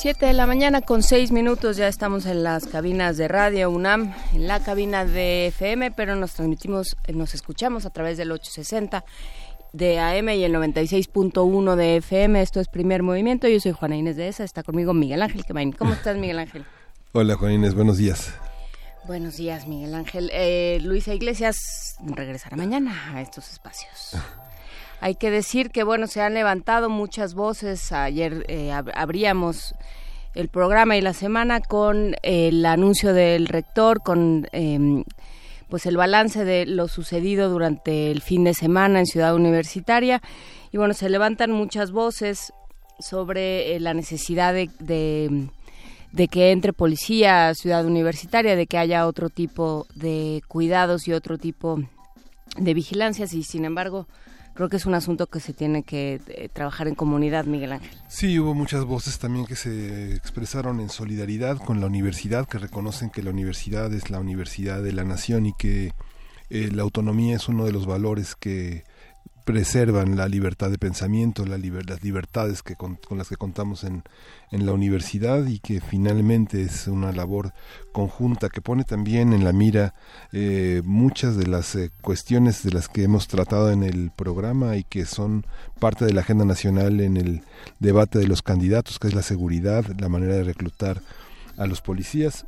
Siete de la mañana con seis minutos ya estamos en las cabinas de radio UNAM, en la cabina de FM, pero nos transmitimos, nos escuchamos a través del 860 de AM y el 96.1 de FM. Esto es Primer Movimiento. Yo soy Juana Inés de ESA. Está conmigo Miguel Ángel Quemain. ¿Cómo estás, Miguel Ángel? Hola, Juana Inés. Buenos días. Buenos días, Miguel Ángel. Eh, Luisa Iglesias regresará mañana a estos espacios. Hay que decir que, bueno, se han levantado muchas voces. Ayer eh, abríamos el programa y la semana con el anuncio del rector, con em, pues el balance de lo sucedido durante el fin de semana en Ciudad Universitaria. Y bueno se levantan muchas voces sobre eh, la necesidad de, de, que entre policía a Ciudad Universitaria, de que haya otro tipo de cuidados y otro tipo de vigilancias. Y sin embargo creo que es un asunto que se tiene que eh, trabajar en comunidad, Miguel Ángel. Sí, hubo muchas voces también que se expresaron en solidaridad con la universidad, que reconocen que la universidad es la universidad de la nación y que eh, la autonomía es uno de los valores que preservan la libertad de pensamiento, la las libertades que con, las que contamos en, en, la universidad y que finalmente es una labor conjunta que pone también en la mira eh, muchas de las eh, cuestiones de las que hemos tratado en el programa y que son parte de la agenda nacional en el debate de los candidatos, que es la seguridad, la manera de reclutar a los policías.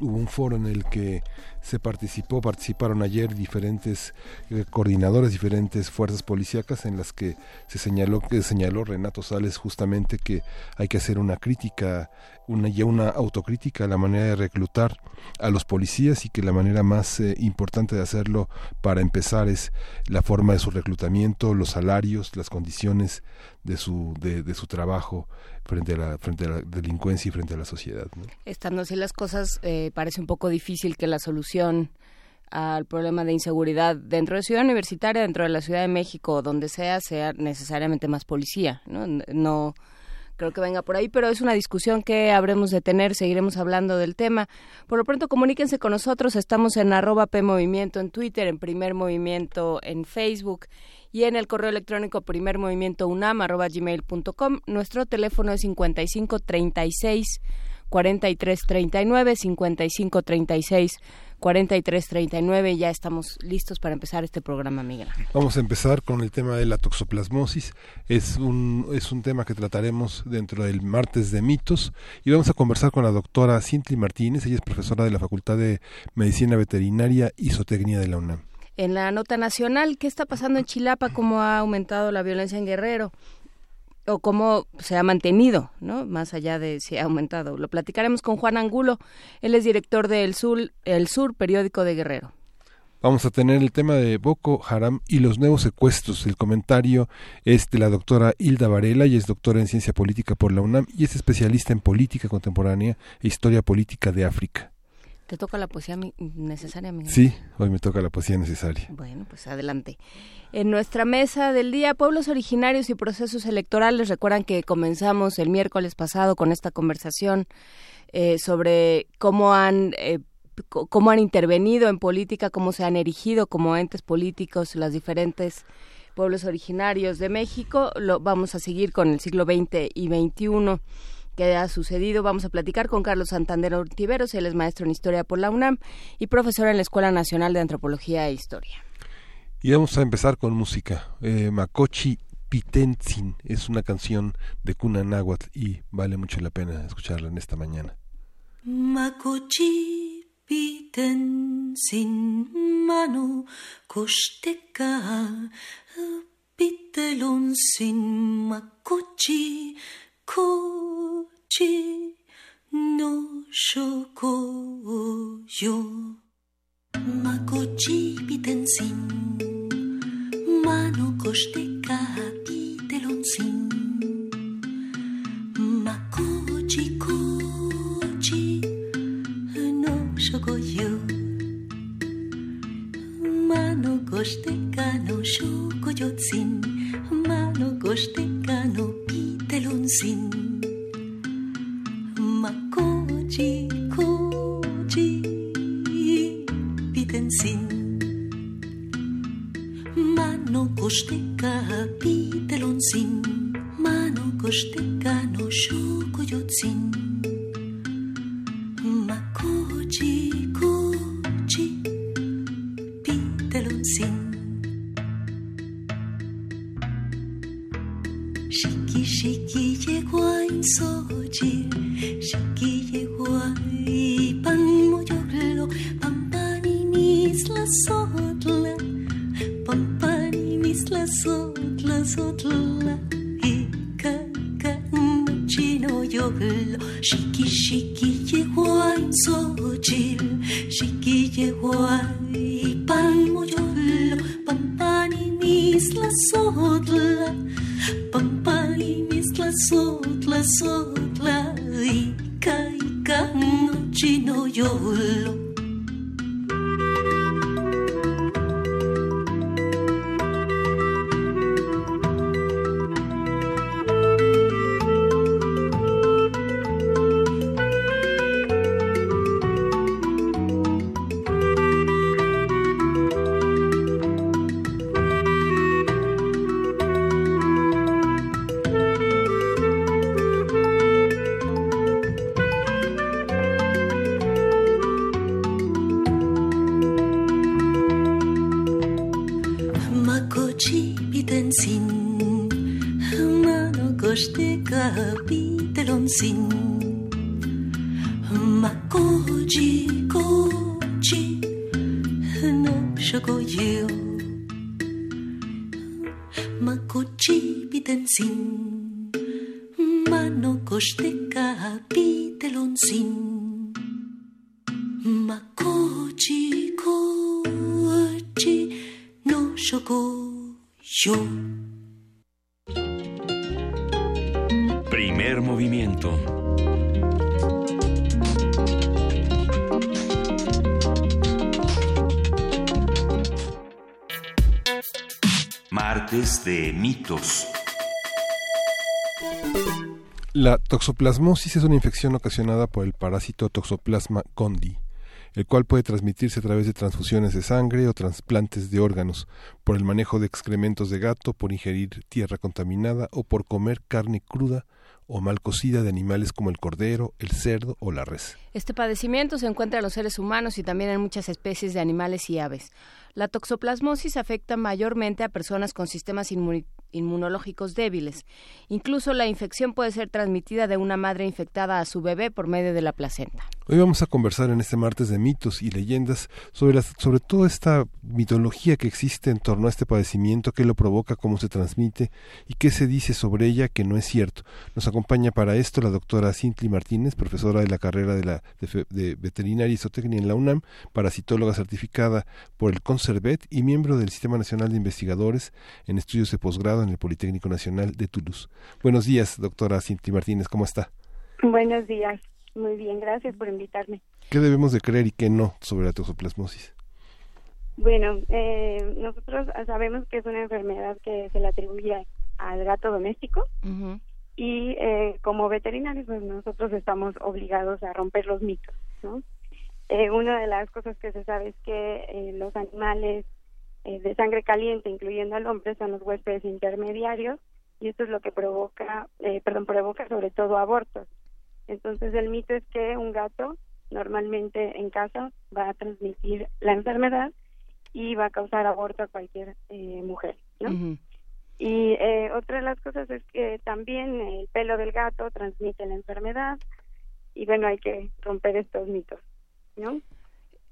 Hubo un foro en el que se participó, participaron ayer diferentes eh, coordinadores, diferentes fuerzas policíacas en las que se señaló que señaló Renato Sales justamente que hay que hacer una crítica, una ya una autocrítica a la manera de reclutar a los policías y que la manera más eh, importante de hacerlo para empezar es la forma de su reclutamiento, los salarios, las condiciones de su de, de su trabajo frente a la frente a la delincuencia y frente a la sociedad. Estando así las cosas, eh, parece un poco difícil que la solución al problema de inseguridad dentro de Ciudad Universitaria, dentro de la Ciudad de México, donde sea, sea necesariamente más policía, ¿no? No creo que venga por ahí, pero es una discusión que habremos de tener, seguiremos hablando del tema. Por lo pronto, comuníquense con nosotros, estamos en arroba PMovimiento en Twitter, en Primer Movimiento en Facebook y en el correo electrónico primermovimientounam.gmail.com. Nuestro teléfono es 5536 4339 5536 4339 ya estamos listos para empezar este programa, Miguel. Vamos a empezar con el tema de la toxoplasmosis. Es un, es un tema que trataremos dentro del martes de mitos y vamos a conversar con la doctora Cintli Martínez. Ella es profesora de la Facultad de Medicina Veterinaria y Zootecnia de la UNAM en la nota nacional, ¿qué está pasando en Chilapa? ¿Cómo ha aumentado la violencia en Guerrero? o cómo se ha mantenido, ¿no? Más allá de si ha aumentado. Lo platicaremos con Juan Angulo, él es director de El Sur, El Sur, periódico de Guerrero. Vamos a tener el tema de Boko Haram y los nuevos secuestros. El comentario es de la doctora Hilda Varela, y es doctora en ciencia política por la UNAM y es especialista en política contemporánea e historia política de África. ¿Te toca la poesía necesaria? Sí, hoy me toca la poesía necesaria. Bueno, pues adelante. En nuestra mesa del día, pueblos originarios y procesos electorales. Recuerdan que comenzamos el miércoles pasado con esta conversación eh, sobre cómo han eh, cómo han intervenido en política, cómo se han erigido como entes políticos las diferentes pueblos originarios de México. Lo vamos a seguir con el siglo XX y XXI que ha sucedido. Vamos a platicar con Carlos Santander Ortiveros, él es maestro en Historia por la UNAM y profesor en la Escuela Nacional de Antropología e Historia. Y vamos a empezar con música. Eh, Makochi Pitenzin es una canción de Cuna Náhuatl y vale mucho la pena escucharla en esta mañana. Makochi Pitenzin manu kosteka pitelon sin makochi こちの証拠よ。まこちびてんしん。まのこしてか toxoplasmosis es una infección ocasionada por el parásito Toxoplasma gondii, el cual puede transmitirse a través de transfusiones de sangre o trasplantes de órganos, por el manejo de excrementos de gato, por ingerir tierra contaminada o por comer carne cruda o mal cocida de animales como el cordero, el cerdo o la res. Este padecimiento se encuentra en los seres humanos y también en muchas especies de animales y aves. La toxoplasmosis afecta mayormente a personas con sistemas inmuni- inmunológicos débiles. Incluso la infección puede ser transmitida de una madre infectada a su bebé por medio de la placenta. Hoy vamos a conversar en este martes de mitos y leyendas sobre, las- sobre toda esta mitología que existe en torno a este padecimiento, qué lo provoca, cómo se transmite y qué se dice sobre ella que no es cierto. Nos acompaña para esto la doctora Cintli Martínez, profesora de la carrera de, la, de, de veterinaria y zootecnia en la UNAM, parasitóloga certificada por el CONCERVET y miembro del Sistema Nacional de Investigadores en Estudios de Posgrado en el Politécnico Nacional de Toulouse. Buenos días, doctora Cintli Martínez, ¿cómo está? Buenos días. Muy bien, gracias por invitarme. ¿Qué debemos de creer y qué no sobre la toxoplasmosis? Bueno, eh, nosotros sabemos que es una enfermedad que se le atribuye al gato doméstico Ujú. y eh, como veterinarios pues nosotros estamos obligados a romper los mitos, ¿no? Eh, una de las cosas que se sabe es que eh, los animales eh, de sangre caliente, incluyendo al hombre, son los huéspedes intermediarios y esto es lo que provoca, eh, perdón, provoca sobre todo abortos. Entonces el mito es que un gato normalmente en casa va a transmitir la enfermedad y va a causar aborto a cualquier eh, mujer, ¿no? Y eh, otra de las cosas es que también el pelo del gato transmite la enfermedad y bueno, hay que romper estos mitos, ¿no?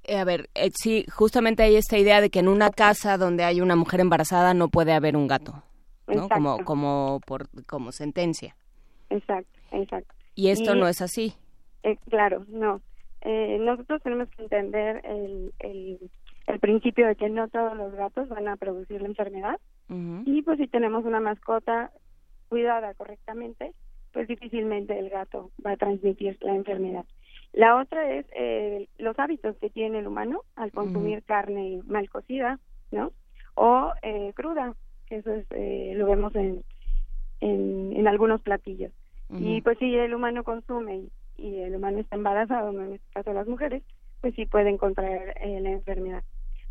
Eh, a ver, eh, sí, justamente hay esta idea de que en una casa donde hay una mujer embarazada no puede haber un gato, ¿no? Como, como, por, como sentencia. Exacto, exacto. Y esto Y- no es así. Eh, claro, no. eh, nosotros tenemos que entender el, el, el principio de que no todos los gatos van a producir la enfermedad y pues si tenemos una mascota cuidada correctamente, pues difícilmente el gato va a transmitir la enfermedad. La otra es eh, los hábitos que tiene el humano al consumir carne mal cocida, ¿no? O eh, cruda, que eso es, eh, lo vemos en, en, en algunos platillos. Y pues si el humano consume y, y el humano está embarazado, en este caso las mujeres, pues sí pueden contraer eh, la enfermedad.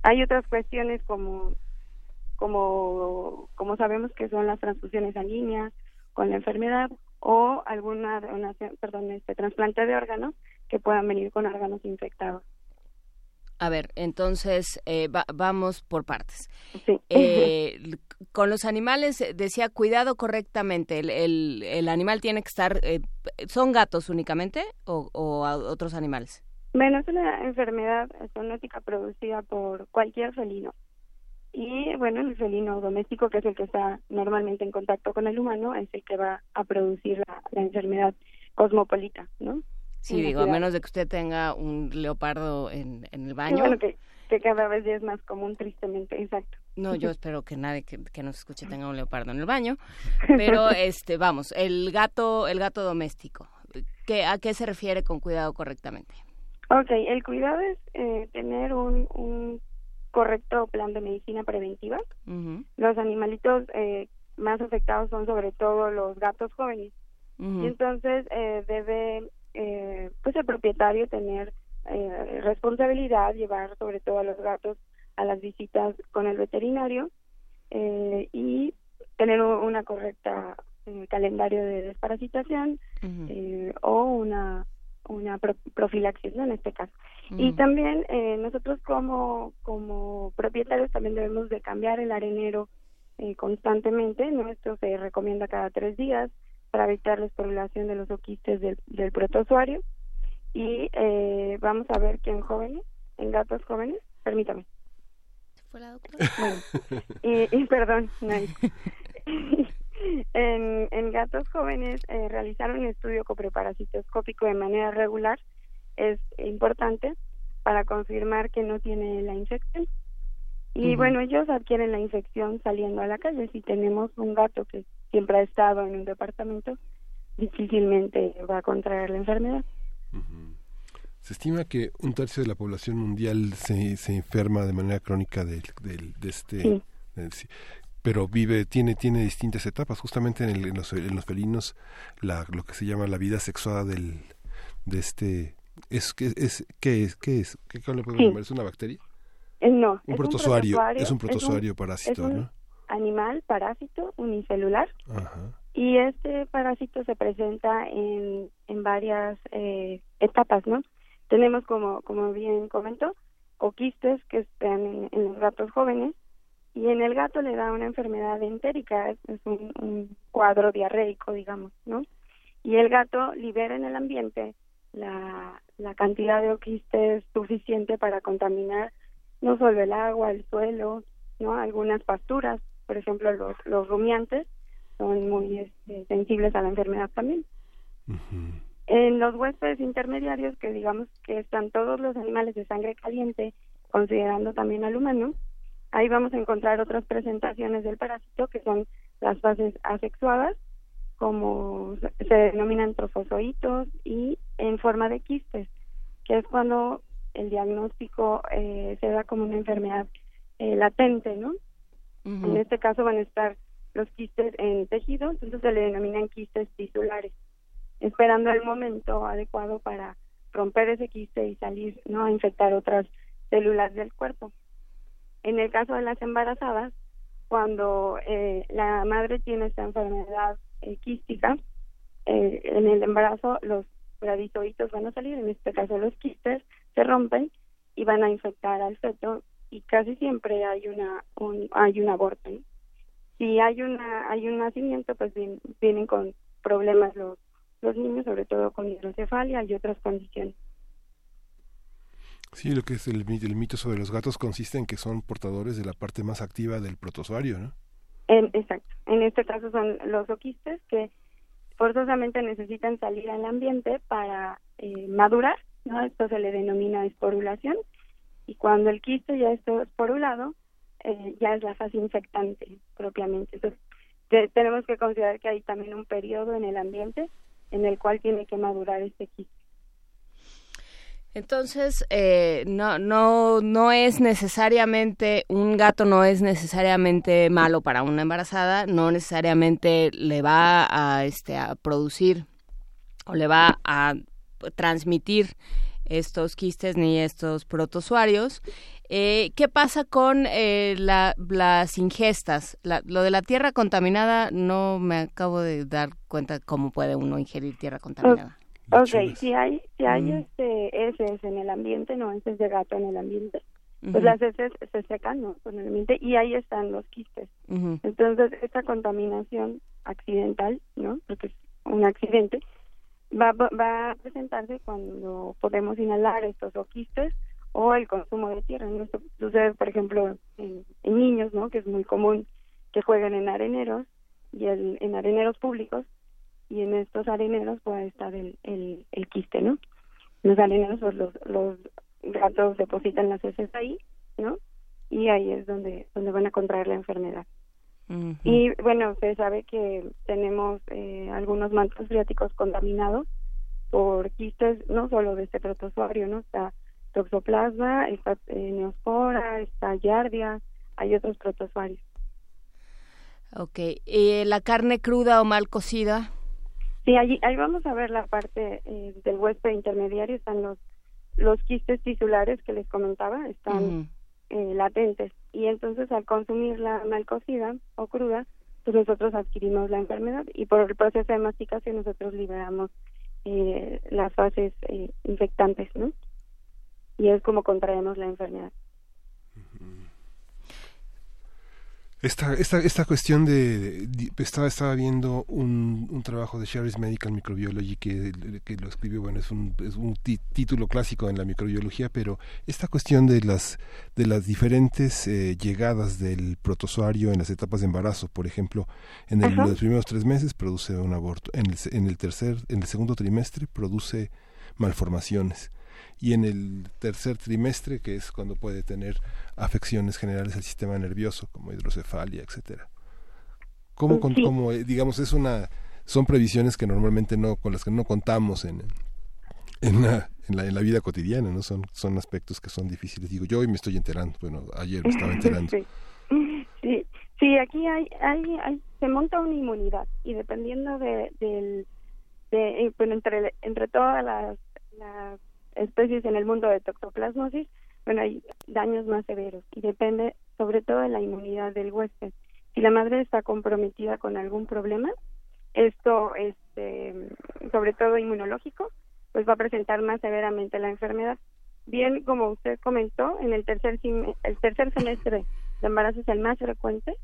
Hay otras cuestiones como como como sabemos que son las transfusiones sanguíneas con la enfermedad o alguna donación, perdón, este trasplante de órganos que puedan venir con órganos infectados. A ver, entonces eh, va- vamos por partes. Sí. Eh, con los animales eh, decía cuidado correctamente. El, el, el animal tiene que estar. eh, ¿Son gatos únicamente o, o a- otros animales? Bueno, es una enfermedad zoonótica producida por cualquier felino. Y bueno, el felino doméstico, que es el que está normalmente en contacto con el humano, es el que va a producir la, la enfermedad cosmopolita, ¿no? Sí, digo, a menos de que usted tenga un leopardo en, en el baño. bueno, que, que cada vez ya es más común, tristemente, exacto. No, yo espero que nadie que, que nos escuche tenga un leopardo en el baño. Pero, este, vamos, el gato, el gato doméstico. ¿Qué, ¿A qué se refiere con cuidado correctamente? Ok, el cuidado es eh, tener un, un correcto plan de medicina preventiva. Los animalitos eh, más afectados son sobre todo los gatos jóvenes. Y entonces eh, debe eh, pues el propietario tener eh, responsabilidad, llevar sobre todo a los gatos a las visitas con el veterinario eh, y tener una correcta eh, calendario de desparasitación eh, o una una pro- profilaxis ¿no? en este caso. Y también eh, nosotros como como propietarios también debemos de cambiar el arenero eh, constantemente. No esto se recomienda cada tres días para evitar la esporulación de los oquistes del, del protozoario y eh, vamos a ver que en jóvenes en gatos jóvenes permítame ¿Se fue la doctora? bueno, y, y perdón, en, en gatos jóvenes, eh, realizar un estudio copreparasitoscópico de manera regular es importante para confirmar que no tiene la infección. Y bueno, ellos adquieren la infección saliendo a la calle. Si tenemos un gato que siempre ha estado en un departamento, difícilmente va a contraer la enfermedad. Se estima que un tercio de la población mundial se, se enferma de manera crónica del, del- de este, Sí. del- pero vive tiene tiene distintas etapas. Justamente en, el- en los, en los felinos, la, lo que se llama la vida sexuada del de este es que es qué es qué es qué cómo le podemos Sí. llamar es una bacteria Eh, no, un es protozoario es un es un- protozoario parásito, es un ¿no? Animal parásito unicelular Ajá. Y este parásito se presenta en, en varias eh, etapas, ¿no? Tenemos, como, como bien comentó, oquistes que están en, en los gatos jóvenes y en el gato le da una enfermedad entérica, es, es un, un cuadro diarreico, digamos, ¿no? Y el gato libera en el ambiente la, la cantidad de oquistes suficiente para contaminar no solo el agua, el suelo, ¿no? Algunas pasturas, por ejemplo, los, los rumiantes son muy este, sensibles a la enfermedad también. En los huéspedes intermediarios, que digamos que están todos los animales de sangre caliente, considerando también al humano, ahí vamos a encontrar otras presentaciones del parásito que son las fases asexuadas, como se- se denominan trofozoitos y en forma de quistes, que es cuando el diagnóstico eh, se da como una enfermedad eh, latente, ¿no? En este caso van a estar los quistes en tejido, entonces se le denominan quistes tisulares, esperando el momento adecuado para romper ese quiste y salir, ¿no? A infectar otras células del cuerpo. En el caso de las embarazadas, cuando eh, la madre tiene esta enfermedad eh, quística, eh, en el embarazo los gradizoitos van a salir, en este caso los quistes se rompen y van a infectar al feto y casi siempre hay una un, hay un aborto. ¿no? Si hay una hay un nacimiento, pues vien- vienen con problemas los los niños, sobre todo con hidrocefalia y otras condiciones. Sí, lo que es el mito sobre los gatos consiste en que son portadores de la parte más activa del protozoario, ¿no? En- exacto. En este caso son los oquistes que forzosamente necesitan salir al ambiente para eh, madurar ¿no? Esto se le denomina esporulación y cuando el quiste ya está esporulado, eh, ya es la fase infectante propiamente. Entonces, tenemos que considerar que hay también un periodo en el ambiente en el cual tiene que madurar este quiste. Entonces, eh, no, no, no es necesariamente, un gato no es necesariamente malo para una embarazada, no necesariamente le va a, este, a producir o le va a transmitir estos quistes ni estos protozoarios. Eh, ¿Qué pasa con eh, las ingestas? lo de la tierra contaminada no me acabo de dar cuenta cómo puede uno ingerir tierra contaminada. Ok, si hay, si hay mm. este, heces en el ambiente, no heces de gato en el ambiente, pues las heces se secan ¿no? con el ambiente y ahí están los quistes. Entonces, esta contaminación accidental, ¿no? Porque es un accidente, va, va a presentarse cuando podemos inhalar estos quistes o el consumo de tierra. Esto sucede, por ejemplo, en, niños, ¿no? Que es muy común que jueguen en areneros y en areneros públicos y en estos areneros puede estar el, el, el quiste, ¿no? Los areneros, pues los, los gatos depositan las heces ahí, ¿no? Y ahí es donde, donde van a contraer la enfermedad. Y bueno, se sabe que tenemos eh, algunos mantos freáticos contaminados por quistes, no solo de este protozoario, ¿no? Está toxoplasma, está eh, neospora, está yardia, hay otros protozoarios. Ok, ¿y la carne cruda o mal cocida? Sí, ahí, ahí vamos a ver la parte eh, del huésped intermediario, están los, los quistes tisulares que les comentaba, están eh, latentes. Y entonces al consumir la mal cocida o cruda, pues nosotros adquirimos la enfermedad y por el proceso de masticación nosotros liberamos eh, las fases infectantes, ¿no? Y es como contraemos la enfermedad. Esta, esta, esta cuestión de, estaba, estaba viendo un, un trabajo de Sherry's Medical Microbiology que, que lo escribió, bueno, es un, es un título clásico en la microbiología, pero esta cuestión de las, de las diferentes eh, llegadas del protozoario en las etapas de embarazo, por ejemplo, en el, los primeros tres meses produce un aborto, en el, en el tercer, en el segundo trimestre produce malformaciones y en el tercer trimestre, que es cuando puede tener afecciones generales del sistema nervioso, como hidrocefalia, etcétera. ¿Cómo, cómo, eh, digamos, es una, son previsiones que normalmente no, con las que no contamos en, en, la, en, la, en la vida cotidiana, ¿no? Son, son aspectos que son difíciles. Digo, yo hoy me estoy enterando, bueno, ayer me estaba enterando. Sí, sí, aquí hay, hay, hay, se monta una inmunidad y dependiendo de, del, de, bueno, entre, entre todas las, las especies en el mundo de toxoplasmosis, bueno, hay daños más severos y depende sobre todo de la inmunidad del huésped. Si la madre está comprometida con algún problema, esto, este, sobre todo inmunológico, pues va a presentar más severamente la enfermedad. Bien, como usted comentó, en el tercer, el tercer semestre de embarazo es el más frecuente,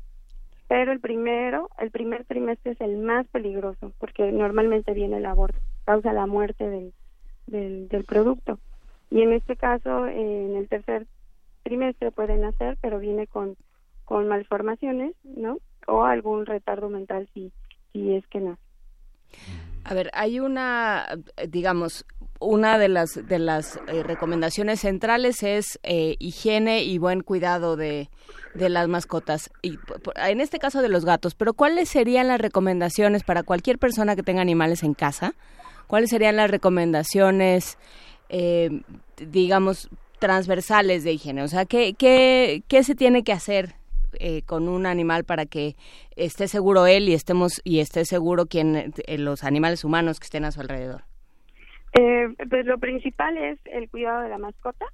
pero el primero, el primer trimestre es el más peligroso, porque normalmente viene el aborto, causa la muerte del, del, del producto. Y en este caso, en el tercer trimestre puede nacer, pero viene con, con malformaciones, ¿no? O algún retardo mental si, si es que nace. A ver, hay una, digamos, una de las de las eh, recomendaciones centrales es eh, higiene y buen cuidado de, de las mascotas y en este caso de los gatos. Pero ¿cuáles serían las recomendaciones para cualquier persona que tenga animales en casa? ¿Cuáles serían las recomendaciones, eh, digamos, transversales de higiene? O sea, ¿qué, qué, qué se tiene que hacer eh, con un animal para que esté seguro él y estemos y esté seguro quien eh, los animales humanos que estén a su alrededor? pues lo principal es el cuidado de la mascota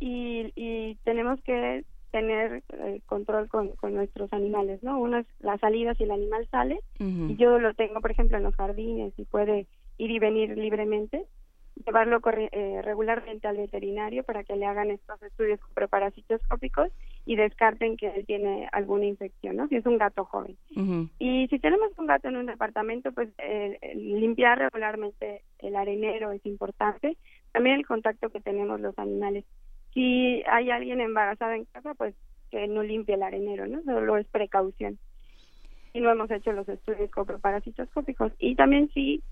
y, y tenemos que tener control con, con, nuestros animales, ¿no? Una es las salidas y el animal sale y yo lo tengo, por ejemplo, en los jardines y puede ir y venir libremente, llevarlo eh, regularmente al veterinario para que le hagan estos estudios preparasitoscópicos y descarten que él tiene alguna infección, ¿no? Si es un gato joven. Y si tenemos un gato en un departamento, pues limpiar regularmente el arenero es importante. También el contacto que tenemos los animales. Si hay alguien embarazado en casa, pues que no limpie el arenero, ¿no? Solo es precaución. Y no hemos hecho los estudios coproparasitoscópicos. Y también si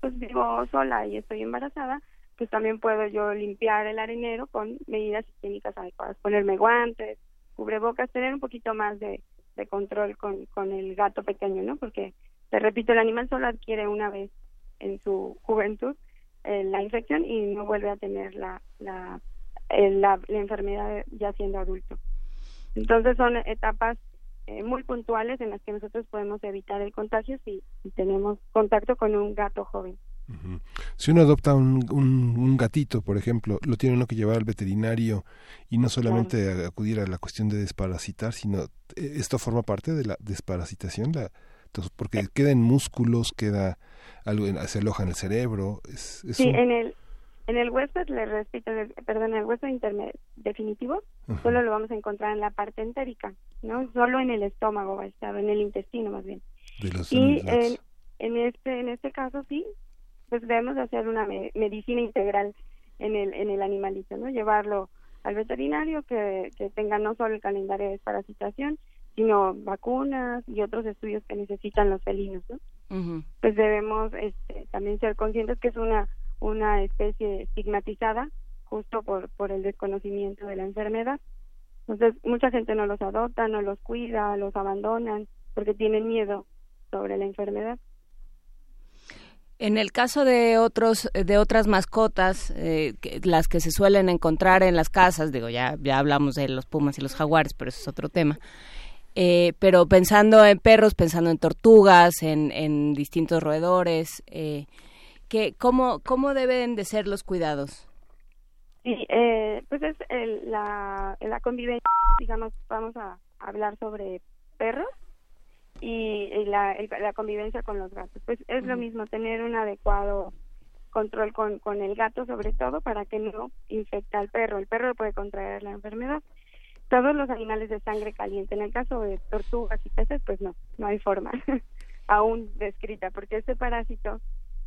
pues vivo sola y estoy embarazada, pues también puedo yo limpiar el arenero con medidas higiénicas adecuadas, ponerme guantes, cubrebocas, tener un poquito más de, de control con, con el gato pequeño, ¿no? Porque, te repito, el animal solo adquiere una vez en su juventud eh, la infección y no vuelve a tener la, la, eh, la, la enfermedad ya siendo adulto. Entonces son etapas eh, muy puntuales en las que nosotros podemos evitar el contagio si, tenemos contacto con un gato joven. Si uno adopta un, un, un gatito, por ejemplo, lo tiene uno que llevar al veterinario y no solamente acudir a la cuestión de desparasitar, sino eh, esto forma parte de la desparasitación, la, entonces, porque queda en músculos, queda algo, se aloja en el cerebro. Es, es Sí, un- en el en el huésped, le repito, en el- perdón, en el huésped definitivo, Ajá. solo lo vamos a encontrar en la parte entérica, ¿no? Solo en el estómago va a estar, en el intestino más bien. de los, Y en, en este en este caso sí, pues debemos de hacer una me- medicina integral en el en el animalito, ¿no? Llevarlo al veterinario que, que tenga no solo el calendario de desparasitación, sino vacunas y otros estudios que necesitan los felinos, ¿no? Pues debemos este, también ser conscientes que es una una especie estigmatizada justo por por el desconocimiento de la enfermedad. Entonces, mucha gente no los adopta, no los cuida, los abandonan porque tienen miedo sobre la enfermedad. En el caso de otros de otras mascotas, eh, las que se suelen encontrar en las casas, digo ya ya hablamos de los pumas y los jaguares, pero eso es otro tema. Eh, pero pensando en perros, pensando en tortugas, en, en distintos roedores, eh, que cómo cómo deben de ser los cuidados. Sí, eh, pues es el- la, la convivencia, digamos, vamos a hablar sobre perros y, y la, el- la convivencia con los gatos. Pues es lo mismo, tener un adecuado control con, con el gato sobre todo para que no infecte al perro. El perro puede contraer la enfermedad. Todos los animales de sangre caliente, en el caso de tortugas y peces, pues no, no hay forma aún descrita, porque este parásito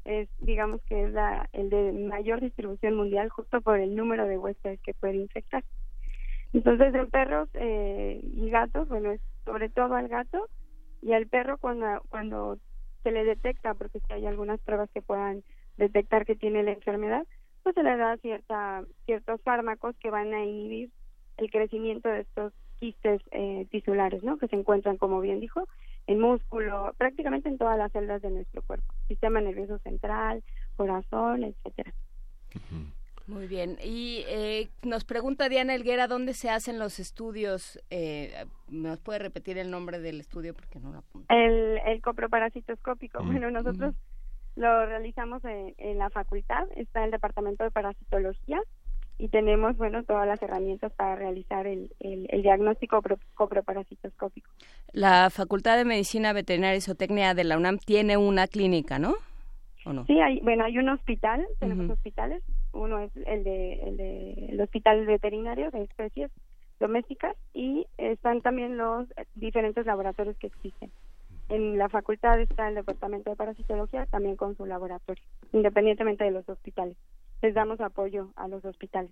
es, digamos que es la, el de mayor distribución mundial justo por el número de huéspedes que puede infectar. Entonces, en perros eh, y gatos, bueno, es sobre todo al gato y al perro cuando, cuando se le detecta, porque si hay algunas pruebas que puedan detectar que tiene la enfermedad, pues se le da cierta, ciertos fármacos que van a inhibir el crecimiento de estos quistes eh, tisulares, ¿no? Que se encuentran, como bien dijo, en músculo, prácticamente en todas las células de nuestro cuerpo, sistema nervioso central, corazón, etcétera. Muy bien. Y eh, nos pregunta Diana Elguera dónde se hacen los estudios. Eh, ¿Nos puede repetir el nombre del estudio porque no lo apunto? El, el coproparasitoscópico, Mm. bueno, nosotros lo realizamos en, en la facultad, está el departamento de parasitología y tenemos, bueno, todas las herramientas para realizar el, el, el diagnóstico pro- coproparasitoscópico. La Facultad de Medicina Veterinaria y Zootecnia de la UNAM tiene una clínica, ¿no? ¿O no? Sí, hay, bueno, hay un hospital, tenemos Ujú. hospitales, uno es el de, el de el hospital veterinario de especies domésticas y están también los diferentes laboratorios que existen. En la facultad está el departamento de parasitología también con su laboratorio, independientemente de los hospitales. Les damos apoyo a los hospitales.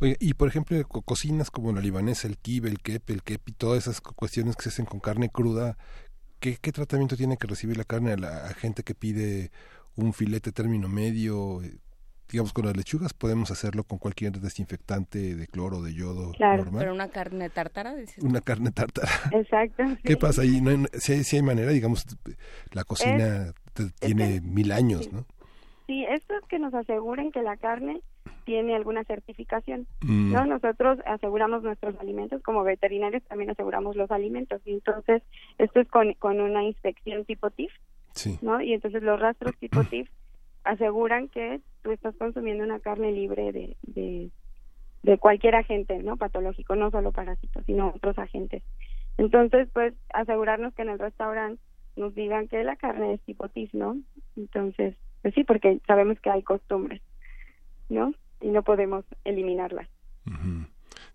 Oye, y por ejemplo, co- cocinas como la libanesa, el kibe, el kep, el kepi, todas esas cu- cuestiones que se hacen con carne cruda, ¿qué, qué tratamiento tiene que recibir la carne a la a gente que pide un filete término medio? Eh, Digamos, con las lechugas podemos hacerlo con cualquier desinfectante de cloro, de yodo Claro, normal. Pero una carne tártara, dices. Una carne tártara. Exacto. ¿Qué pasa ahí? No hay, si, hay, si hay manera, digamos, la cocina te- tiene mil años, sí. ¿no? Sí, esto es que nos aseguren que la carne tiene alguna certificación. Mm, ¿no? Nosotros aseguramos nuestros alimentos, como veterinarios también aseguramos los alimentos. Y entonces, esto es con, con una inspección tipo TIF, sí. ¿no? Y entonces los rastros tipo TIF aseguran que tú estás consumiendo una carne libre de, de, de cualquier agente, ¿no? Patológico, no solo parásitos, sino otros agentes. Entonces, pues, asegurarnos que en el restaurante nos digan que la carne es tipo TIF, ¿no? Entonces, pues sí, porque sabemos que hay costumbres, ¿no? Y no podemos eliminarlas.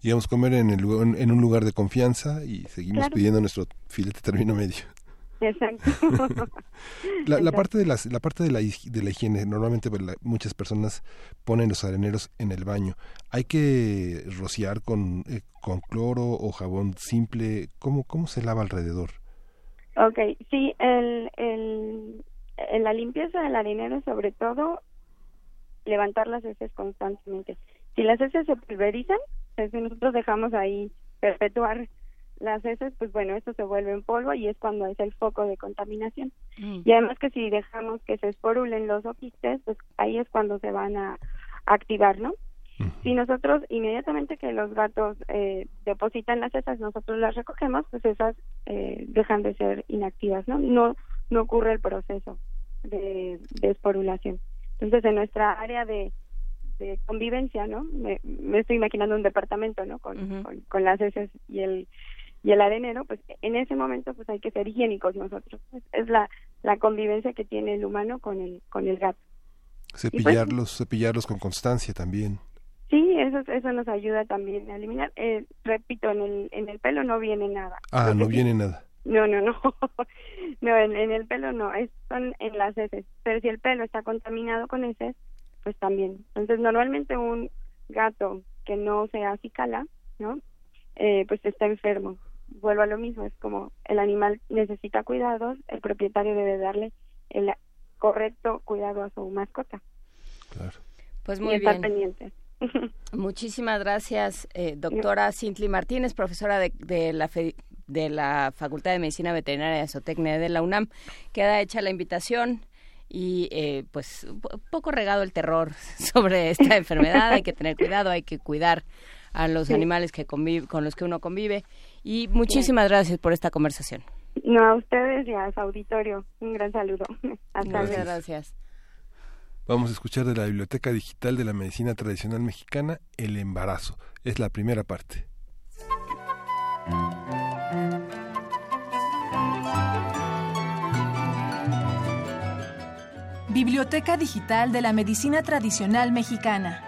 Digamos, comer en, el, en un lugar de confianza y seguimos Claro. pidiendo nuestro filete término medio. Exacto. La, la parte de las, la parte de la, hig- de la higiene, normalmente pues, muchas personas ponen los areneros en el baño. Hay que rociar con, eh, con cloro o jabón simple. ¿Cómo, cómo se lava alrededor? Ok, sí, el, el, en la limpieza del arenero sobre todo levantar las heces constantemente. Si las heces se pulverizan, si nosotros dejamos ahí perpetuar las heces, pues bueno, esto se vuelve en polvo y es cuando es el foco de contaminación. Mm. Y además que si dejamos que se esporulen los oquistes, pues ahí es cuando se van a activar, ¿no? Si nosotros inmediatamente que los gatos eh, depositan las heces, nosotros las recogemos, pues esas eh, dejan de ser inactivas, ¿no? No no ocurre el proceso de, de esporulación. Entonces, en nuestra área de, de convivencia, ¿no? Me, estoy imaginando un departamento, ¿no? Con, con, las heces y el y el arenero, pues en ese momento pues hay que ser higiénicos nosotros. Es la, la convivencia que tiene el humano con el con el gato. Cepillarlos, cepillarlos con constancia también. Sí, eso eso nos ayuda también a eliminar. Eh, repito, en el en el pelo no viene nada. Ah, no viene nada. No, no, no. no, en, el pelo no, es, son en las heces. Pero si el pelo está contaminado con heces, pues también. Entonces, normalmente un gato que no se acicala, ¿no? Eh, pues está enfermo. Vuelvo a lo mismo, es como el animal necesita cuidados, el propietario debe darle el correcto cuidado a su mascota. Claro. Pues muy bien. pendiente. Muchísimas gracias, eh, doctora Cintli Martínez, profesora de, de la de la Facultad de Medicina Veterinaria de Zootecnia de la UNAM. Queda hecha la invitación y eh, pues poco regado el terror sobre esta enfermedad. Hay que tener cuidado, hay que cuidar a los animales que convive, con los que uno convive. Y muchísimas gracias por esta conversación. No, a ustedes y a su auditorio. Un gran saludo. Hasta Muchas gracias. Vamos a escuchar de la Biblioteca Digital de la Medicina Tradicional Mexicana, El Embarazo. Es la primera parte. Biblioteca Digital de la Medicina Tradicional Mexicana.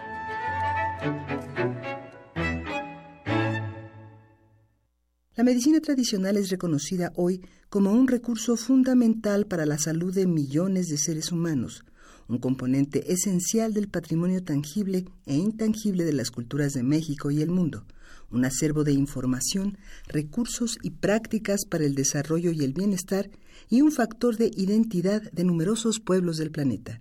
La medicina tradicional es reconocida hoy como un recurso fundamental para la salud de millones de seres humanos, un componente esencial del patrimonio tangible e intangible de las culturas de México y el mundo, un acervo de información, recursos y prácticas para el desarrollo y el bienestar y un factor de identidad de numerosos pueblos del planeta.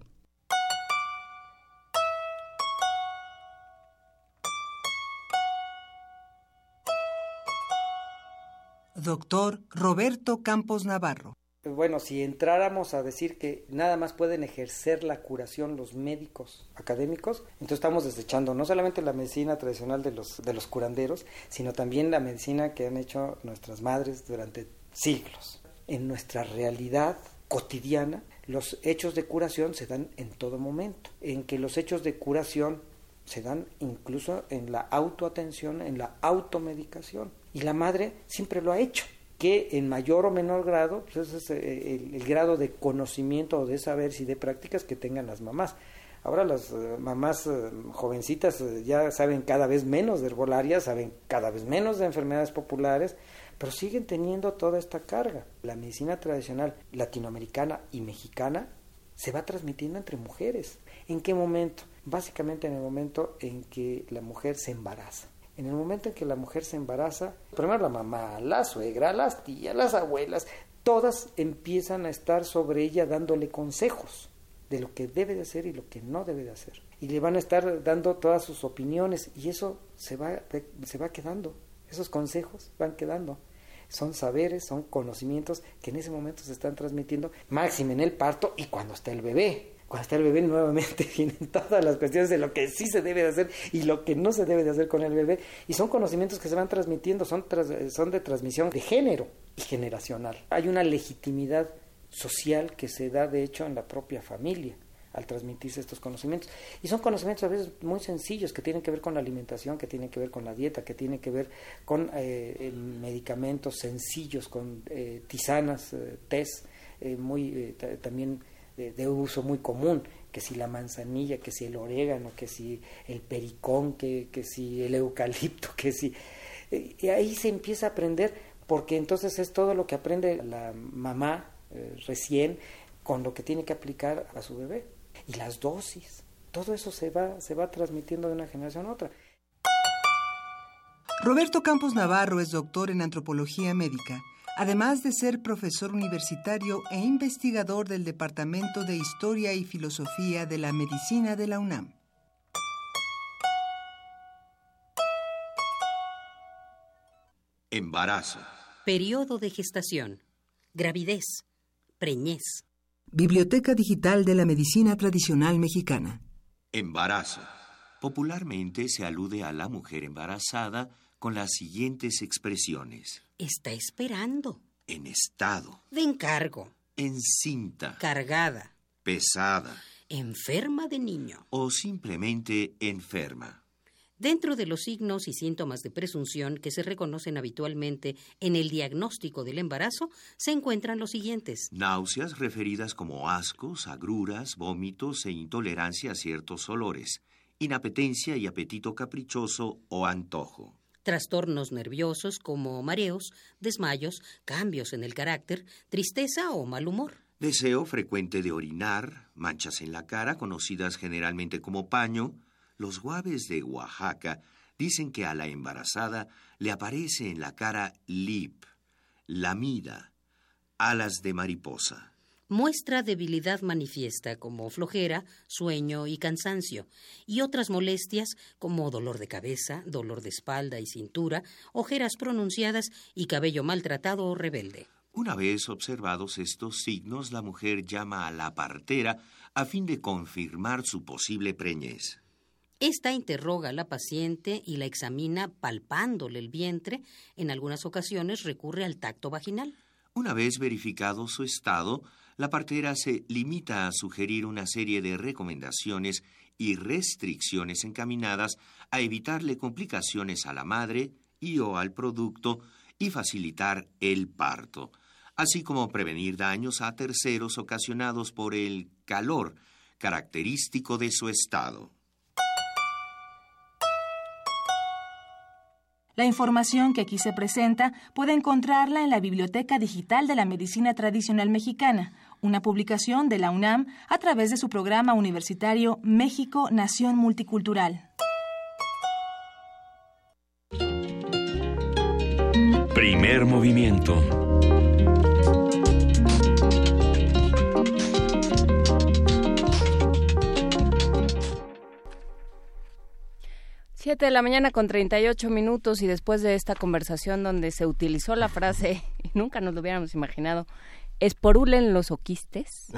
Doctor Roberto Campos Navarro. Bueno, si entráramos a decir que nada más pueden ejercer la curación los médicos académicos, entonces estamos desechando no solamente la medicina tradicional de los, de los curanderos, sino también la medicina que han hecho nuestras madres durante siglos. En nuestra realidad cotidiana, los hechos de curación se dan en todo momento, en que los hechos de curación se dan incluso en la autoatención, en la automedicación. Y la madre siempre lo ha hecho, que en mayor o menor grado, pues ese es eh, el, grado de conocimiento o de saberes y de prácticas que tengan las mamás. Ahora las eh, mamás eh, jovencitas ya saben cada vez menos de herbolaria, saben cada vez menos de enfermedades populares, pero siguen teniendo toda esta carga. La medicina tradicional latinoamericana y mexicana se va transmitiendo entre mujeres. ¿En qué momento? Básicamente en el momento en que la mujer se embaraza. En el momento en que la mujer se embaraza, primero la mamá, la suegra, las tías, las abuelas, todas empiezan a estar sobre ella dándole consejos de lo que debe de hacer y lo que no debe de hacer. Y le van a estar dando todas sus opiniones y eso se va, se va quedando esos consejos van quedando. Son saberes, son conocimientos que en ese momento se están transmitiendo, máximo en el parto y cuando está el bebé. Cuando está el bebé nuevamente vienen todas las cuestiones de lo que sí se debe de hacer y lo que no se debe de hacer con el bebé. Y son conocimientos que se van transmitiendo, son, son de transmisión de género y generacional. Hay una legitimidad social que se da de hecho en la propia familia al transmitirse estos conocimientos. Y son conocimientos a veces muy sencillos que tienen que ver con la alimentación, que tienen que ver con la dieta, que tienen que ver con eh, medicamentos sencillos, con eh, tisanas, eh, test, muy también de, uso muy común, que si la manzanilla, que si el orégano, que si el pericón, que, que si el eucalipto, que si... y ahí se empieza a aprender, porque entonces es todo lo que aprende la mamá recién con lo que tiene que aplicar a su bebé y las dosis. Todo eso se va, se va transmitiendo de una generación a otra. Roberto Campos Navarro es doctor en antropología médica, además de ser profesor universitario e investigador del Departamento de Historia y Filosofía de la Medicina de la UNAM. Embarazo. Periodo de gestación. Gravidez. Preñez. Biblioteca Digital de la Medicina Tradicional Mexicana. Embarazo. Popularmente se alude a la mujer embarazada con las siguientes expresiones. Está esperando. En estado. De encargo. Encinta. Cargada. Pesada. Enferma de niño. O simplemente enferma. Dentro de los signos y síntomas de presunción que se reconocen habitualmente en el diagnóstico del embarazo se encuentran los siguientes. Náuseas referidas como ascos, agruras, vómitos e intolerancia a ciertos olores, inapetencia y apetito caprichoso o antojo. Trastornos nerviosos como mareos, desmayos, cambios en el carácter, tristeza o mal humor. Deseo frecuente de orinar, manchas en la cara conocidas generalmente como paño, los guaves de Oaxaca dicen que a la embarazada le aparece en la cara lip, lamida, alas de mariposa. Muestra debilidad manifiesta como flojera, sueño y cansancio, y otras molestias como dolor de cabeza, dolor de espalda y cintura, ojeras pronunciadas y cabello maltratado o rebelde. Una vez observados estos signos, la mujer llama a la partera a fin de confirmar su posible preñez. Esta interroga a la paciente y la examina palpándole el vientre. En algunas ocasiones recurre al tacto vaginal. Una vez verificado su estado, la partera se limita a sugerir una serie de recomendaciones y restricciones encaminadas a evitarle complicaciones a la madre y o al producto y facilitar el parto, así como prevenir daños a terceros ocasionados por el calor característico de su estado. La información que aquí se presenta puede encontrarla en la Biblioteca Digital de la Medicina Tradicional Mexicana, una publicación de la UNAM a través de su programa universitario México Nación Multicultural. Primer movimiento. Siete de la mañana con 38 minutos y después de esta conversación donde se utilizó la frase, y nunca nos lo hubiéramos imaginado, esporulen los oquistes.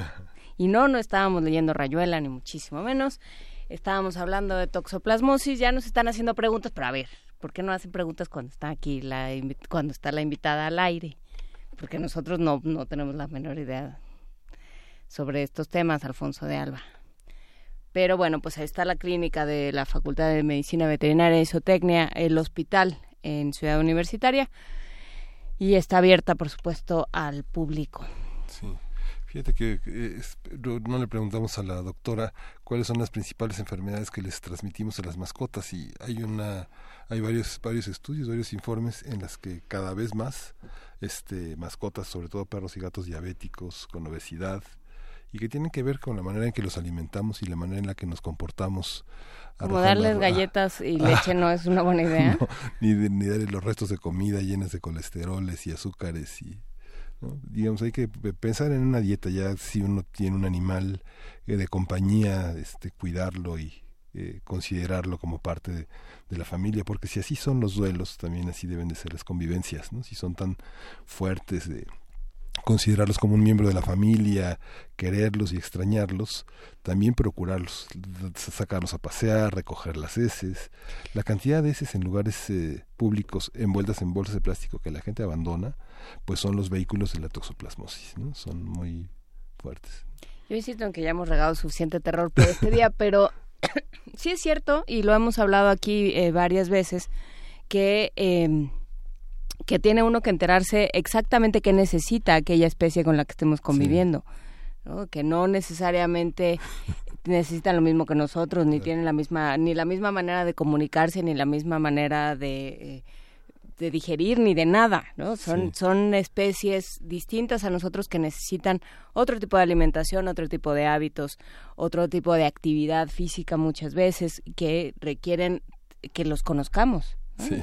Y no, no estábamos leyendo Rayuela, ni muchísimo menos. Estábamos hablando de toxoplasmosis, ya nos están haciendo preguntas, pero a ver, ¿por qué no hacen preguntas cuando está aquí la cuando está la invitada al aire? Porque nosotros no, no tenemos la menor idea sobre estos temas, Alfonso de Alba. Pero bueno, pues ahí está la clínica de la Facultad de Medicina Veterinaria y Zootecnia, el hospital en Ciudad Universitaria, y está abierta, por supuesto, al público. Sí. Fíjate que no le preguntamos a la doctora cuáles son las principales enfermedades que les transmitimos a las mascotas y hay una hay varios varios estudios, varios informes en las que cada vez más este mascotas, sobre todo perros y gatos diabéticos con obesidad, y que tienen que ver con la manera en que los alimentamos y la manera en la que nos comportamos. Como darles galletas y leche no es una buena idea. ni, ni darles los restos de comida llenas de colesteroles y azúcares y digamos hay que pensar en una dieta ya si uno tiene un animal eh, de compañía este cuidarlo y eh, considerarlo como parte de, de, la familia porque si así son los duelos también así deben de ser las convivencias no si son tan fuertes de considerarlos como un miembro de la familia, quererlos y extrañarlos, también procurarlos, sacarlos a pasear, recoger las heces. La cantidad de heces en lugares eh, públicos envueltas en bolsas de plástico que la gente abandona, pues son los vehículos de la toxoplasmosis, ¿no? Son muy fuertes. Yo insisto en que ya hemos regado suficiente terror por este día, pero sí es cierto, y lo hemos hablado aquí eh, varias veces, que... Eh, que tiene uno que enterarse exactamente qué necesita aquella especie con la que estemos conviviendo. ¿no? Que no necesariamente necesitan lo mismo que nosotros, ni tienen la misma, ni la misma manera de comunicarse, ni la misma manera de, eh, de digerir, ni de nada, ¿no? Son, son especies distintas a nosotros que necesitan otro tipo de alimentación, otro tipo de hábitos, otro tipo de actividad física muchas veces, que requieren que los conozcamos.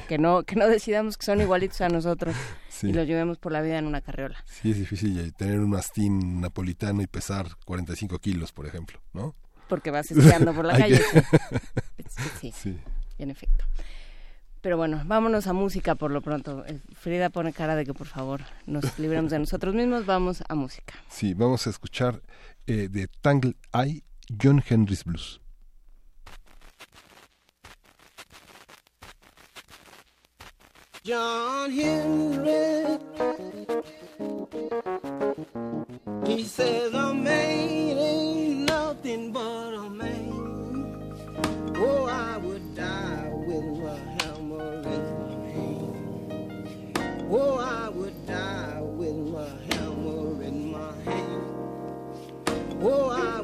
Que, no, que no decidamos que son igualitos a nosotros y los llevemos por la vida en una carriola. Sí, es difícil tener un mastín napolitano y pesar 45 kilos, por ejemplo, ¿no? Porque vas esquiando por la calle. Sí. sí, en efecto. Pero bueno, vámonos a música por lo pronto. Eh, Frida pone cara de que por favor nos libremos de nosotros mismos. Vamos a música. Sí, vamos a escuchar eh, de Tangle Eye, John Henry's Blues. John Henry. He says a man ain't nothing but a man. Oh, I would die with my hammer in my hand. Oh, I would die with my hammer in my hand. Oh, I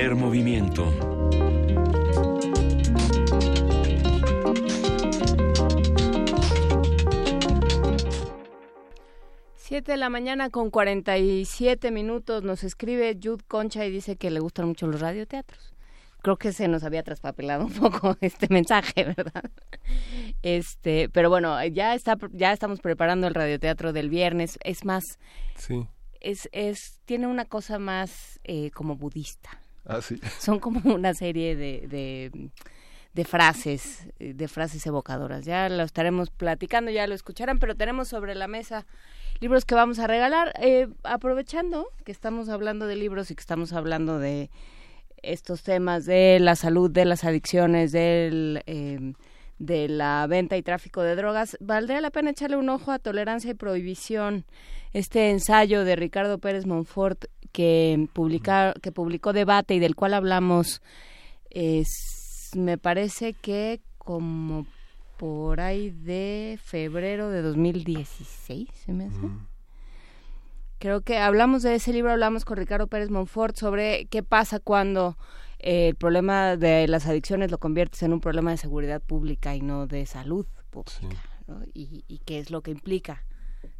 Primer movimiento. Siete de la mañana con 47 minutos nos escribe Jude Concha y dice que le gustan mucho los radioteatros. Creo que se nos había traspapelado un poco este mensaje, ¿verdad? Este, pero bueno, ya está, ya estamos preparando el radioteatro del viernes. Es más, Sí. es, es, tiene una cosa más eh, como budista. Ah. Son como una serie de, de, frases, de frases evocadoras. Ya lo estaremos platicando, ya lo escucharán, pero tenemos sobre la mesa libros que vamos a regalar. Eh, aprovechando que estamos hablando de libros y que estamos hablando de estos temas de la salud, de las adicciones, del, eh, de la venta y tráfico de drogas, valdría la pena echarle un ojo a Tolerancia y Prohibición, este ensayo de Ricardo Pérez Monfort que, publica, que publicó Debate y del cual hablamos, es, me parece que como por ahí de febrero de 2016, ¿se me hace? Creo que hablamos de ese libro, hablamos con Ricardo Pérez Monfort sobre qué pasa cuando eh, el problema de las adicciones lo conviertes en un problema de seguridad pública y no de salud pública, ¿no? y, y qué es lo que implica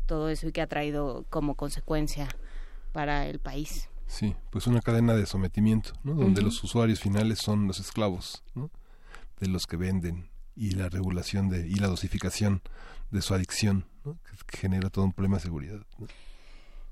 todo eso y qué ha traído como consecuencia para el país. Sí, pues una cadena de sometimiento, ¿no? Donde los usuarios finales son los esclavos, ¿no? De los que venden y la regulación de y la dosificación de su adicción, ¿no? Que, genera todo un problema de seguridad. ¿no?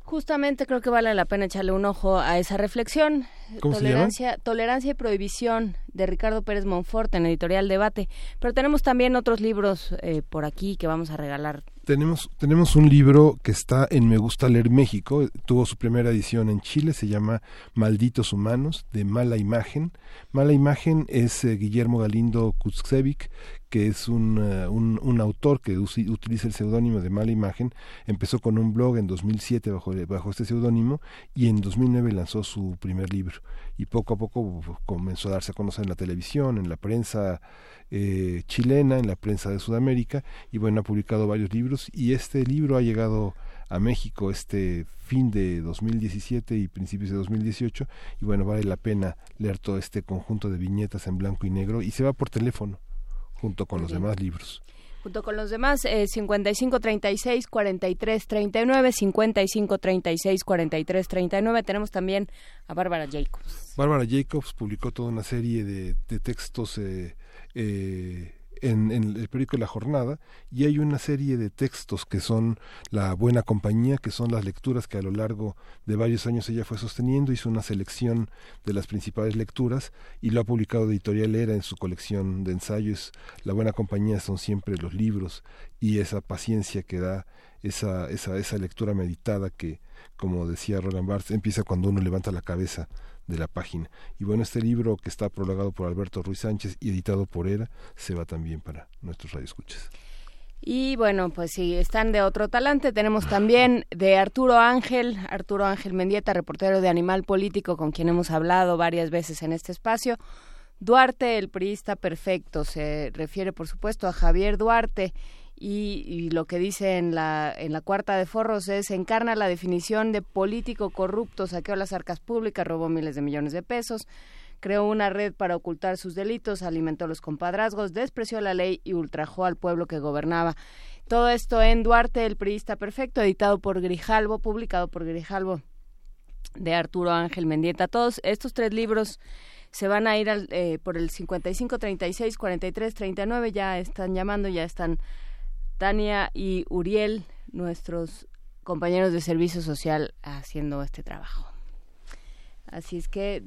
Justamente creo que vale la pena echarle un ojo a esa reflexión. ¿Cómo se llama? Tolerancia, Tolerancia y Prohibición de Ricardo Pérez Monfort en Editorial Debate. Pero tenemos también otros libros eh, por aquí que vamos a regalar. Tenemos, tenemos un libro que está en Me Gusta Leer México, tuvo su primera edición en Chile, se llama Malditos Humanos, de Mala Imagen. Mala Imagen es eh, Guillermo Galindo Kuczewicz, que es un, eh, un, autor que utiliza el seudónimo de Mala Imagen. Empezó con un blog en 2007 bajo, bajo este seudónimo y en 2009 lanzó su primer libro. Y poco a poco comenzó a darse a conocer en la televisión, en la prensa eh, chilena, en la prensa de Sudamérica, y bueno, ha publicado varios libros y este libro ha llegado a México este fin de 2017 y principios de 2018 y bueno, vale la pena leer todo este conjunto de viñetas en blanco y negro y se va por teléfono junto con los bien. demás libros. Junto con los demás, eh, 55 36 43 39, 55 36 43 39. Tenemos también a Bárbara Jacobs. Bárbara Jacobs publicó toda una serie de, de textos eh, eh, en, el periódico La Jornada y hay una serie de textos que son La Buena Compañía, que son las lecturas que a lo largo de varios años ella fue sosteniendo, hizo una selección de las principales lecturas y lo ha publicado Editorial Era en su colección de ensayos. La Buena Compañía son siempre los libros y esa paciencia que da esa, esa, esa lectura meditada que, como decía Roland Barthes, empieza cuando uno levanta la cabeza de la página. Y bueno, este libro que está prologado por Alberto Ruiz Sánchez y editado por ERA se va también para nuestros radioescuchas. Y bueno, pues si están de otro talante, tenemos también de Arturo Ángel, Arturo Ángel Mendieta, reportero de Animal Político, con quien hemos hablado varias veces en este espacio. Duarte, el priista perfecto, se refiere por supuesto a Javier Duarte y, lo que dice en la, en la cuarta de Forros es encarna la definición de político corrupto, saqueó las arcas públicas, robó miles de millones de pesos, creó una red para ocultar sus delitos, alimentó los compadrazgos, despreció la ley y ultrajó al pueblo que gobernaba. Todo esto en Duarte, el priista perfecto, editado por Grijalvo, publicado por Grijalvo de Arturo Ángel Mendieta. Todos estos tres libros se van a ir al, eh, por el 55 36 43 39 ya están llamando ya están Tania y Uriel nuestros compañeros de servicio social haciendo este trabajo así es que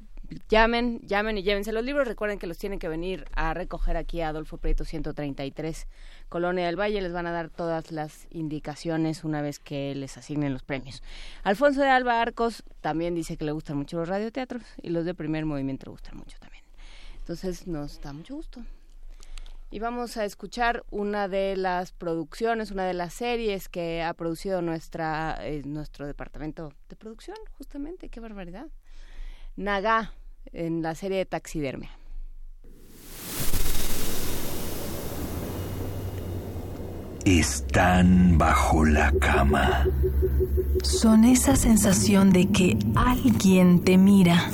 llamen llamen y llévense los libros recuerden que los tienen que venir a recoger aquí a Adolfo Prieto 133 Colonia del Valle les van a dar todas las indicaciones una vez que les asignen los premios Alfonso de Alba Arcos también dice que le gustan mucho los radioteatros y los de primer movimiento le gustan mucho también. Entonces nos da mucho gusto. Y vamos a escuchar una de las producciones, una de las series que ha producido nuestra, eh, nuestro departamento de producción, justamente, qué barbaridad. Naga, en la serie de taxidermia. Están bajo la cama. Son esa sensación de que alguien te mira.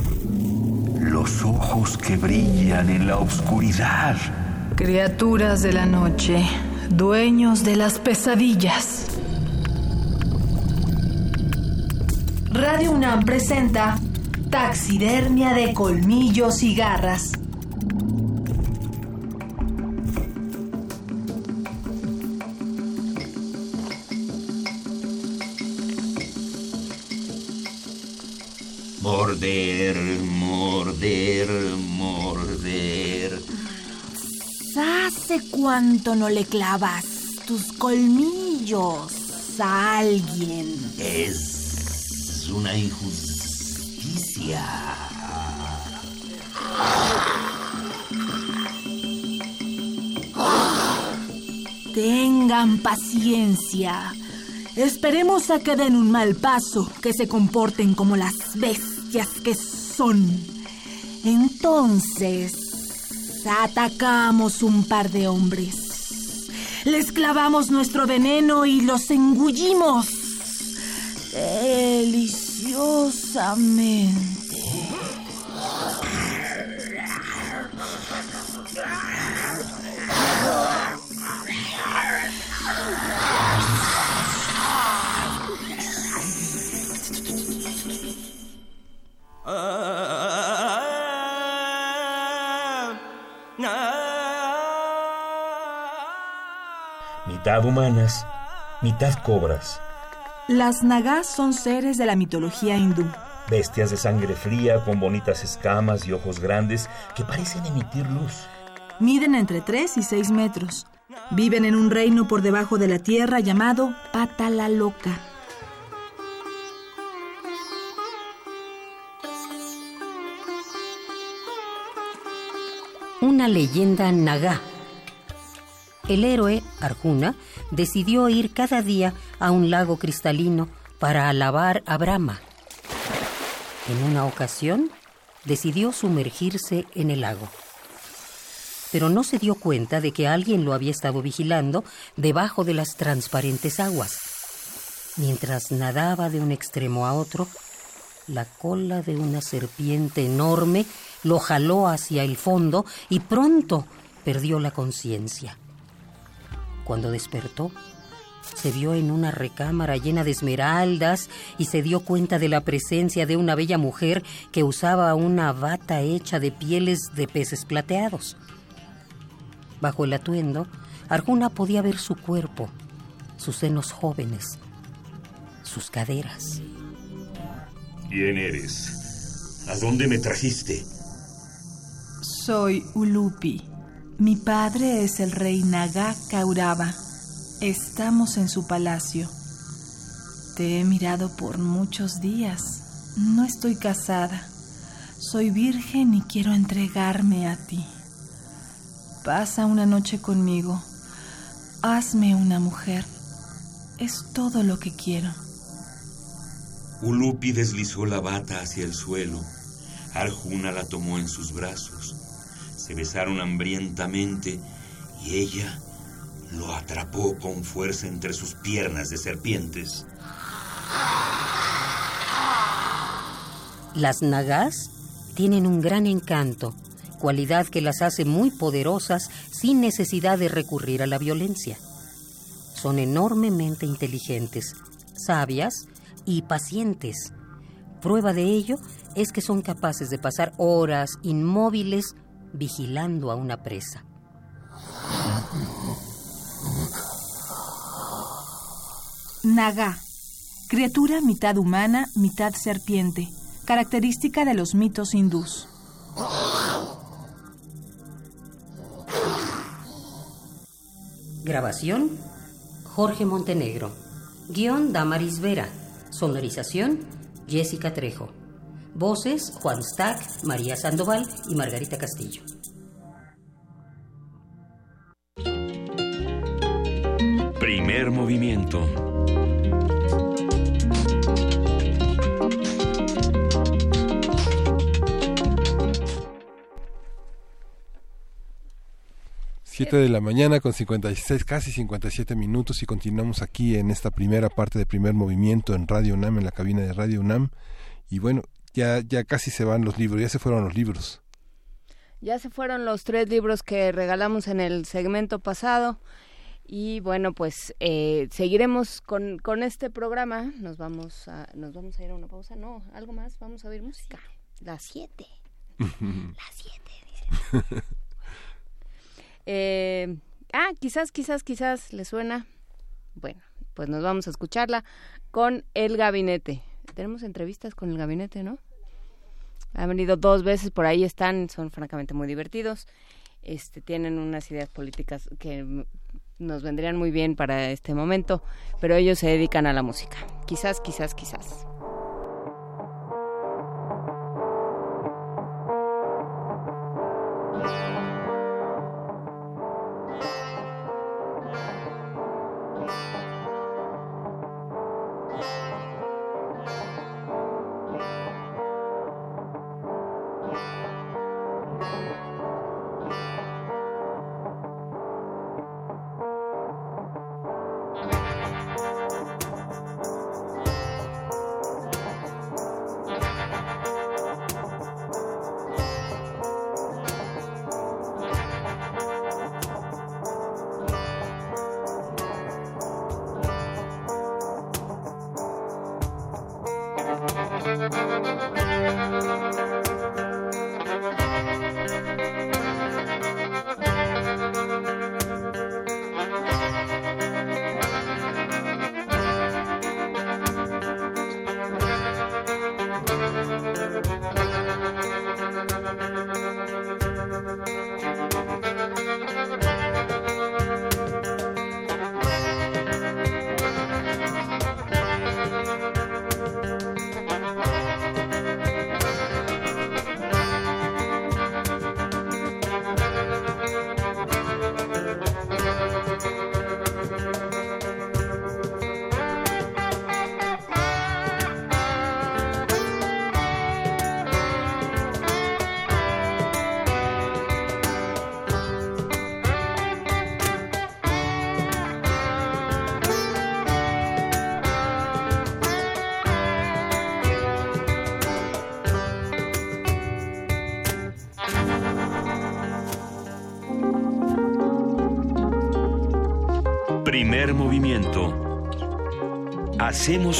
Los ojos que brillan en la oscuridad. Criaturas de la noche, dueños de las pesadillas. Radio UNAM presenta Taxidermia de colmillos y garras. Morder, morder, morder. ¿Hace cuánto no le clavas tus colmillos a alguien? Es una injusticia. Tengan paciencia. Esperemos a que den un mal paso, que se comporten como las bestias que son. Entonces, atacamos un par de hombres. Les clavamos nuestro veneno y los engullimos. Deliciosamente. Mitad humanas, mitad cobras, Las nagas son seres de la mitología hindú. bestias de sangre fría con bonitas escamas y ojos grandes que parecen emitir luz. Miden entre 3 y 6 metros. Viven en un reino por debajo de la tierra llamado Patala Loca. Una leyenda naga. El héroe, Arjuna, decidió ir cada día a un lago cristalino para alabar a Brahma. En una ocasión, decidió sumergirse en el lago. Pero no se dio cuenta de que alguien lo había estado vigilando debajo de las transparentes aguas. Mientras nadaba de un extremo a otro, la cola de una serpiente enorme lo jaló hacia el fondo y pronto perdió la conciencia. Cuando despertó, se vio en una recámara llena de esmeraldas y se dio cuenta de la presencia de una bella mujer que usaba una bata hecha de pieles de peces plateados. Bajo el atuendo, Arjuna podía ver su cuerpo, sus senos jóvenes, sus caderas. ¿Quién eres? ¿A dónde me trajiste? Soy Ulupi. Mi padre es el rey Naga Kaurava. Estamos en su palacio. Te he mirado por muchos días. No estoy casada. Soy virgen y quiero entregarme a ti. Pasa una noche conmigo. Hazme una mujer. Es todo lo que quiero. Ulupi deslizó la bata hacia el suelo. Arjuna la tomó en sus brazos. Se besaron hambrientamente y ella lo atrapó con fuerza entre sus piernas de serpientes. Las nagas tienen un gran encanto, cualidad que las hace muy poderosas sin necesidad de recurrir a la violencia. Son enormemente inteligentes, sabias y pacientes. Prueba de ello es que son capaces de pasar horas inmóviles vigilando a una presa. Naga. Criatura mitad humana, mitad serpiente. Característica de los mitos hindús. Grabación, Jorge Montenegro. Guión, Damaris Vera. Sonorización, Jessica Trejo. Voces, Juan Stack, María Sandoval y Margarita Castillo. Primer movimiento. Siete de la mañana con 56, casi 57 minutos y continuamos aquí en esta primera parte de primer movimiento en Radio UNAM, en la cabina de Radio UNAM. Y bueno, ya, ya casi se van los libros, ya se fueron los libros. Ya se fueron los tres libros que regalamos en el segmento pasado. Y bueno, pues eh, seguiremos con, con este programa. Nos vamos, a, nos vamos a ir a una pausa. No, algo más. Vamos a oír música. Las siete. Las siete, dice. Eh, ah, quizás, quizás, quizás le suena. Bueno, pues nos vamos a escucharla con El Gabinete. Tenemos entrevistas con el Gabinete, ¿no? Han venido dos veces, por ahí están, son francamente muy divertidos. Este, tienen unas ideas políticas que nos vendrían muy bien para este momento, pero ellos se dedican a la música. Quizás, quizás, quizás.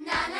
Movimiento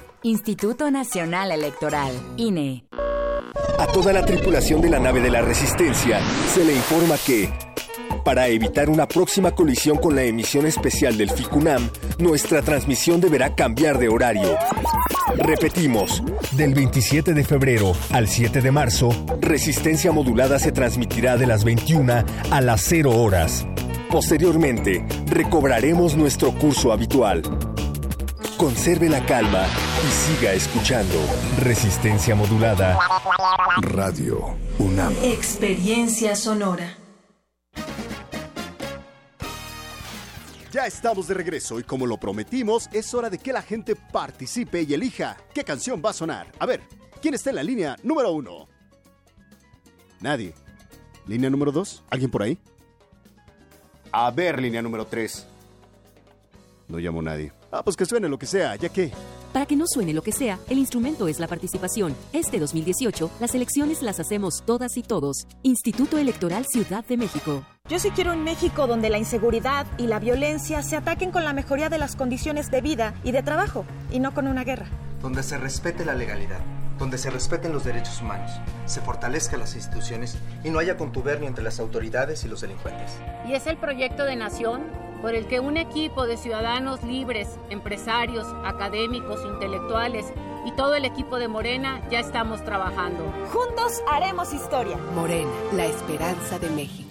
Instituto Nacional Electoral, INE. A toda la tripulación de la nave de la Resistencia se le informa que, para evitar una próxima colisión con la emisión especial del FICUNAM, nuestra transmisión deberá cambiar de horario. Repetimos, del 27 de febrero al 7 de marzo, Resistencia Modulada se transmitirá de las 21 a las 0 horas. Posteriormente, recobraremos nuestro curso habitual. Conserve la calma y siga escuchando. Resistencia Modulada. Radio UNAM. Experiencia sonora. Ya estamos de regreso y como lo prometimos, es hora de que la gente participe y elija qué canción va a sonar. A ver, ¿quién está en la línea número uno? Nadie. ¿Línea número dos? ¿Alguien por ahí? A ver, línea número tres. No llamo a nadie. Ah, pues que suene lo que sea, ya que... Para que no suene lo que sea, el instrumento es la participación. Este 2018, las elecciones las hacemos todas y todos. Instituto Electoral Ciudad de México. Yo sí quiero un México donde la inseguridad y la violencia se ataquen con la mejoría de las condiciones de vida y de trabajo, y no con una guerra. donde se respete la legalidad, donde se respeten los derechos humanos, se fortalezcan las instituciones y no haya contubernio entre las autoridades y los delincuentes. Y es el proyecto de nación por el que un equipo de ciudadanos libres, empresarios, académicos, intelectuales y todo el equipo de Morena ya estamos trabajando. Juntos haremos historia. Morena, la esperanza de México.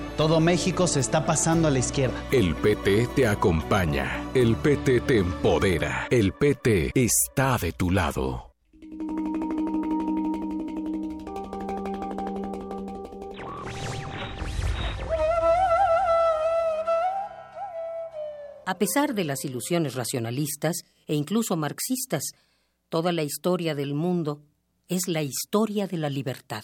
Todo México se está pasando a la izquierda. El PT te acompaña, el PT te empodera, el PT está de tu lado. A pesar de las ilusiones racionalistas e incluso marxistas, toda la historia del mundo es la historia de la libertad.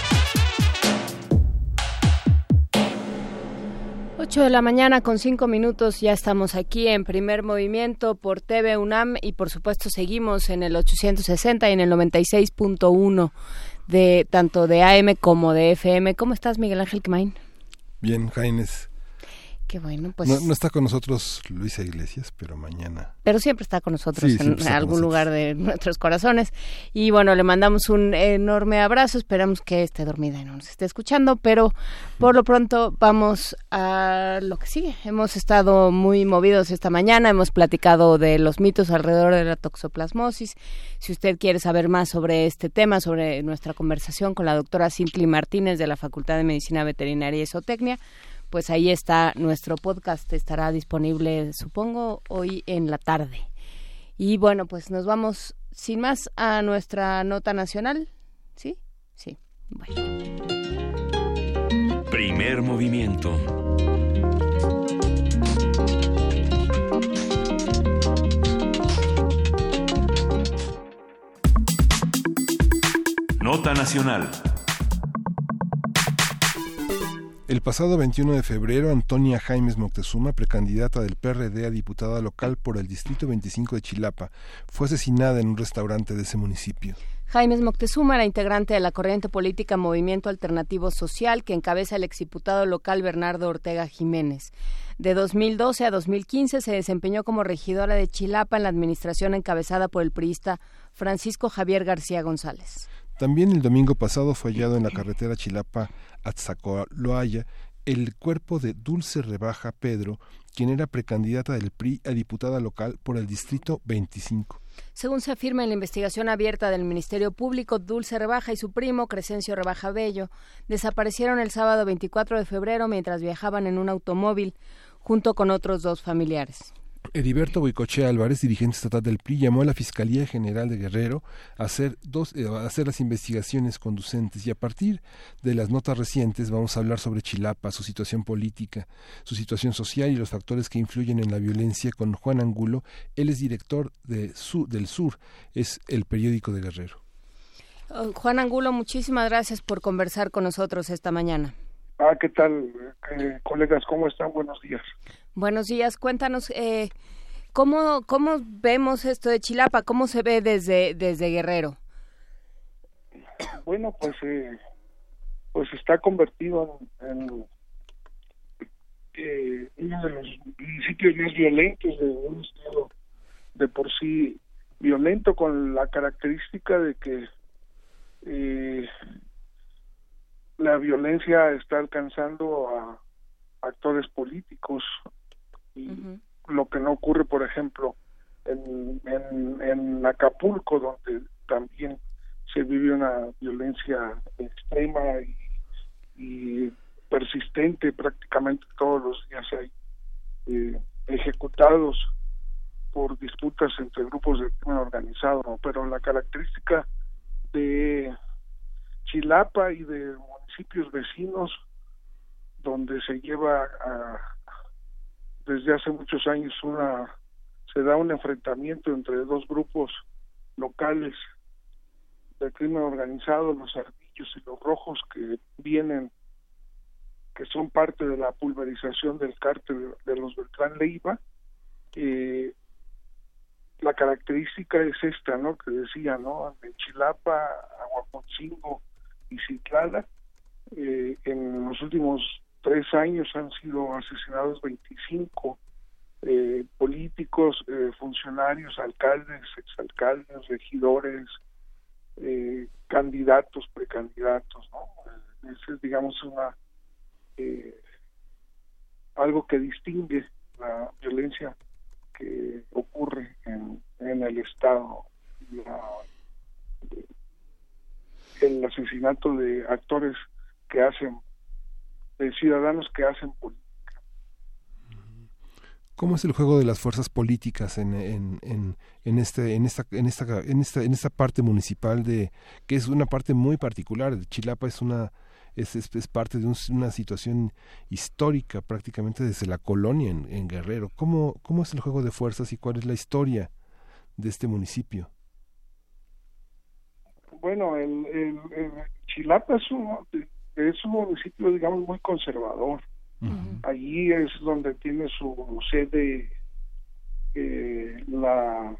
8 de la mañana con 5 minutos, ya estamos aquí en primer movimiento por TV UNAM y por supuesto seguimos en el 860 y en el 96.1 de tanto de AM como de FM. ¿Cómo estás, Miguel Ángel Quemain? Bien, Jaines. Qué bueno, pues. no, no está con nosotros Luisa Iglesias, pero mañana. Pero siempre está con nosotros Sí, en algún nosotros. lugar de nuestros corazones. Y bueno, le mandamos un enorme abrazo. Esperamos que esté dormida y no nos esté escuchando. Pero por lo pronto vamos a lo que sigue. Hemos estado muy movidos esta mañana. Hemos platicado de los mitos alrededor de la toxoplasmosis. Si usted quiere saber más sobre este tema, sobre nuestra conversación con la doctora Cintli Martínez de la Facultad de Medicina Veterinaria y Zootecnia, pues ahí está nuestro podcast, estará disponible supongo hoy en la tarde. Y bueno, pues nos vamos sin más a nuestra nota nacional, ¿sí? Sí. Bueno. Primer movimiento. Nota nacional. El pasado 21 de febrero, Antonia Jaimes Moctezuma, precandidata del PRD a diputada local por el Distrito 25 de Chilapa, fue asesinada en un restaurante de ese municipio. Jaime Moctezuma era integrante de la corriente política Movimiento Alternativo Social que encabeza el exdiputado local Bernardo Ortega Jiménez. De 2012 a 2015 se desempeñó como regidora de Chilapa en la administración encabezada por el priista Francisco Javier García González. También el domingo pasado fue hallado en la carretera Chilapa-Atzacoloaya el cuerpo de Dulce Rebaja Pedro, quien era precandidata del PRI a diputada local por el Distrito 25. Según se afirma en la investigación abierta del Ministerio Público, Dulce Rebaja y su primo, Crescencio Rebaja Bello, desaparecieron el sábado 24 de febrero mientras viajaban en un automóvil junto con otros dos familiares. Heriberto Boicochea Álvarez, dirigente estatal del PRI, llamó a la Fiscalía General de Guerrero a hacer, dos, eh, a hacer las investigaciones conducentes y a partir de las notas recientes vamos a hablar sobre Chilapa, su situación política, su situación social y los factores que influyen en la violencia con Juan Angulo. Él es director de Su- del Sur, es el periódico de Guerrero. Juan Angulo, muchísimas gracias por conversar con nosotros esta mañana. Ah, ¿qué tal, eh, colegas? ¿Cómo están? Buenos días. Buenos días, cuéntanos eh, ¿cómo, cómo vemos esto de Chilapa, cómo se ve desde, desde Guerrero. Bueno, pues eh, pues está convertido en, en, eh, uno de los municipios más violentos de un estado de por sí violento con la característica de que eh, la violencia está alcanzando a actores políticos y lo que no ocurre por ejemplo en, en, en Acapulco donde también se vive una violencia extrema y, y persistente prácticamente todos los días hay eh, ejecutados por disputas entre grupos de crimen organizado ¿no? pero la característica de Chilapa y de municipios vecinos donde se lleva a, desde hace muchos años una se da un enfrentamiento entre dos grupos locales de crimen organizado, los ardillos y los rojos que vienen, que son parte de la pulverización del cártel de los Beltrán Leiva. Eh, la característica es esta, ¿no? Que decía, ¿no? En Chilapa, Aguaconcingo y eh, en los últimos tres años han sido asesinados 25 eh, políticos, eh, funcionarios, alcaldes, exalcaldes, regidores, eh, candidatos, precandidatos, ¿no? Ese es, digamos, una algo que distingue la violencia que ocurre en, el Estado, el asesinato de actores que hacen, de ciudadanos que hacen política. ¿Cómo es el juego de las fuerzas políticas en, en, en, en este, en, esta, en, esta, en, esta, en esta parte municipal de que es una parte muy particular? Chilapa es una es, es, parte de un- una situación histórica prácticamente desde la colonia en, en Guerrero. ¿Cómo, ¿Cómo es el juego de fuerzas y cuál es la historia de este municipio? Bueno, el, el, el Chilapa es un, es un municipio, digamos, muy conservador. Allí es donde tiene su sede eh, la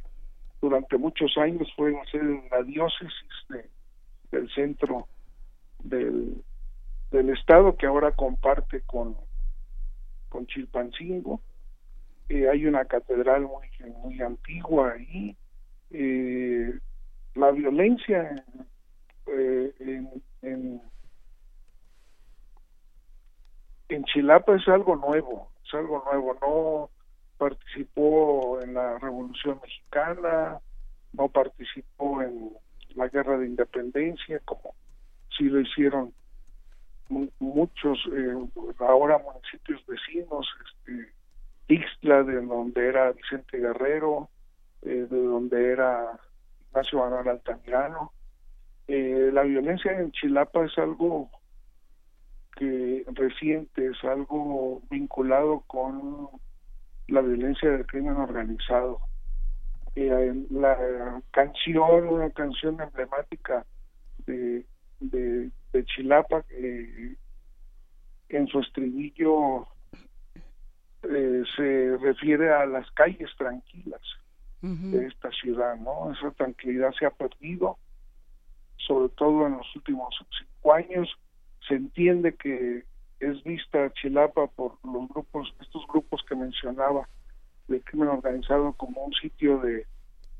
durante muchos años fue sede de la diócesis de- del centro del, del estado que ahora comparte con con Chilpancingo Eh, hay una catedral muy muy antigua ahí Eh, la violencia eh, en, en Chilapa es algo nuevo, es algo nuevo, no participó en la Revolución Mexicana, no participó en la Guerra de Independencia, como sí lo hicieron mu- muchos eh, ahora municipios vecinos, este, Ixtla, de donde era Vicente Guerrero, eh, de donde era Ignacio Manuel Altamirano. Eh, la violencia en Chilapa es algo que reciente, es algo vinculado con la violencia del crimen organizado. Eh, la canción, una canción emblemática de Chilapa, eh, en su estribillo eh, se refiere a las calles tranquilas de esta ciudad, ¿no? Esa tranquilidad se ha perdido, sobre todo en los últimos cinco años. Se entiende que es vista Chilapa por los grupos, estos grupos que mencionaba de crimen organizado como un sitio de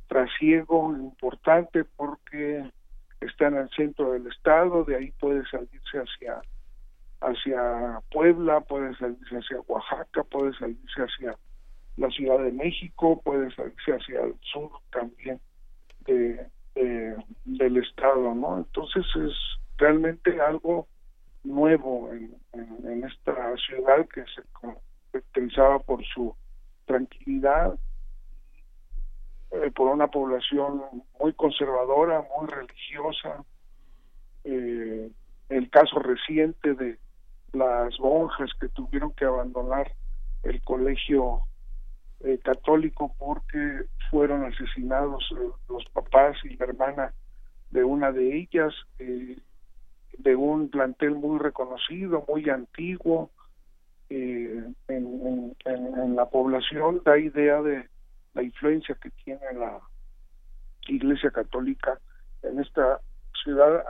trasiego importante porque está en el centro del estado, de ahí puede salirse hacia hacia Puebla, puede salirse hacia Oaxaca, puede salirse hacia la Ciudad de México, puede salirse hacia el sur también de, de- del estado, ¿no? Entonces es realmente algo nuevo en, en- esta ciudad que se caracterizaba por su tranquilidad, eh, por una población muy conservadora, muy religiosa. Eh, el caso reciente de las monjas que tuvieron que abandonar el colegio católico porque fueron asesinados eh, los papás y la hermana de una de ellas, eh, de un plantel muy reconocido, muy antiguo eh, en, en- en- en la población, da idea de la influencia que tiene la Iglesia Católica en esta ciudad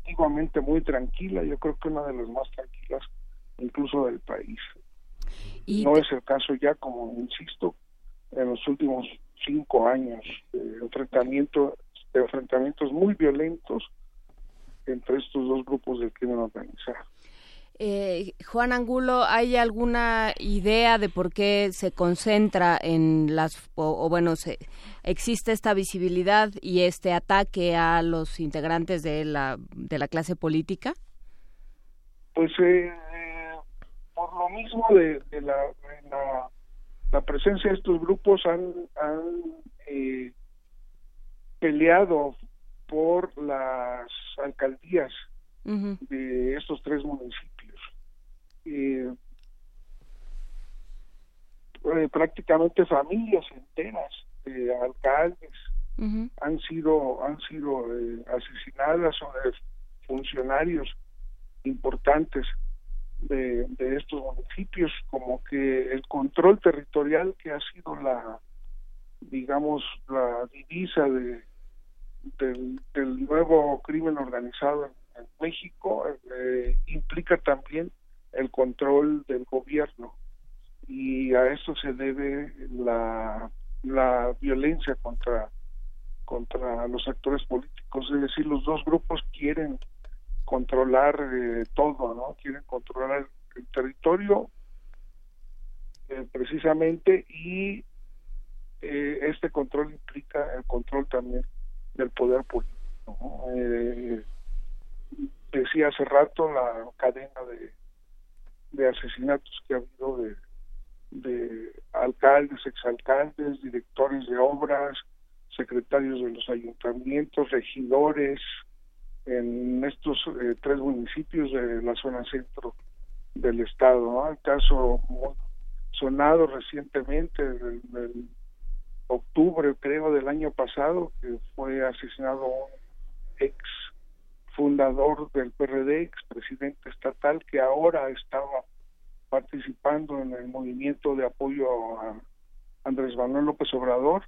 antiguamente muy tranquila, yo creo que una de las más tranquilas incluso del país. Y no es el caso ya, como insisto, en los últimos cinco años enfrentamiento, de enfrentamientos muy violentos entre estos dos grupos del crimen organizado. Eh, Juan Angulo, ¿hay alguna idea de por qué se concentra en las, o, o bueno, se, existe esta visibilidad y este ataque a los integrantes de la, de la clase política? Pues eh, eh, por lo mismo de, de la, de la, la presencia de estos grupos han, han eh, peleado por las alcaldías de estos tres municipios. Eh, eh, prácticamente familias enteras de alcaldes han sido han sido eh, asesinadas o de funcionarios importantes de, estos municipios como que el control territorial que ha sido la digamos la divisa de del, nuevo crimen organizado en, en México eh, implica también el control del gobierno. Y a eso se debe la la violencia contra contra los actores políticos. Es decir los dos grupos quieren controlar eh, todo no quieren controlar el territorio eh, precisamente y eh, este control implica el control también del poder político ¿no? Eh, decía hace rato la cadena de, de asesinatos que ha habido de, de alcaldes, exalcaldes, directores de obras, secretarios de los ayuntamientos, regidores, en estos eh, tres municipios de la zona centro del estado. ¿no? El caso muy sonado recientemente, del, del octubre creo del año pasado, que fue asesinado un ex fundador del PRD, ex presidente estatal, que ahora estaba participando en el movimiento de apoyo a Andrés Manuel López Obrador.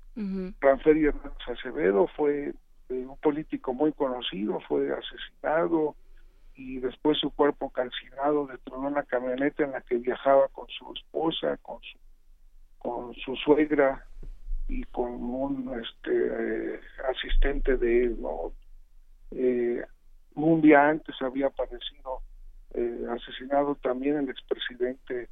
Ranferio Hernández Acevedo fue eh, un político muy conocido, fue asesinado y después su cuerpo calcinado dentro de una camioneta en la que viajaba con su esposa, con su, con su suegra y con un este eh, asistente de él. Eh, un día antes había aparecido eh, asesinado también el expresidente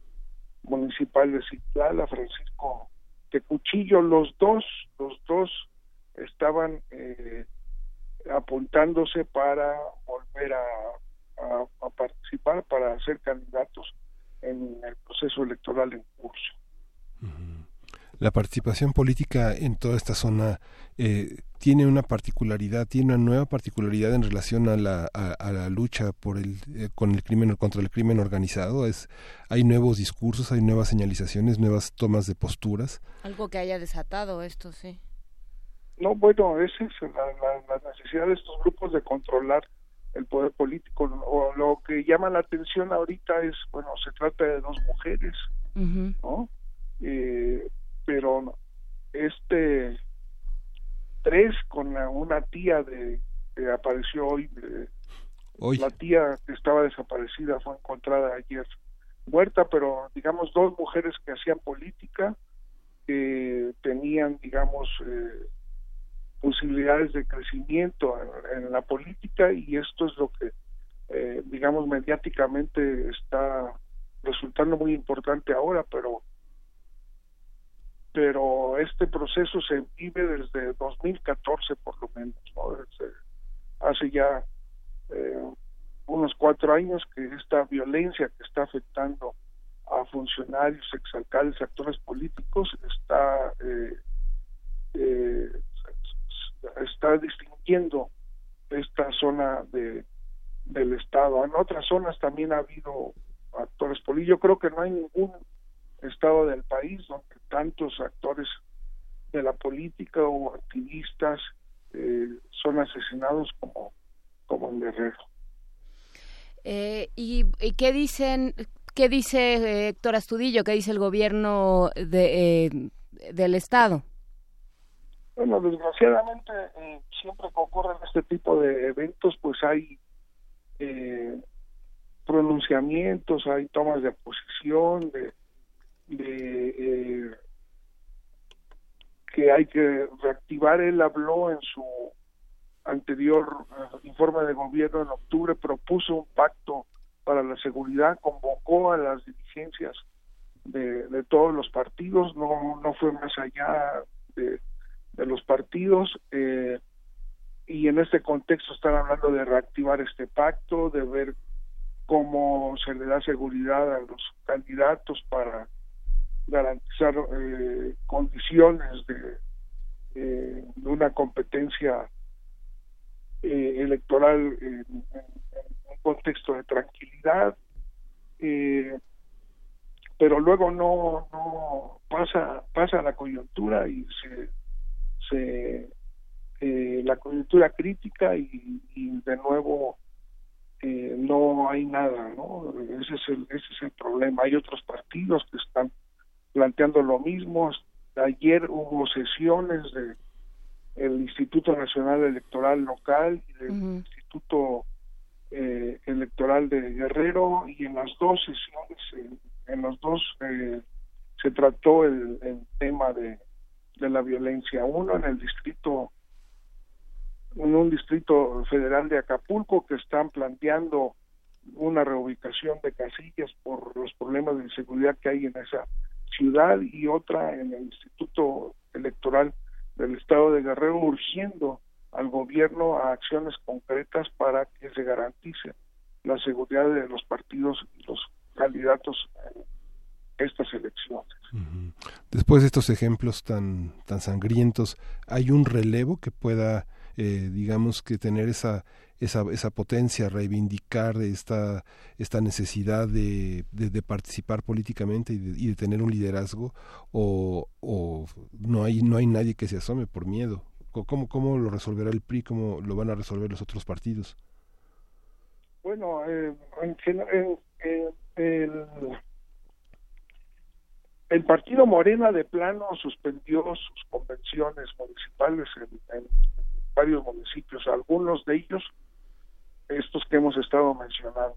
municipal de Citlala, Francisco de Cuchillo. Los dos, los dos estaban eh, apuntándose para volver a, a- a participar, para ser candidatos en el proceso electoral en curso. La participación política en toda esta zona eh, tiene una particularidad, tiene una nueva particularidad en relación a la, a, a la lucha por el, eh, con el crimen contra el crimen organizado. Es, hay nuevos discursos, hay nuevas señalizaciones, nuevas tomas de posturas. Algo que haya desatado esto, sí. No, bueno, esa es la, la- la necesidad de estos grupos de controlar el poder político. O lo que llama la atención ahorita es, bueno, se trata de dos mujeres, ¿no? Eh, pero este tres con la- una tía de que apareció hoy, eh, Hoy. la tía que estaba desaparecida fue encontrada ayer muerta, pero digamos dos mujeres que hacían política, que tenían, digamos, eh, posibilidades de crecimiento en, la política y esto es lo que, eh, digamos, mediáticamente está resultando muy importante ahora, pero pero este proceso se vive desde 2014 por lo menos, ¿no? Desde hace ya eh, unos cuatro años que esta violencia que está afectando a funcionarios, exalcaldes, actores políticos está eh, eh, está distinguiendo esta zona de del estado. En otras zonas también ha habido actores políticos. Yo creo que no hay ningún estado del país donde tantos actores de la política o activistas eh, son asesinados como como en Guerrero. Eh, y, qué dicen, qué dice eh, Héctor Astudillo, qué dice el gobierno de, del estado? Bueno, desgraciadamente eh, siempre que ocurren este tipo de eventos, pues hay eh, pronunciamientos, hay tomas de posición, de, de eh, que hay que reactivar. Él habló en su anterior informe de gobierno en octubre, propuso un pacto para la seguridad, convocó a las dirigencias de, de todos los partidos, no, no fue más allá de, de los partidos. Eh, y en este contexto están hablando de reactivar este pacto, de ver cómo se le da seguridad a los candidatos para garantizar eh, condiciones de, eh, una competencia eh, electoral en- en un contexto de tranquilidad, eh, pero luego no, no pasa pasa la coyuntura y se, se eh, la coyuntura crítica y, y de nuevo eh, no hay nada, ¿no? Ese es el ese es el problema. Hay otros partidos que están planteando lo mismo. Ayer hubo sesiones de el Instituto Nacional Electoral Local y del Instituto eh, Electoral de Guerrero y en las dos sesiones, eh, en los dos eh, se trató el, el tema de, de la violencia. Uno en el distrito, en un distrito federal de Acapulco que están planteando una reubicación de casillas por los problemas de inseguridad que hay en esa ciudad y otra en el Instituto Electoral del Estado de Guerrero urgiendo al gobierno a acciones concretas para que se garantice la seguridad de los partidos y los candidatos estas elecciones. Después de estos ejemplos tan, tan sangrientos, ¿hay un relevo que pueda, eh, digamos, que tener esa, esa, esa potencia, reivindicar esta, esta necesidad de, de, de participar políticamente y de, y de tener un liderazgo? ¿O, o no, hay, no hay nadie que se asome por miedo? ¿Cómo, ¿Cómo lo resolverá el PRI? ¿Cómo lo van a resolver los otros partidos? Bueno, eh, en, gen- en- en- el, el partido Morena de plano suspendió sus convenciones municipales en, en varios municipios, algunos de ellos estos que hemos estado mencionando.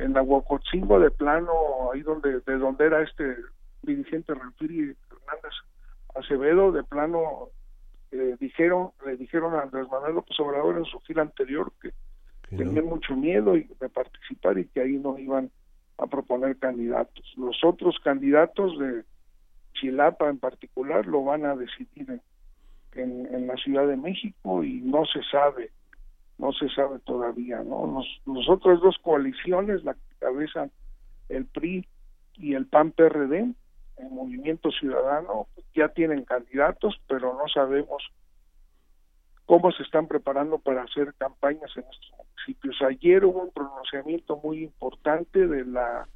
En Aguacotzingo de plano, ahí donde de donde era este dirigente Renfiri Hernández Acevedo, de plano eh, dijeron le dijeron a Andrés Manuel López Obrador en su gira anterior que tenían mucho miedo y- de participar y que ahí no iban a proponer candidatos. Los otros candidatos de Chilapa en particular lo van a decidir en, en, la Ciudad de México y no se sabe, no se sabe todavía, ¿no? Los otras dos coaliciones, la que cabezan el PRI y el PAN-PRD, el Movimiento Ciudadano, ya tienen candidatos, pero no sabemos cómo se están preparando para hacer campañas en estos municipios. Ayer hubo un pronunciamiento muy importante de la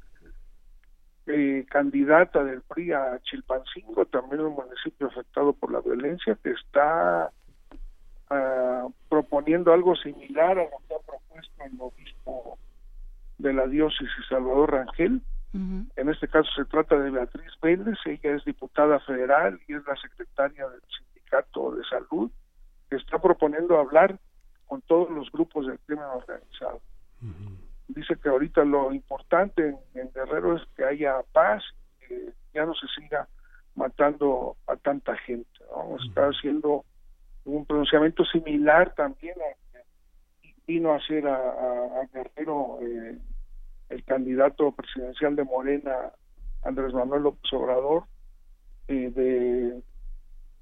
eh, candidata del PRI a Chilpancingo, también un municipio afectado por la violencia, que está ah, proponiendo algo similar a lo que ha propuesto el obispo de la diócesis Salvador Rangel. En este caso se trata de Beatriz Vélez, ella es diputada federal y es la secretaria del Sindicato de Salud, está proponiendo hablar con todos los grupos del crimen organizado. Dice que ahorita lo importante en, Guerrero es que haya paz, que ya no se siga matando a tanta gente. ¿no? Está haciendo un pronunciamiento similar también a que vino a hacer a, a- a Guerrero eh, el candidato presidencial de Morena, Andrés Manuel López Obrador, eh, de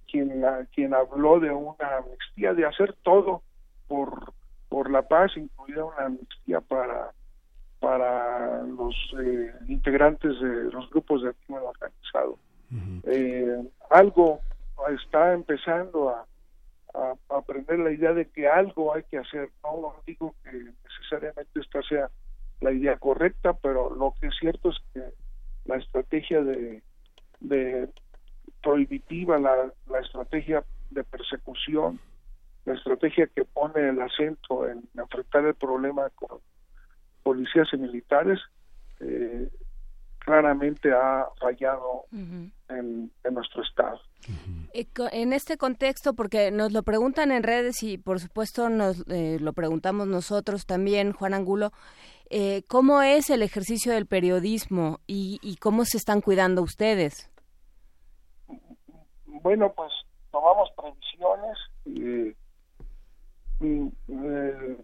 quien, quien habló de una amnistía, de hacer todo por, por la paz, incluida una amnistía para, para los eh, integrantes de los grupos de crimen organizado. Eh, algo está empezando a, a, a aprender la idea de que algo hay que hacer. No digo que necesariamente esta sea la idea correcta, pero lo que es cierto es que la estrategia de, de prohibitiva, la, la estrategia de persecución, la estrategia que pone el acento en enfrentar el problema con policías y militares, eh, claramente ha fallado en, en nuestro estado. Eh, En este contexto, porque nos lo preguntan en redes y por supuesto nos eh, lo preguntamos nosotros también, Juan Angulo, eh, ¿cómo es el ejercicio del periodismo y, y cómo se están cuidando ustedes? Bueno, pues tomamos previsiones. eh, eh,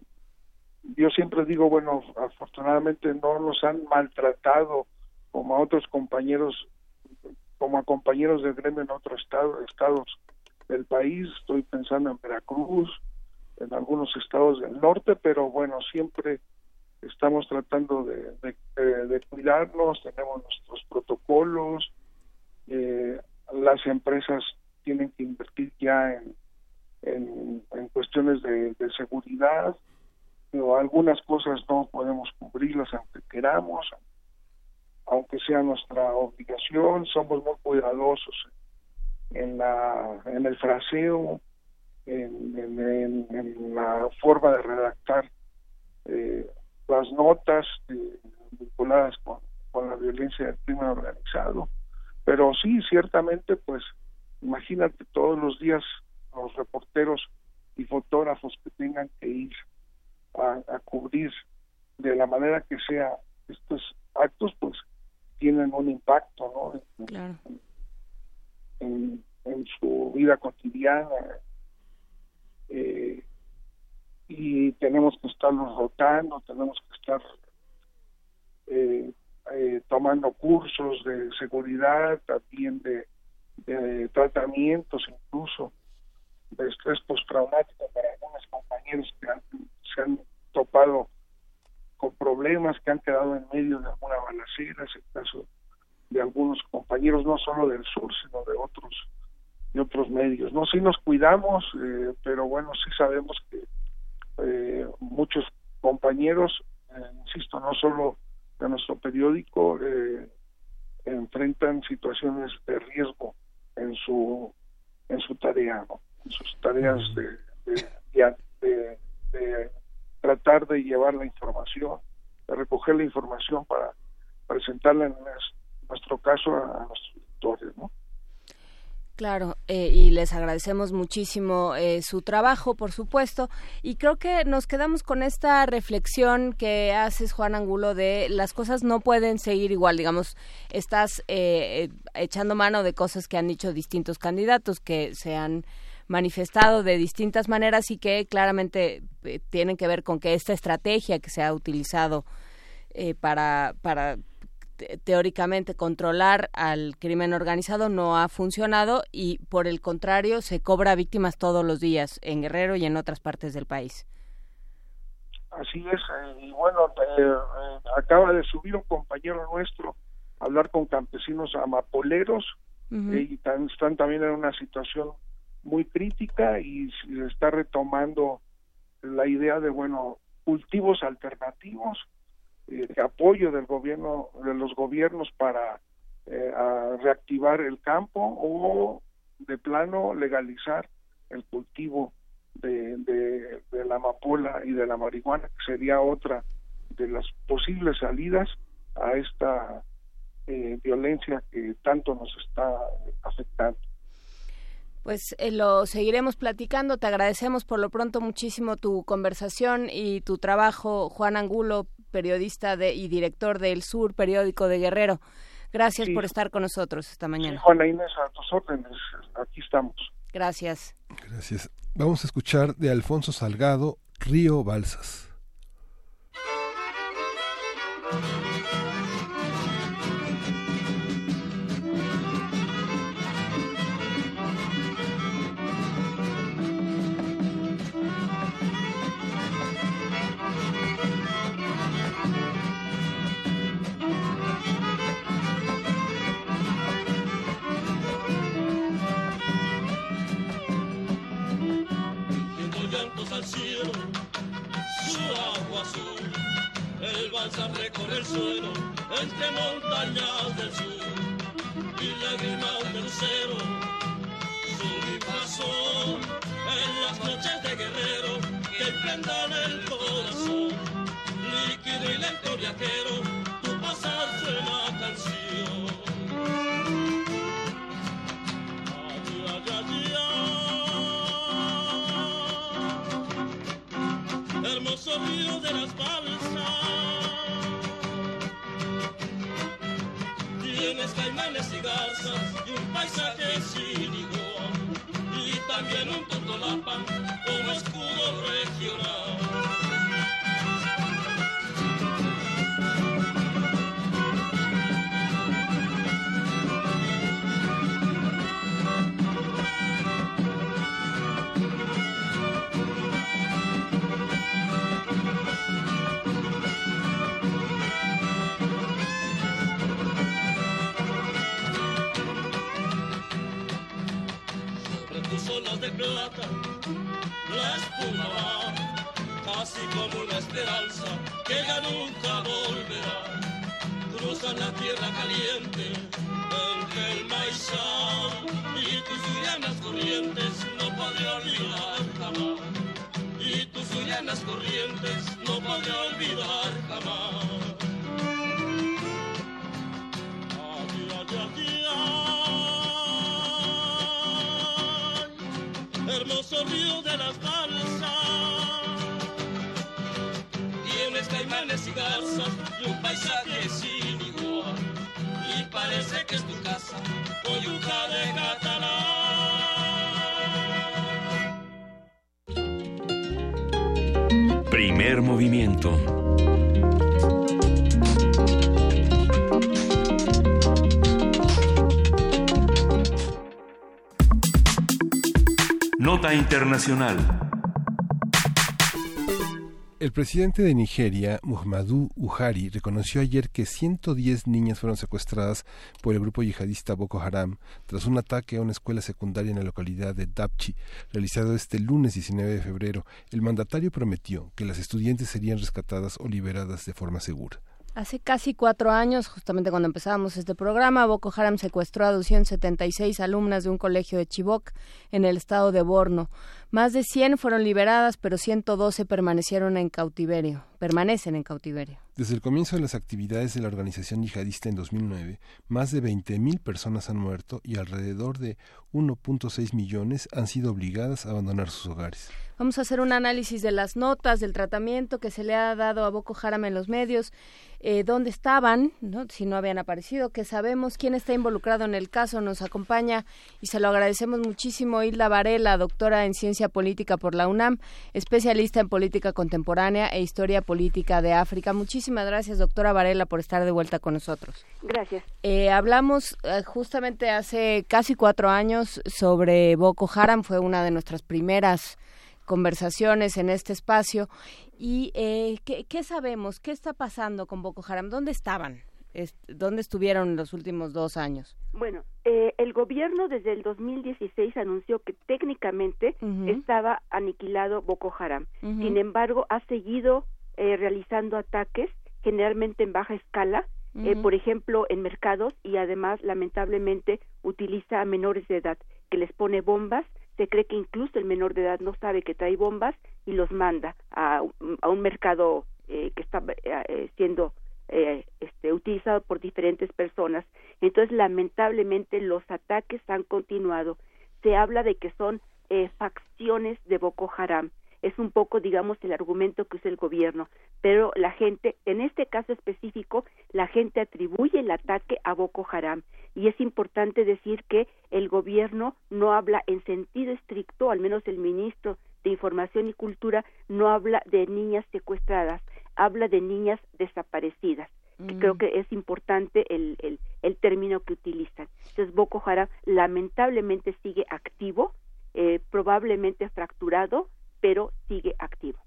yo siempre digo, bueno, afortunadamente no nos han maltratado como a otros compañeros, como a compañeros de gremio en otros estado, estados del país. Estoy pensando en Veracruz, en algunos estados del norte, pero bueno, siempre estamos tratando de, de, de- de cuidarnos, tenemos nuestros protocolos, eh, las empresas tienen que invertir ya en, en, cuestiones de, seguridad, pero algunas cosas no podemos cubrirlas aunque queramos, aunque sea nuestra obligación, somos muy cuidadosos en la en el fraseo, en- en la forma de redactar eh, las notas eh, vinculadas con, con la violencia del crimen organizado. Pero sí, ciertamente, pues imagínate todos los días los reporteros y fotógrafos que tengan que ir a, a cubrir de la manera que sea estos actos, pues tienen un impacto, ¿no? En- Claro. en, en su vida cotidiana eh, y tenemos que estarlos rotando, tenemos que estar eh, eh, tomando cursos de seguridad, también de, tratamientos incluso de estrés postraumático para algunos compañeros que han- se han topado con problemas, que han quedado en medio de alguna balacera, es el caso de algunos compañeros, no solo del sur, sino de otros de otros medios. No, sí nos cuidamos, eh, pero bueno, sí sabemos que eh, muchos compañeros, eh, insisto, no solo de nuestro periódico, eh, enfrentan situaciones de riesgo en su en su tarea, ¿no? en sus tareas de, de, de- tratar de llevar la información, de recoger la información para presentarla en nues- nuestro caso a, a nuestros lectores, ¿no? Claro, eh, y les agradecemos muchísimo eh, su trabajo, por supuesto, y creo que nos quedamos con esta reflexión que haces, Juan Angulo, de las cosas no pueden seguir igual, digamos, estás eh, eh, echando mano de cosas que han dicho distintos candidatos, que se han manifestado de distintas maneras y que claramente eh, tienen que ver con que esta estrategia que se ha utilizado eh, para, para teóricamente controlar al crimen organizado no ha funcionado y por el contrario se cobra víctimas todos los días en Guerrero y en otras partes del país. Así es, eh, y bueno, eh, eh, acaba de subir un compañero nuestro a hablar con campesinos amapoleros eh, y tan- están también en una situación muy crítica y se está retomando la idea de, bueno, cultivos alternativos, eh, apoyo del gobierno, de los gobiernos para eh, reactivar el campo o de plano legalizar el cultivo de, de, de la amapola y de la marihuana, que sería otra de las posibles salidas a esta eh, violencia que tanto nos está afectando. Pues eh, lo seguiremos platicando. Te agradecemos por lo pronto muchísimo tu conversación y tu trabajo, Juan Angulo, periodista de, y director del Sur, periódico de Guerrero. Gracias Sí. por estar con nosotros esta mañana. Juana Inés, a tus órdenes, aquí estamos. Gracias. Gracias. Vamos a escuchar de Alfonso Salgado, Río Balsas. Danza recorre el suelo entre montañas del sur y lágrimas del cero. Su paso en las noches de guerrero que prendan el corazón. Líquido y lento viajero, tu pasar suena canción. Ay, ay, ay, ay. Hermoso río de las balsas. Caimanes y garzas y un paisaje sin igual. Y también un totolapan como escudo casi como una esperanza que ya nunca volverá. Cruzan la tierra caliente entre el maizal y tus llanas corrientes no podré olvidar jamás. Y tus llanas corrientes no podré olvidar jamás. Ay, ay, ay. hermoso río de las y garzas y un paisaje sin igual. Y parece que es tu casa, Coyuca de Catalán. Primer movimiento. Nota Internacional. El presidente de Nigeria, Muhammadu Buhari, reconoció ayer que 110 niñas fueron secuestradas por el grupo yihadista Boko Haram tras un ataque a una escuela secundaria en la localidad de Dapchi, realizado este lunes 19 de febrero. El mandatario prometió que las estudiantes serían rescatadas o liberadas de forma segura. Hace casi cuatro años, justamente cuando empezábamos este programa, Boko Haram secuestró a 276 alumnas de un colegio de Chibok en el estado de Borno. Más de 100 fueron liberadas, pero 112 permanecieron en cautiverio, permanecen en cautiverio. Desde el comienzo de las actividades de la organización yihadista en 2009, más de 20.000 personas han muerto y alrededor de 1.6 millones han sido obligadas a abandonar sus hogares. Vamos a hacer un análisis de las notas, del tratamiento que se le ha dado a Boko Haram en los medios, eh, dónde estaban, ¿no? si no habían aparecido, que sabemos quién está involucrado en el caso. Nos acompaña y se lo agradecemos muchísimo Hilda Varela, doctora en Ciencia Política por la UNAM, especialista en política contemporánea e historia política de África. Muchísimas gracias, doctora Varela, por estar de vuelta con nosotros. Gracias. Eh, hablamos eh, justamente hace casi cuatro años sobre Boko Haram, fue una de nuestras primeras conversaciones en este espacio. ¿Y eh, ¿qué, qué sabemos? ¿Qué está pasando con Boko Haram? ¿Dónde estaban? Est- ¿Dónde estuvieron en los últimos dos años? Bueno, eh, el gobierno desde el 2016 anunció que técnicamente estaba aniquilado Boko Haram. Sin embargo, ha seguido eh, realizando ataques, generalmente en baja escala, eh, por ejemplo, en mercados y además, lamentablemente, utiliza a menores de edad que les pone bombas. Se cree que incluso el menor de edad no sabe que trae bombas y los manda a, a un mercado eh, que está eh, siendo eh, este, utilizado por diferentes personas. Entonces, lamentablemente, los ataques han continuado. Se habla de que son eh, facciones de Boko Haram. Es un poco, digamos, el argumento que usa el gobierno. Pero la gente, en este caso específico, la gente atribuye el ataque a Boko Haram. Y es importante decir que el gobierno no habla en sentido estricto, al menos el ministro de Información y Cultura no habla de niñas secuestradas, habla de niñas desaparecidas, que Mm. creo que es importante el, el, el término que utilizan. Entonces Boko Haram lamentablemente sigue activo, eh, probablemente fracturado, pero sigue activo.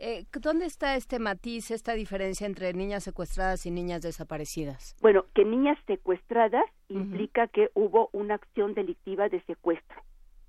Eh, ¿Dónde está este matiz, esta diferencia entre niñas secuestradas y niñas desaparecidas? Bueno, que niñas secuestradas implica que hubo una acción delictiva de secuestro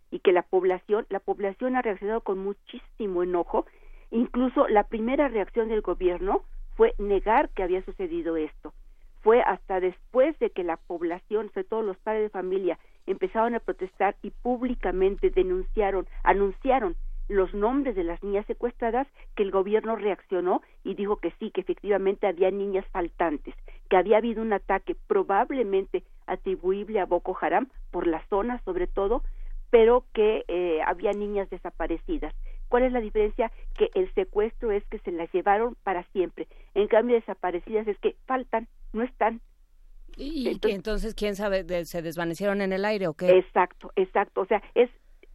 y que la población, la población ha reaccionado con muchísimo enojo. Incluso la primera reacción del gobierno fue negar que había sucedido esto. Fue hasta después de que la población, sobre todo los padres de familia, empezaron a protestar y públicamente denunciaron, anunciaron los nombres de las niñas secuestradas que el gobierno reaccionó y dijo que sí, que efectivamente había niñas faltantes, que había habido un ataque probablemente atribuible a Boko Haram por la zona sobre todo, pero que eh, había niñas desaparecidas. ¿Cuál es la diferencia? Que el secuestro es que se las llevaron para siempre. En cambio, desaparecidas es que faltan, no están. ¿Y entonces, entonces quién sabe, se desvanecieron en el aire o qué? Exacto, exacto. O sea, es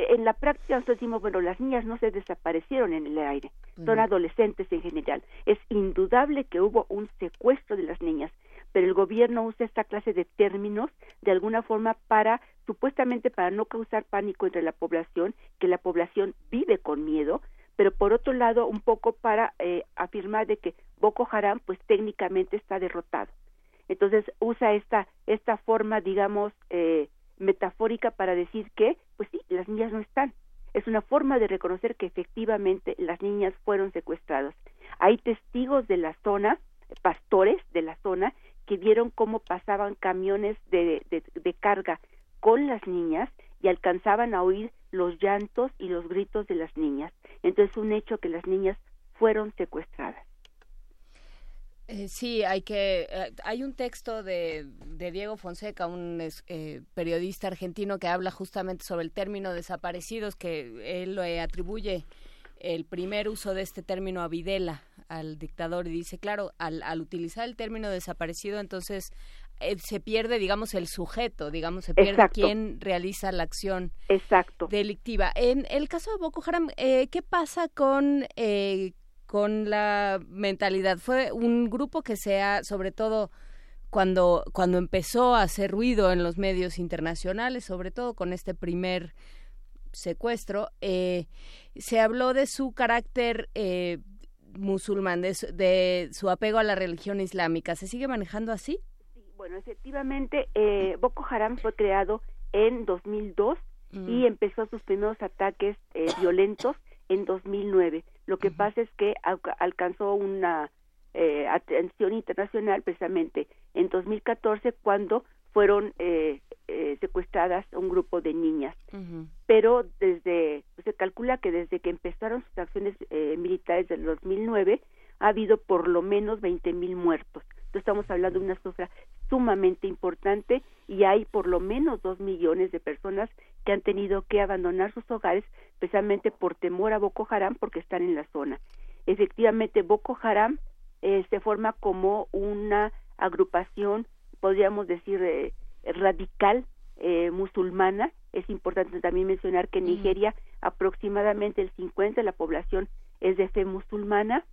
en la práctica nosotros decimos, bueno, las niñas no se desaparecieron en el aire, son adolescentes en general. Es indudable que hubo un secuestro de las niñas, pero el gobierno usa esta clase de términos de alguna forma para, supuestamente para no causar pánico entre la población, que la población vive con miedo, pero por otro lado un poco para eh, afirmar de que Boko Haram pues técnicamente está derrotado. Entonces usa esta, esta forma, digamos, eh, metafórica para decir que, pues sí, las niñas no están. Es una forma de reconocer que efectivamente las niñas fueron secuestradas. Hay testigos de la zona, pastores de la zona, que vieron cómo pasaban camiones de, carga con las niñas y alcanzaban a oír los llantos y los gritos de las niñas. Entonces, un hecho que las niñas fueron secuestradas. Eh, sí, hay que. Eh, hay un texto de, Diego Fonseca, un eh, periodista argentino que habla justamente sobre el término desaparecidos, que él le atribuye el primer uso de este término a Videla, al dictador, y dice, claro, al, al utilizar el término desaparecido, entonces se pierde, digamos, el sujeto, digamos, se pierde quién realiza la acción Exacto. delictiva. En el caso de Boko Haram, ¿qué pasa con con la mentalidad. Fue un grupo que se ha, sobre todo cuando, cuando empezó a hacer ruido en los medios internacionales, sobre todo con este primer secuestro, eh, se habló de su carácter eh, musulmán, de su, apego a la religión islámica. ¿Se sigue manejando así? Sí, bueno, efectivamente, eh, Boko Haram fue creado en 2002 y mm. empezó sus primeros ataques violentos en 2009. Lo que pasa es que alcanzó una eh, atención internacional precisamente en 2014 cuando fueron eh, eh, secuestradas un grupo de niñas. Pero desde se calcula que desde que empezaron sus acciones eh, militares del 2009 ha habido por lo menos 20 mil muertos. Entonces estamos hablando de una cifra sumamente importante y hay por lo menos dos millones de personas que han tenido que abandonar sus hogares precisamente por temor a Boko Haram porque están en la zona. Efectivamente, Boko Haram eh, se forma como una agrupación, podríamos decir, eh, radical eh, musulmana. Es importante también mencionar que en Nigeria aproximadamente el 50 de la población es de fe musulmana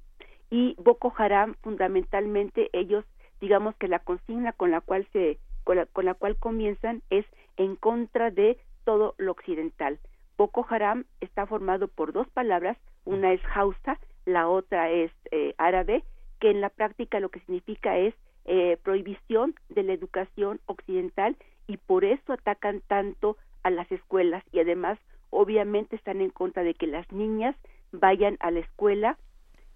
y Boko Haram fundamentalmente ellos digamos que la consigna con la cual se con la, cual comienzan es en contra de todo lo occidental. Boko Haram está formado por dos palabras, una es Hausa, la otra es eh, árabe, que en la práctica lo que significa es eh, prohibición de la educación occidental y por eso atacan tanto a las escuelas y además obviamente están en contra de que las niñas vayan a la escuela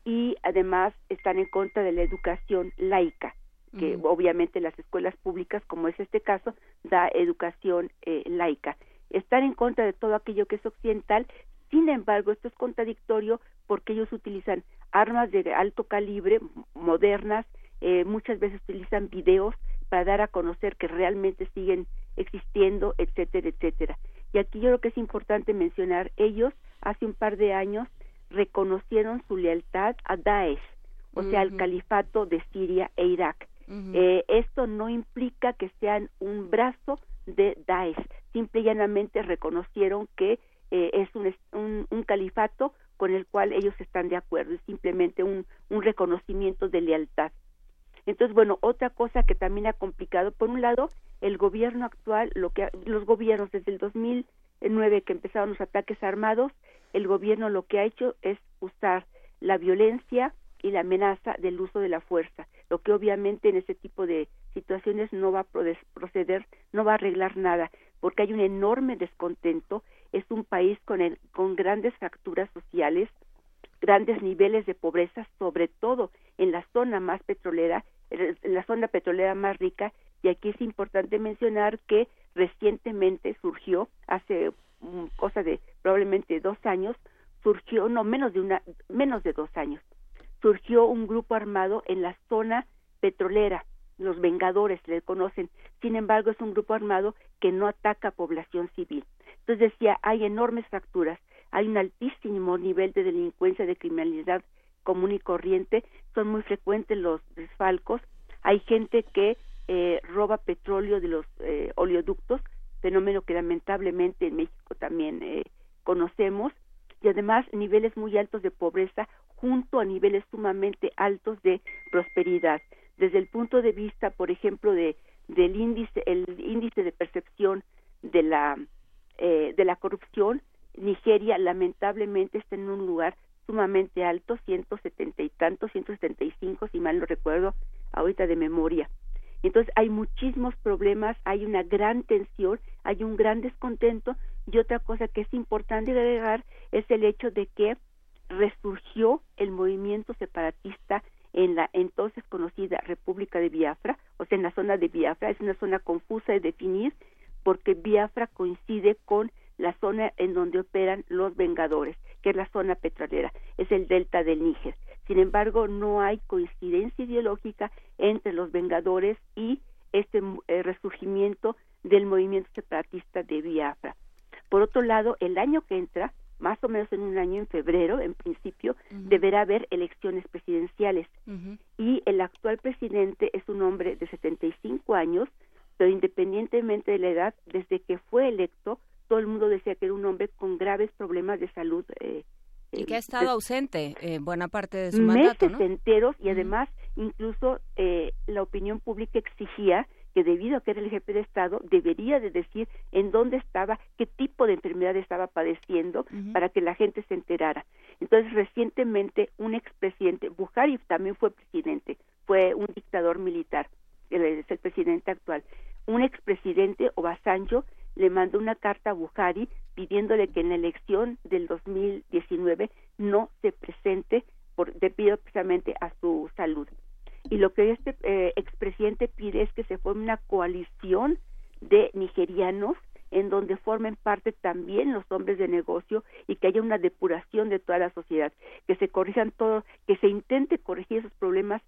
y además están en contra de la educación laica que obviamente las escuelas públicas, como es este caso, da educación eh, laica. Están en contra de todo aquello que es occidental, sin embargo, esto es contradictorio porque ellos utilizan armas de alto calibre, modernas, eh, muchas veces utilizan videos para dar a conocer que realmente siguen existiendo, etcétera, etcétera. Y aquí yo creo que es importante mencionar, ellos hace un par de años reconocieron su lealtad a Daesh, o sea, al califato de Siria e Irak. Eh, esto no implica que sean un brazo de Daesh, simple y llanamente reconocieron que eh, es un, un, califato con el cual ellos están de acuerdo, es simplemente un, un reconocimiento de lealtad. Entonces, bueno, otra cosa que también ha complicado, por un lado, el gobierno actual, lo que los gobiernos desde el 2009 que empezaron los ataques armados, el gobierno lo que ha hecho es usar la violencia y la amenaza del uso de la fuerza, lo que obviamente en ese tipo de situaciones no va a proceder, no va a arreglar nada, porque hay un enorme descontento, es un país con, con grandes fracturas sociales, grandes niveles de pobreza, sobre todo en la zona más petrolera, en la zona petrolera más rica, y aquí es importante mencionar que recientemente surgió, hace cosa de probablemente dos años, surgió, no menos de una, menos de dos años, surgió un grupo armado en la zona petrolera, los Vengadores le conocen, sin embargo es un grupo armado que no ataca a población civil. Entonces decía, hay enormes fracturas, hay un altísimo nivel de delincuencia, de criminalidad común y corriente, son muy frecuentes los desfalcos, hay gente que eh, roba petróleo de los eh, oleoductos, fenómeno que lamentablemente en México también eh, conocemos, y además niveles muy altos de pobreza junto a niveles sumamente altos de prosperidad. Desde el punto de vista, por ejemplo, de del índice, el índice de percepción de la eh, de la corrupción, Nigeria lamentablemente está en un lugar sumamente alto, 170 y tantos, 175 si mal no recuerdo ahorita de memoria. Entonces hay muchísimos problemas, hay una gran tensión, hay un gran descontento y otra cosa que es importante agregar es el hecho de que resurgió el movimiento separatista en la entonces conocida República de Biafra, o sea, en la zona de Biafra, es una zona confusa de definir porque Biafra coincide con la zona en donde operan los Vengadores, que es la zona petrolera, es el delta del Níger. Sin embargo, no hay coincidencia ideológica entre los Vengadores y este eh, resurgimiento del movimiento separatista de Biafra. Por otro lado, el año que entra, más o menos en un año, en febrero, en principio, deberá haber elecciones presidenciales. Y el actual presidente es un hombre de 75 años, pero independientemente de la edad, desde que fue electo, todo el mundo decía que era un hombre con graves problemas de salud eh, y que ha estado ausente eh, buena parte de su mandato, meses enteros y además incluso eh, la opinión pública exigía que debido a que era el jefe de Estado debería de decir en dónde estaba, qué tipo de enfermedad estaba padeciendo para que la gente se enterara. Entonces recientemente un expresidente, Buhari también fue presidente, fue un dictador militar, es el presidente actual. Un expresidente Obasanjo le mandó una carta a Buhari pidiéndole que en la elección del 2019 no se presente por, debido precisamente a su salud. Y lo que este eh, expresidente pide es que se forme una coalición de nigerianos en donde formen parte también los hombres de negocio y que haya una depuración de toda la sociedad, que se corrijan todo, que se intente corregir esos problemas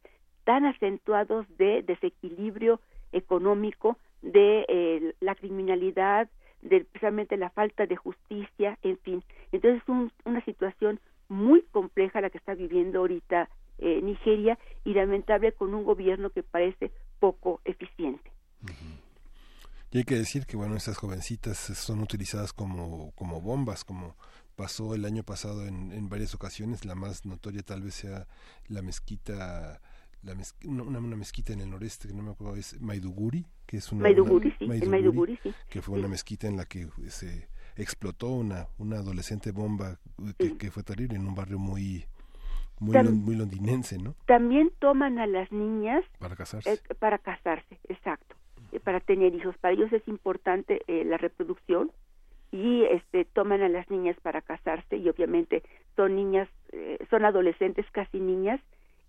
tan acentuados de desequilibrio económico, de eh, la criminalidad, de precisamente la falta de justicia, en fin. Entonces es una situación muy compleja la que está viviendo ahorita eh, Nigeria y lamentable con un gobierno que parece poco eficiente. Y hay que decir que bueno, estas jovencitas son utilizadas como, como bombas, como pasó el año pasado en, en varias ocasiones. La más notoria tal vez sea la mezquita la una, una, mezquita en el noreste que no me acuerdo es Maiduguri que es una, Maiduguri, sí, Maiduguri, sí. que fue una mezquita en la que se explotó una una adolescente bomba que, fue terrible en un barrio muy muy, muy londinense, ¿no? También toman a las niñas para casarse. Eh, para casarse, exacto, eh, para tener hijos. Para ellos es importante eh, la reproducción y este toman a las niñas para casarse y obviamente son niñas, son adolescentes casi niñas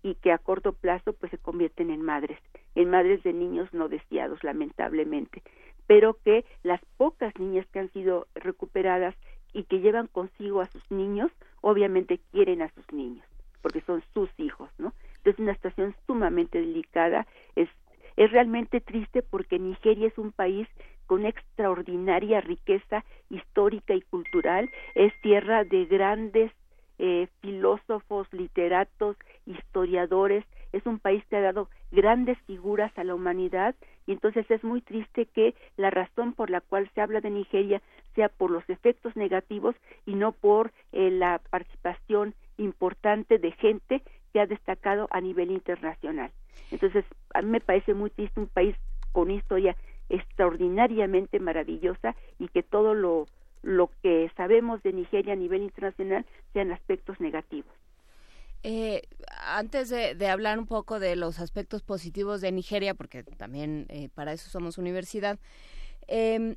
y que a corto plazo pues se convierten en madres, en madres de niños no deseados lamentablemente, pero que las pocas niñas que han sido recuperadas y que llevan consigo a sus niños, obviamente quieren a sus niños, porque son sus hijos, ¿no? Entonces una situación sumamente delicada, es es realmente triste porque Nigeria es un país con extraordinaria riqueza histórica y cultural, es tierra de grandes eh, filósofos, literatos, historiadores, es un país que ha dado grandes figuras a la humanidad. Y entonces es muy triste que la razón por la cual se habla de Nigeria sea por los efectos negativos y no por eh, la participación importante de gente que ha destacado a nivel internacional. Entonces, a mí me parece muy triste un país con historia extraordinariamente maravillosa y que todo lo lo que sabemos de Nigeria a nivel internacional sean aspectos negativos. Eh, antes de, hablar un poco de los aspectos positivos de Nigeria, porque también eh, para eso somos universidad, em,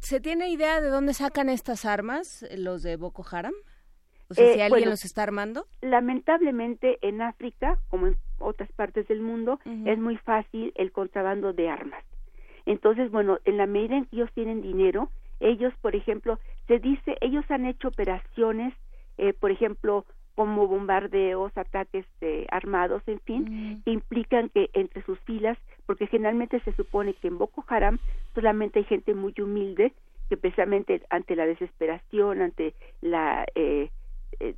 ¿se tiene idea de dónde sacan estas armas los de Boko Haram? O sea, Eh, si alguien bueno, los está armando. Lamentablemente en África, como en otras partes del mundo, es muy fácil el contrabando de armas. Entonces, bueno, en la medida en que ellos tienen dinero, ellos, por ejemplo, se dice, ellos han hecho operaciones, eh, por ejemplo, como bombardeos, ataques eh, armados, en fin, que implican que entre sus filas, porque generalmente se supone que en Boko Haram solamente hay gente muy humilde que precisamente ante la desesperación, ante la eh, eh,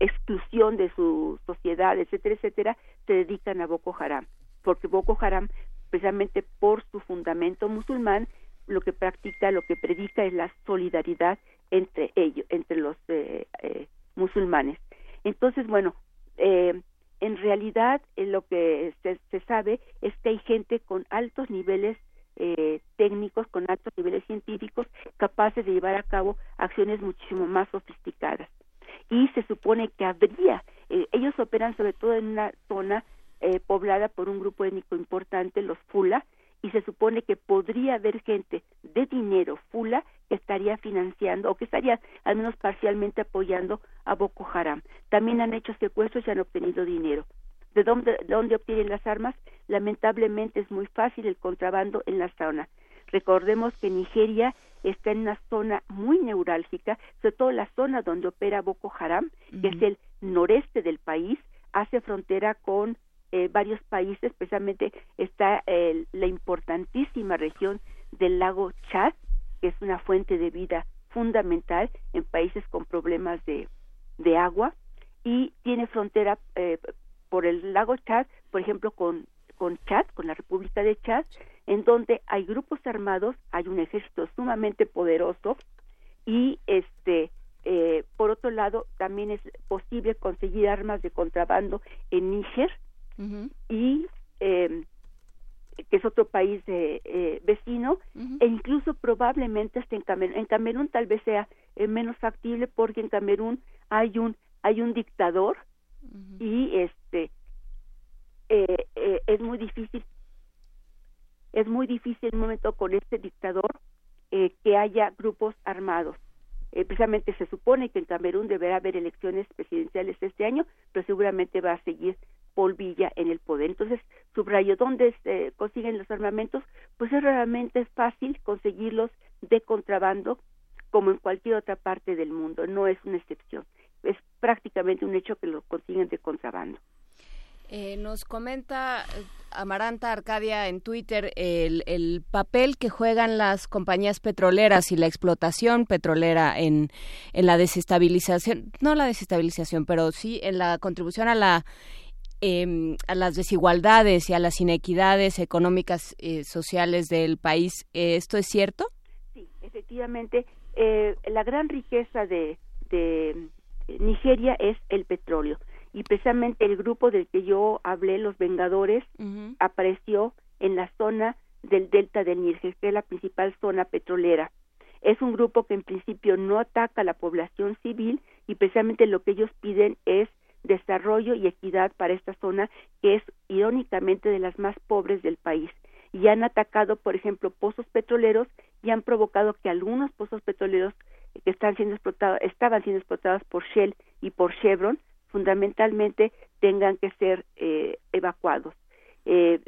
exclusión de su sociedad, etcétera, etcétera, se dedican a Boko Haram, porque Boko Haram, precisamente por su fundamento musulmán, lo que practica, lo que predica es la solidaridad entre ellos, entre los eh, eh, musulmanes. Entonces, bueno, eh, en realidad eh, lo que se, se sabe es que hay gente con altos niveles eh, técnicos, con altos niveles científicos, capaces de llevar a cabo acciones muchísimo más sofisticadas. Y se supone que habría, eh, ellos operan sobre todo en una zona eh, poblada por un grupo étnico importante, los Fula, y se supone que podría haber gente de dinero Fula que estaría financiando o que estaría al menos parcialmente apoyando a Boko Haram. También han hecho secuestros y han obtenido dinero. ¿De dónde, de dónde obtienen las armas? Lamentablemente es muy fácil el contrabando en la zona. Recordemos que Nigeria está en una zona muy neurálgica, sobre todo la zona donde opera Boko Haram, que es el noreste del país, hace frontera con eh, varios países, especialmente está eh, la importantísima región del lago Chad, que es una fuente de vida fundamental en países con problemas de, de agua, y tiene frontera eh, por el lago Chad, por ejemplo, con, con Chad, con la República de Chad, en donde hay grupos armados, hay un ejército sumamente poderoso y este eh, por otro lado también es posible conseguir armas de contrabando en Níger y eh, que es otro país eh, eh, vecino e incluso probablemente hasta en Camerún. En Camerún tal vez sea eh, menos factible porque en Camerún hay un hay un dictador y este eh, eh, es muy difícil es muy difícil en un momento con este dictador eh, que haya grupos armados. Eh, precisamente se supone que en Camerún deberá haber elecciones presidenciales este año, pero seguramente va a seguir Paul Villa en el poder. Entonces, subrayo, ¿dónde se consiguen los armamentos? Pues es realmente fácil conseguirlos de contrabando, como en cualquier otra parte del mundo, no es una excepción. Es prácticamente un hecho que los consiguen de contrabando. Eh, nos comenta eh, Amaranta Arcadia en Twitter el, el papel que juegan las compañías petroleras y la explotación petrolera en, la desestabilización, no la desestabilización, pero sí en la contribución a la em, a las desigualdades y a las inequidades económicas y sociales del país. Eh, ¿Esto es cierto? Sí, efectivamente, eh, la gran riqueza de Nigeria es el petróleo y precisamente el grupo del que yo hablé, los Vengadores, apareció en la zona del delta del Níger, que es la principal zona petrolera. Es un grupo que en principio no ataca a la población civil y precisamente lo que ellos piden es desarrollo y equidad para esta zona que es irónicamente de las más pobres del país y han atacado por ejemplo pozos petroleros y han provocado que algunos pozos petroleros que están siendo explotados estaban siendo explotados por Shell y por Chevron fundamentalmente tengan que ser eh, evacuados. Eh,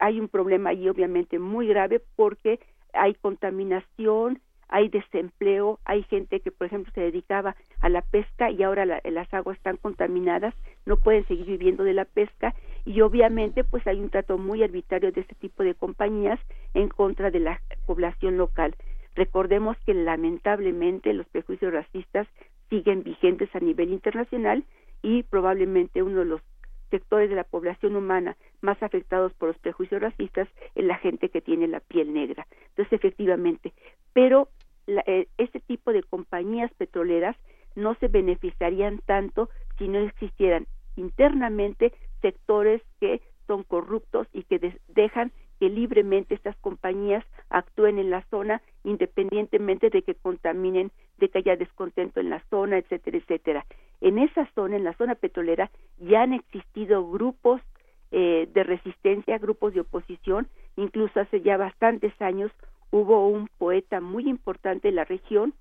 hay un problema ahí obviamente muy grave porque hay contaminación, hay desempleo, hay gente que por ejemplo se dedicaba a la pesca y ahora la, las aguas están contaminadas, no pueden seguir viviendo de la pesca y obviamente pues hay un trato muy arbitrario de este tipo de compañías en contra de la población local. Recordemos que lamentablemente los prejuicios racistas siguen vigentes a nivel internacional y probablemente uno de los sectores de la población humana más afectados por los prejuicios racistas es la gente que tiene la piel negra. Entonces, efectivamente, pero la, eh, este tipo de compañías petroleras no se beneficiarían tanto si no existieran internamente sectores que son corruptos y que de dejan que libremente estas compañías actúen en la zona independientemente de que contaminen, de que haya descontento en la zona, etcétera, etcétera. En esa zona, en la zona petrolera, ya han existido grupos eh, de resistencia, grupos de oposición, incluso hace ya bastantes años hubo un poeta muy importante en la región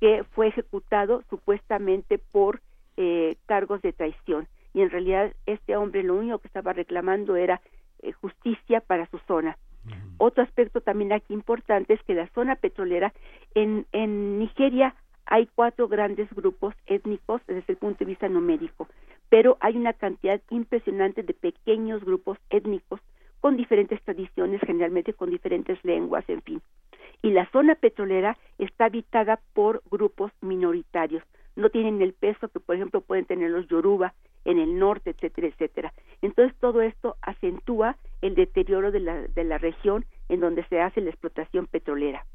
que fue ejecutado supuestamente por eh, cargos de traición. Y en realidad este hombre lo único que estaba reclamando era eh, justicia para su zona. Otro aspecto también aquí importante es que la zona petrolera en, en Nigeria hay cuatro grandes grupos étnicos desde el punto de vista numérico, pero hay una cantidad impresionante de pequeños grupos étnicos con diferentes tradiciones, generalmente con diferentes lenguas, en fin. Y la zona petrolera está habitada por grupos minoritarios. No tienen el peso que, por ejemplo, pueden tener los yoruba en el norte, etcétera, etcétera. Entonces, todo esto acentúa el deterioro de la, de la región en donde se hace la explotación petrolera.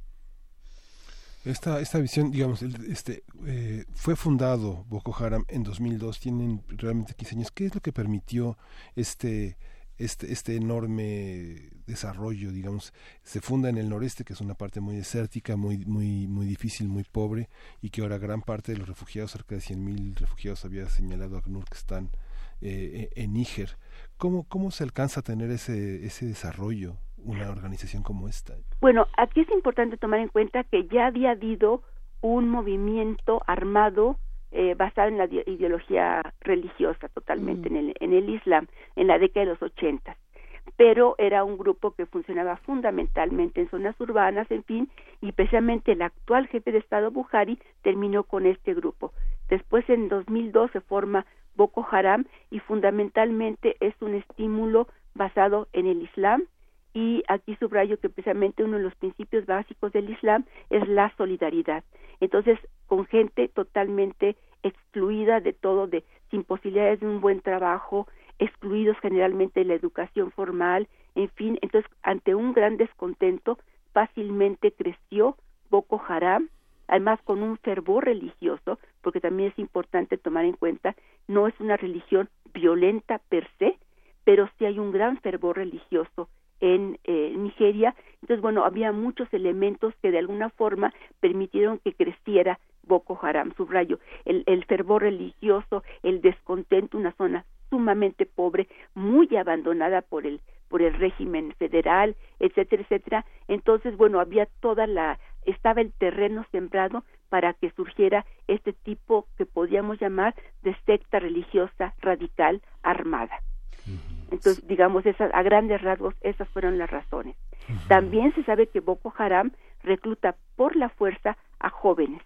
Esta, esta visión, digamos, este, eh, fue fundado Boko Haram en 2002, tienen realmente 15 años. ¿Qué es lo que permitió este, este, este enorme desarrollo, digamos, se funda en el noreste, que es una parte muy desértica, muy, muy, muy difícil, muy pobre, y que ahora gran parte de los refugiados, cerca de 100.000 refugiados, había señalado a Nur que están eh, en Níger. ¿Cómo, ¿Cómo se alcanza a tener ese, ese desarrollo, una organización como esta? Bueno, aquí es importante tomar en cuenta que ya había habido un movimiento armado eh, basado en la ideología religiosa totalmente, mm. en, el, en el Islam, en la década de los ochentas. Pero era un grupo que funcionaba fundamentalmente en zonas urbanas, en fin, y precisamente el actual jefe de Estado Buhari terminó con este grupo. Después, en 2002, se forma Boko Haram y fundamentalmente es un estímulo basado en el Islam, y aquí subrayo que precisamente uno de los principios básicos del Islam es la solidaridad. Entonces, con gente totalmente excluida de todo, de sin posibilidades de un buen trabajo, excluidos generalmente de la educación formal, en fin, entonces ante un gran descontento fácilmente creció Boko Haram, además con un fervor religioso, porque también es importante tomar en cuenta, no es una religión violenta per se, pero sí hay un gran fervor religioso en eh, Nigeria. Entonces, bueno, había muchos elementos que de alguna forma permitieron que creciera Boko Haram, subrayo, el, el fervor religioso, el descontento, una zona sumamente pobre, muy abandonada por el por el régimen federal, etcétera, etcétera. Entonces, bueno, había toda la estaba el terreno sembrado para que surgiera este tipo que podíamos llamar de secta religiosa radical armada. Entonces, digamos, esas, a grandes rasgos, esas fueron las razones. También se sabe que Boko Haram recluta por la fuerza a jóvenes,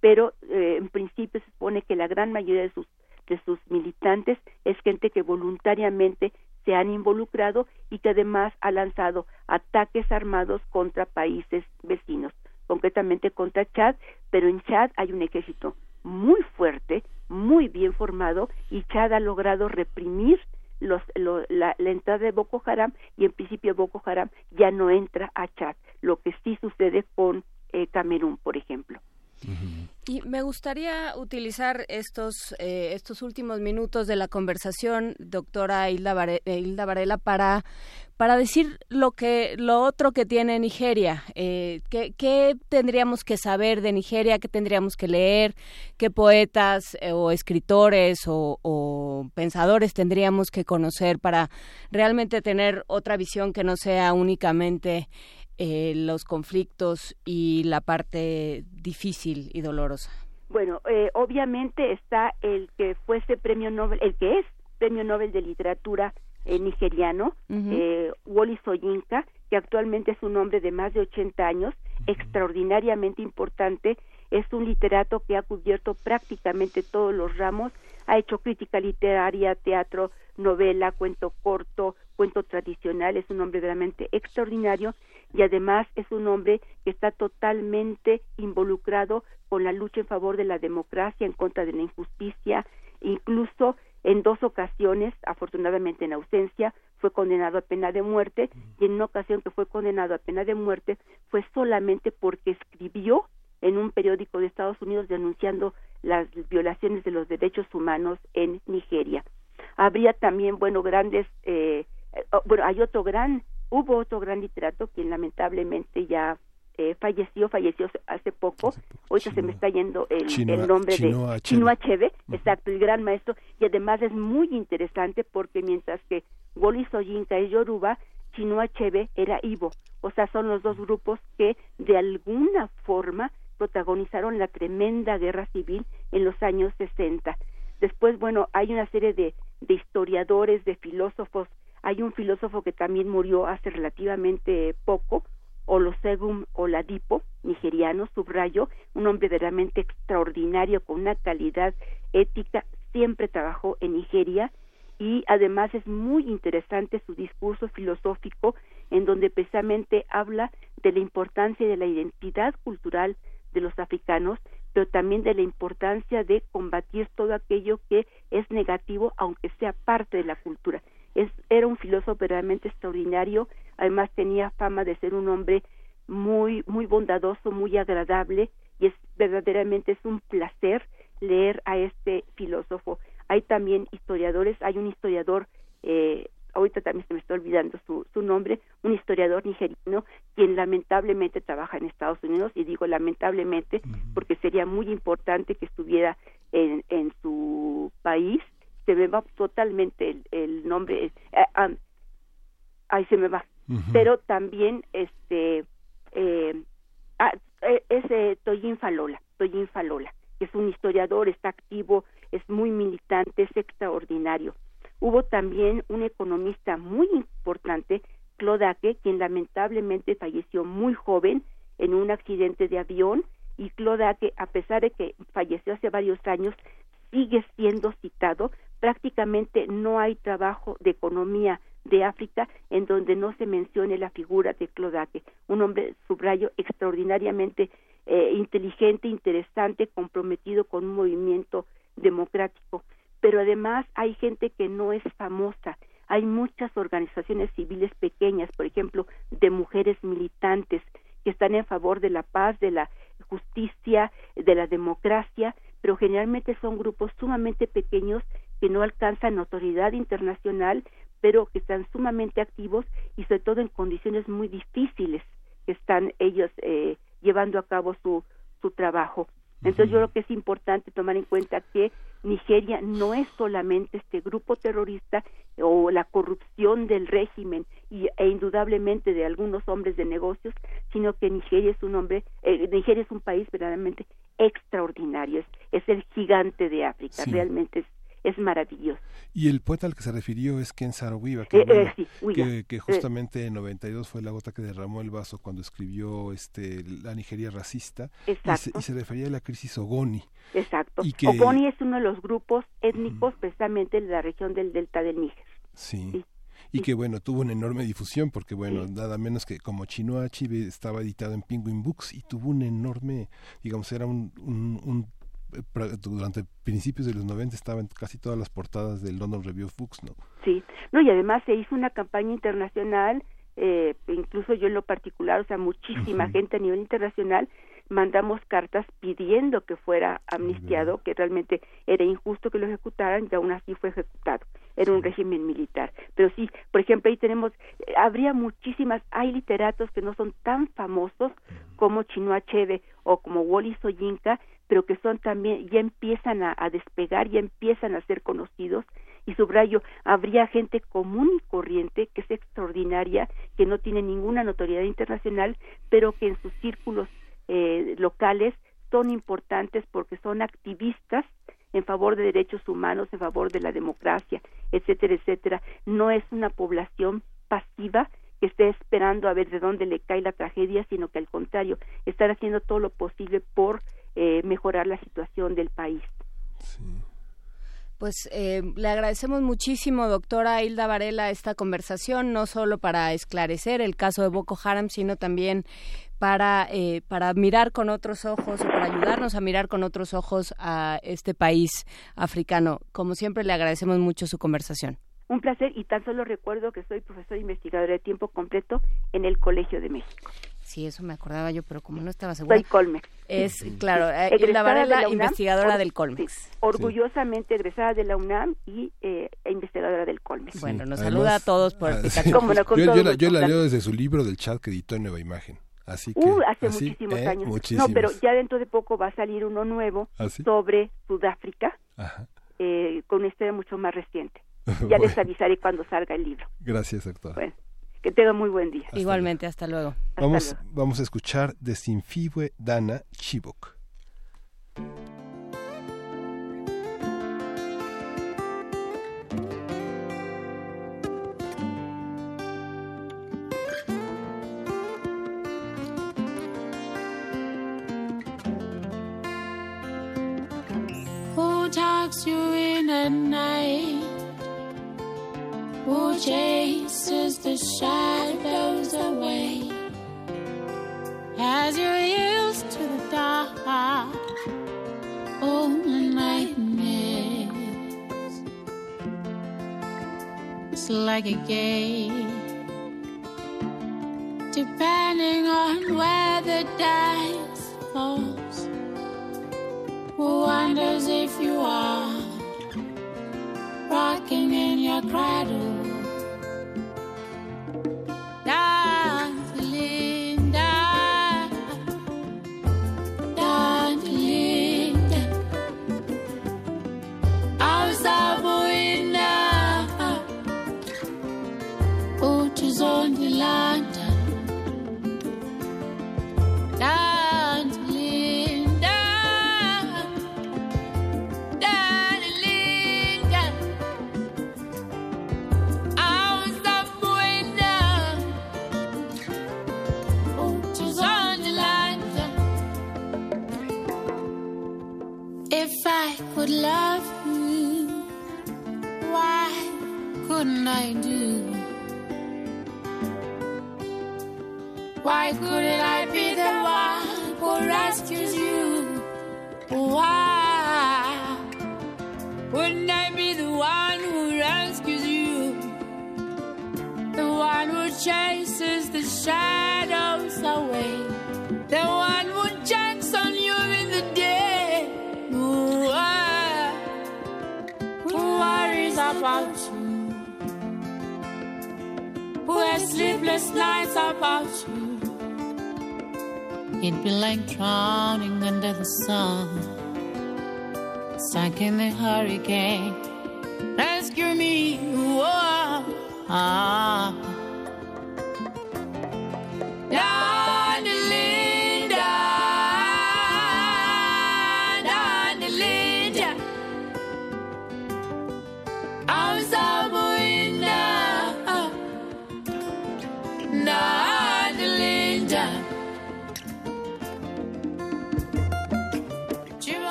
pero eh, en principio se supone que la gran mayoría de sus, de sus militantes es gente que voluntariamente se han involucrado y que además ha lanzado ataques armados contra países vecinos, concretamente contra Chad, pero en Chad hay un ejército muy fuerte, muy bien formado y Chad ha logrado reprimir los, la, entrada de Boko Haram y en principio Boko Haram ya no entra a Chad, lo que sí sucede con eh, Camerún, por ejemplo. Y me gustaría utilizar estos, eh, estos últimos minutos de la conversación, doctora Hilda, Varela, para, para decir lo, que, lo otro que tiene Nigeria. Eh, ¿qué, tendríamos que saber de Nigeria? ¿Qué tendríamos que leer? ¿Qué poetas eh, o escritores o pensadores tendríamos que conocer para realmente tener otra visión que no sea únicamente eh, los conflictos y la parte difícil y dolorosa? Bueno, eh, obviamente está el que fuese premio Nobel, el que es premio Nobel de literatura eh, nigeriano, uh Wally Soyinka, que actualmente es un hombre de más de 80 años, extraordinariamente importante, es un literato que ha cubierto prácticamente todos los ramos, ha hecho crítica literaria, teatro, novela, cuento corto, cuento tradicional, es un hombre realmente extraordinario y además es un hombre que está totalmente involucrado con la lucha en favor de la democracia, en contra de la injusticia, incluso en dos ocasiones, afortunadamente en ausencia, fue condenado a pena de muerte y en una ocasión que fue condenado a pena de muerte fue solamente porque escribió en un periódico de Estados Unidos denunciando las violaciones de los derechos humanos en Nigeria. Habría también, bueno, grandes, eh, eh bueno, hay otro gran Hubo otro gran literato quien lamentablemente ya eh, falleció, falleció hace poco, hoy se me está yendo el, nombre de Chinua Achebe, exacto, el gran maestro, y además es muy interesante porque mientras que Woli Soyinka es Yoruba, Chinua Achebe era Ibo, o sea, son los dos grupos que de alguna forma protagonizaron la tremenda guerra civil en los años 60. Después, bueno, hay una serie de, de historiadores, de filósofos. Hay un filósofo que también murió hace relativamente poco, Olusegun Oladipo, nigeriano, subrayo, un hombre verdaderamente extraordinario con una calidad ética, siempre trabajó en Nigeria y además es muy interesante su discurso filosófico en donde precisamente habla de la importancia de la identidad cultural de los africanos, pero también de la importancia de combatir todo aquello que es negativo, aunque sea parte de la cultura. Es, era un filósofo verdaderamente extraordinario, además tenía fama de ser un hombre muy, muy bondadoso, muy agradable, y es verdaderamente es un placer leer a este filósofo. Hay también historiadores, hay un historiador eh, ahorita también se me está olvidando su, su nombre, un historiador nigeriano quien lamentablemente trabaja en Estados Unidos y digo lamentablemente porque sería muy importante que estuviera en, en su país. Se me va totalmente el, el nombre, eh, ahí se me va. Pero también este eh, ah, e, es eh, Toyin Falola, Toyin Falola, que es un historiador, está activo, es muy militante, es extraordinario Hubo también un economista muy importante, Clodake, quien lamentablemente falleció muy joven en un accidente de avión y Clodake, a pesar de que falleció hace varios años, sigue siendo citado. Prácticamente no hay trabajo de economía de África en donde no se mencione la figura de Clodake, un hombre, subrayo, extraordinariamente eh, inteligente, interesante, comprometido con un movimiento democrático pero además hay gente que no es famosa. Hay muchas organizaciones civiles pequeñas, por ejemplo, de mujeres militantes que están en favor de la paz, de la justicia, de la democracia, pero generalmente son grupos sumamente pequeños que no alcanzan notoriedad internacional, pero que están sumamente activos y sobre todo en condiciones muy difíciles que están ellos eh, llevando a cabo su, su trabajo. Entonces yo creo que es importante tomar en cuenta que Nigeria no es solamente este grupo terrorista o la corrupción del régimen y, e indudablemente de algunos hombres de negocios, sino que Nigeria es un hombre, eh, Nigeria es un país verdaderamente extraordinario, es, es el gigante de África, realmente es es maravilloso. Y el poeta al que se refirió es Ken Saro-Wiwa, que, eh, eh, que, justamente en 92 fue la gota que derramó el vaso cuando escribió este la Nigeria racista y se, refería a la crisis Ogoni. Exacto. Ogoni es uno de los grupos étnicos precisamente de la región del delta del Níger. sí. y que bueno tuvo una enorme difusión porque bueno nada menos que como Chinoachi estaba editado en Penguin Books y tuvo un enorme digamos era un, un durante principios de los 90 estaba en casi todas las portadas del London Review of Books, ¿no? Sí, no, y además se hizo una campaña internacional, eh, incluso yo en lo particular, o sea, muchísima gente a nivel internacional, mandamos cartas pidiendo que fuera amnistiado, que realmente era injusto que lo ejecutaran y aún así fue ejecutado. Era un régimen militar. Pero sí, por ejemplo, ahí tenemos, eh, habría muchísimas, hay literatos que no son tan famosos como Chinua Achebe o como Wally Soyinka, pero que son también, ya empiezan a, despegar, ya empiezan a ser conocidos, y subrayo, habría gente común y corriente, que es extraordinaria, que no tiene ninguna notoriedad internacional, pero que en sus círculos eh, locales son importantes porque son activistas en favor de derechos humanos, en favor de la democracia, etcétera, etcétera. No es una población pasiva que esté esperando a ver de dónde le cae la tragedia, sino que al contrario, están haciendo todo lo posible por eh, mejorar la situación del país. Pues eh, le agradecemos muchísimo, doctora Hilda Varela, esta conversación, no solo para esclarecer el caso de Boko Haram, sino también para, eh, para mirar con otros ojos o para ayudarnos a mirar con otros ojos a este país africano. Como siempre, le agradecemos mucho su conversación. Un placer y tan solo recuerdo que soy profesor investigador de tiempo completo en el Colegio de México. Sí, eso me acordaba yo, pero como no estaba segura. Soy Colmex. Es, claro, eh, la Varela, investigadora del Colmex. orgullosamente egresada de la UNAM y eh, investigadora del Colmex. Bueno, nos saluda a todos por ah, yo, la, leo desde su libro del chat que editó en Nueva Imagen. Así que, uh, hace muchísimos ¿eh? años. No, pero ya dentro de poco va a salir uno nuevo ¿Ah, sobre Sudáfrica, eh, con una historia mucho más reciente. Ya les avisaré cuando salga el libro. Gracias, doctor. Bueno. Que tenga muy buen día. Igualmente, hasta luego. vamos, vamos a escuchar Desinfigue Dana Chibok. Who talks you in at night? Who chases the shadows away? As you're used to the dark, oh nightmares. It's like a game, depending on where the dice falls. Who wonders if you are rocking in your cradle? Drowning under the sun, sunk in the hurricane. Rescue me, whoa, ah, ah.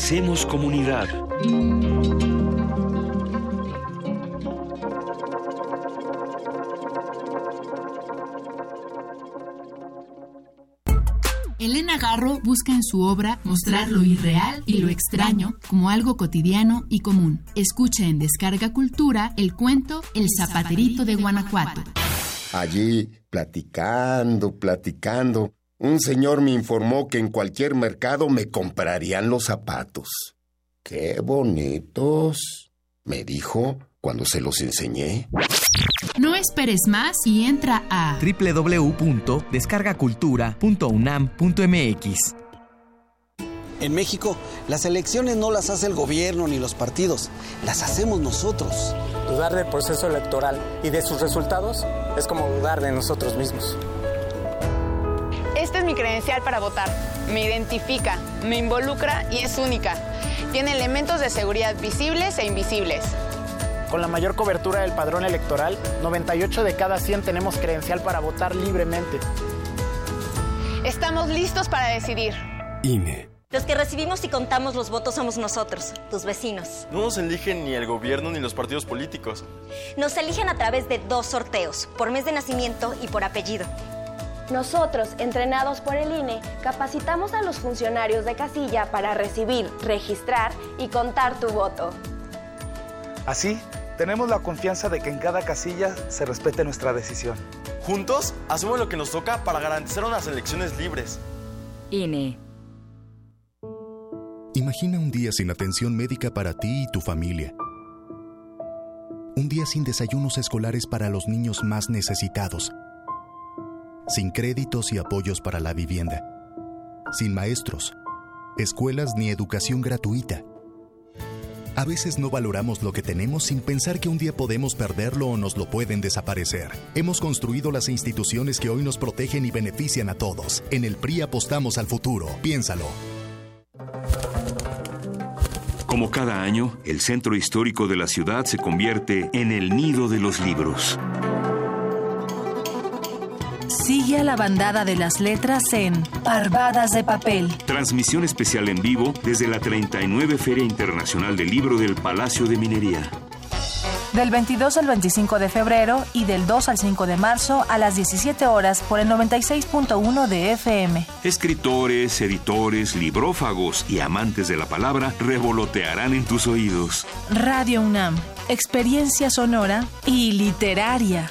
Hacemos comunidad. Elena Garro busca en su obra mostrar lo irreal y lo extraño como algo cotidiano y común. Escucha en Descarga Cultura el cuento El Zapaterito de Guanajuato. Allí, platicando, platicando, un señor me informó que en cualquier mercado me comprarían los zapatos. ¡Qué bonitos! me dijo cuando se los enseñé. No esperes más y entra a www.descargacultura.unam.mx. En México, las elecciones no las hace el gobierno ni los partidos, las hacemos nosotros. Dudar del proceso electoral y de sus resultados es como dudar de nosotros mismos. Esta es mi credencial para votar. Me identifica, me involucra y es única. Tiene elementos de seguridad visibles e invisibles. Con la mayor cobertura del padrón electoral, 98 de cada 100 tenemos credencial para votar libremente. Estamos listos para decidir. INE. Los que recibimos y contamos los votos somos nosotros, tus vecinos. No nos eligen ni el gobierno ni los partidos políticos. Nos eligen a través de dos sorteos, por mes de nacimiento y por apellido. Nosotros, entrenados por el INE, capacitamos a los funcionarios de casilla para recibir, registrar y contar tu voto. Así, tenemos la confianza de que en cada casilla se respete nuestra decisión. Juntos, hacemos lo que nos toca para garantizar unas elecciones libres. INE. Imagina un día sin atención médica para ti y tu familia. Un día sin desayunos escolares para los niños más necesitados. Sin créditos y apoyos para la vivienda. Sin maestros. escuelas ni educación gratuita. A veces no valoramos lo que tenemos sin pensar que un día podemos perderlo o nos lo pueden desaparecer. Hemos construido las instituciones que hoy nos protegen y benefician a todos. En el PRI apostamos al futuro. Piénsalo. Como cada año, el centro histórico de la ciudad se convierte en el nido de los libros. Sigue a la bandada de las letras en Parvadas de Papel. Transmisión especial en vivo desde la 39 Feria Internacional del Libro del Palacio de Minería. Del 22 al 25 de febrero y del 2 al 5 de marzo a las 17 horas por el 96.1 de FM. Escritores, editores, librófagos y amantes de la palabra revolotearán en tus oídos. Radio UNAM, experiencia sonora y literaria.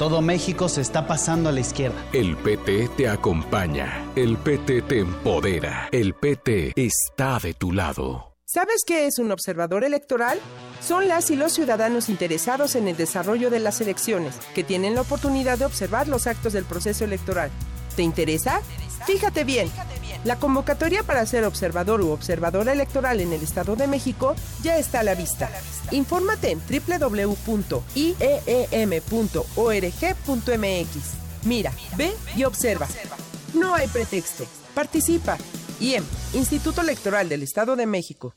Todo México se está pasando a la izquierda. El PT te acompaña. El PT te empodera. El PT está de tu lado. ¿Sabes qué es un observador electoral? Son las y los ciudadanos interesados en el desarrollo de las elecciones, que tienen la oportunidad de observar los actos del proceso electoral. ¿Te interesa? Fíjate bien. La convocatoria para ser observador u observadora electoral en el Estado de México ya está a la vista. Infórmate en www.ieem.org.mx. Mira, ve y observa. No hay pretexto. Participa. IEM, Instituto Electoral del Estado de México.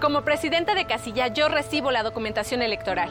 Como presidente de casilla, yo recibo la documentación electoral.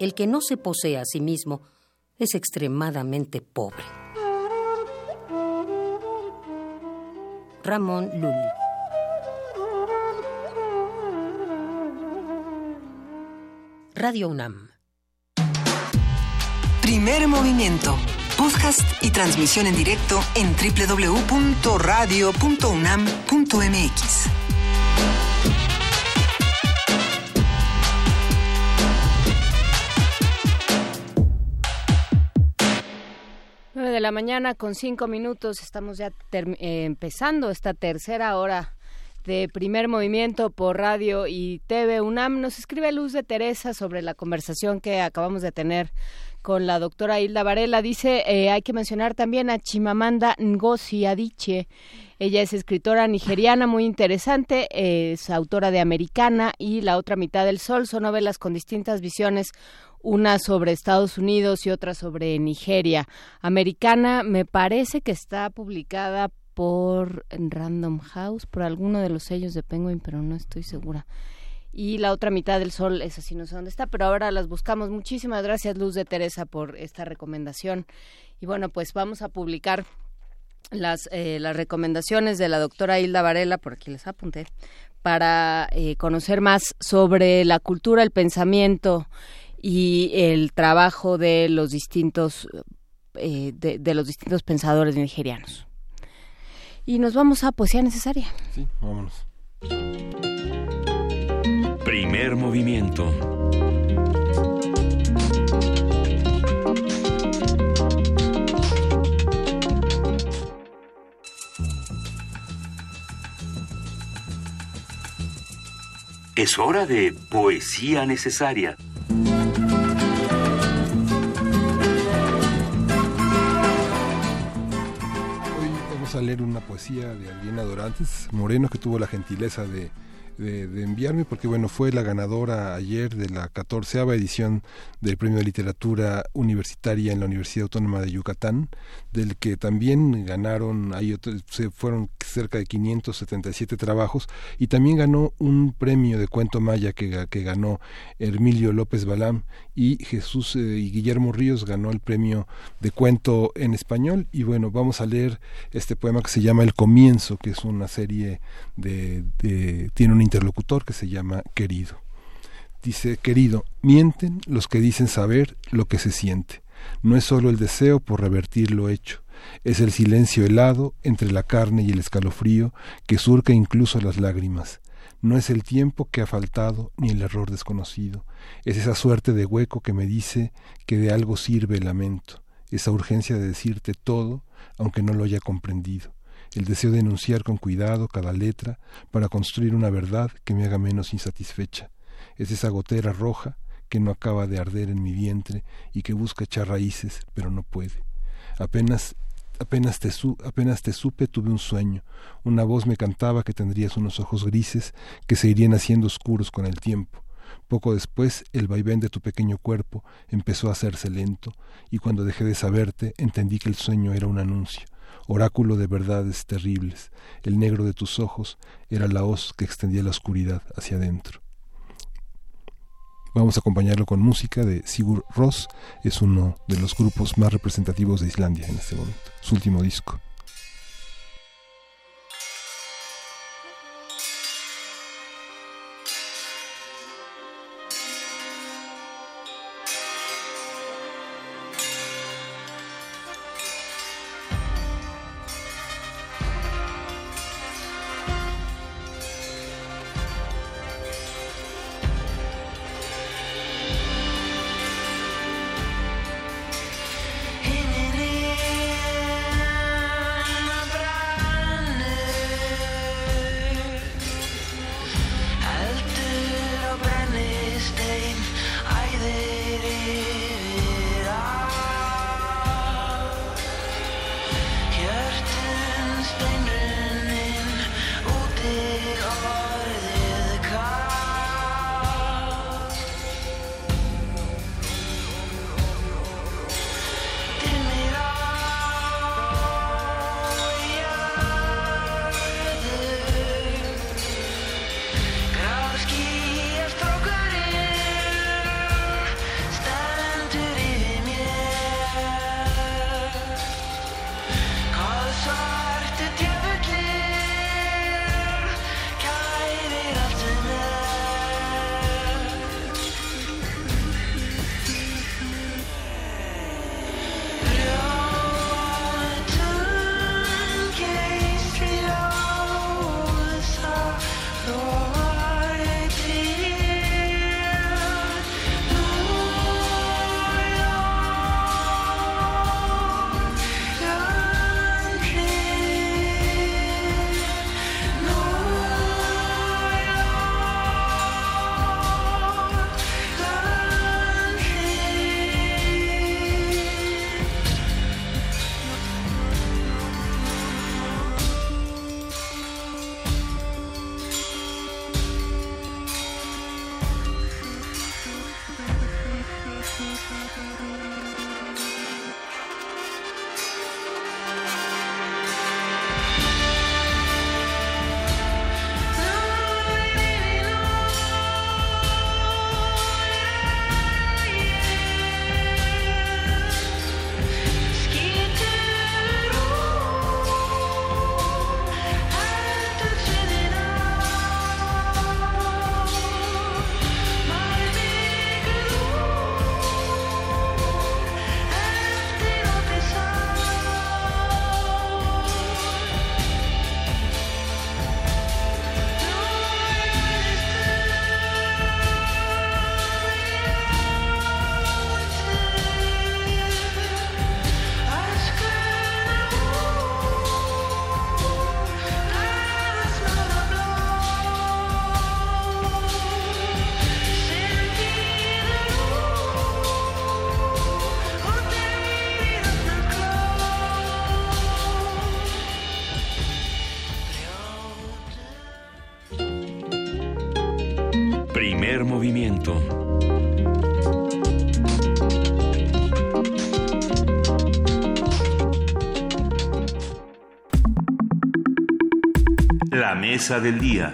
El que no se posee a sí mismo es extremadamente pobre. Ramón Lully. Radio UNAM. Primer movimiento. Podcast y transmisión en directo en www.radio.unam.mx. de la mañana con cinco minutos. Estamos ya eh, empezando esta tercera hora de primer movimiento por radio y TV UNAM. Nos escribe Luz de Teresa sobre la conversación que acabamos de tener con la doctora Hilda Varela. Dice, eh, hay que mencionar también a Chimamanda Ngozi Adichie. Ella es escritora nigeriana muy interesante, es autora de Americana y La otra mitad del sol. Son novelas con distintas visiones una sobre Estados Unidos y otra sobre Nigeria. Americana me parece que está publicada por Random House, por alguno de los sellos de Penguin, pero no estoy segura. Y la otra mitad del sol, esa sí no sé dónde está, pero ahora las buscamos. Muchísimas gracias, Luz de Teresa, por esta recomendación. Y bueno, pues vamos a publicar las, eh, las recomendaciones de la doctora Hilda Varela, por aquí les apunté, para eh, conocer más sobre la cultura, el pensamiento y el trabajo de los distintos eh, de, de, los distintos pensadores nigerianos. Y nos vamos a poesía necesaria. Sí, vámonos. Primer movimiento. Es hora de poesía necesaria. Leer una poesía de Adriana Dorantes Moreno que tuvo la gentileza de de, enviarme, porque bueno, fue la ganadora ayer de la catorceava edición del Premio de Literatura Universitaria en la Universidad Autónoma de Yucatán, del que también ganaron, ahí se fueron cerca de 577 trabajos, y también ganó un premio de cuento maya que, que ganó Hermilio López Balam, y Jesús eh, y Guillermo Ríos ganó el premio de cuento en español, y bueno, vamos a leer este poema que se llama El Comienzo, que es una serie de, de tiene un interlocutor que se llama querido. Dice, querido, mienten los que dicen saber lo que se siente. No es solo el deseo por revertir lo hecho, es el silencio helado entre la carne y el escalofrío que surca incluso las lágrimas. No es el tiempo que ha faltado ni el error desconocido, es esa suerte de hueco que me dice que de algo sirve el lamento, esa urgencia de decirte todo aunque no lo haya comprendido el deseo de enunciar con cuidado cada letra para construir una verdad que me haga menos insatisfecha. Es esa gotera roja que no acaba de arder en mi vientre y que busca echar raíces, pero no puede. Apenas apenas te, apenas te supe tuve un sueño. Una voz me cantaba que tendrías unos ojos grises que se irían haciendo oscuros con el tiempo. Poco después el vaivén de tu pequeño cuerpo empezó a hacerse lento, y cuando dejé de saberte entendí que el sueño era un anuncio oráculo de verdades terribles. El negro de tus ojos era la hoz que extendía la oscuridad hacia adentro. Vamos a acompañarlo con música de Sigur Ross, es uno de los grupos más representativos de Islandia en este momento, su último disco. Del día.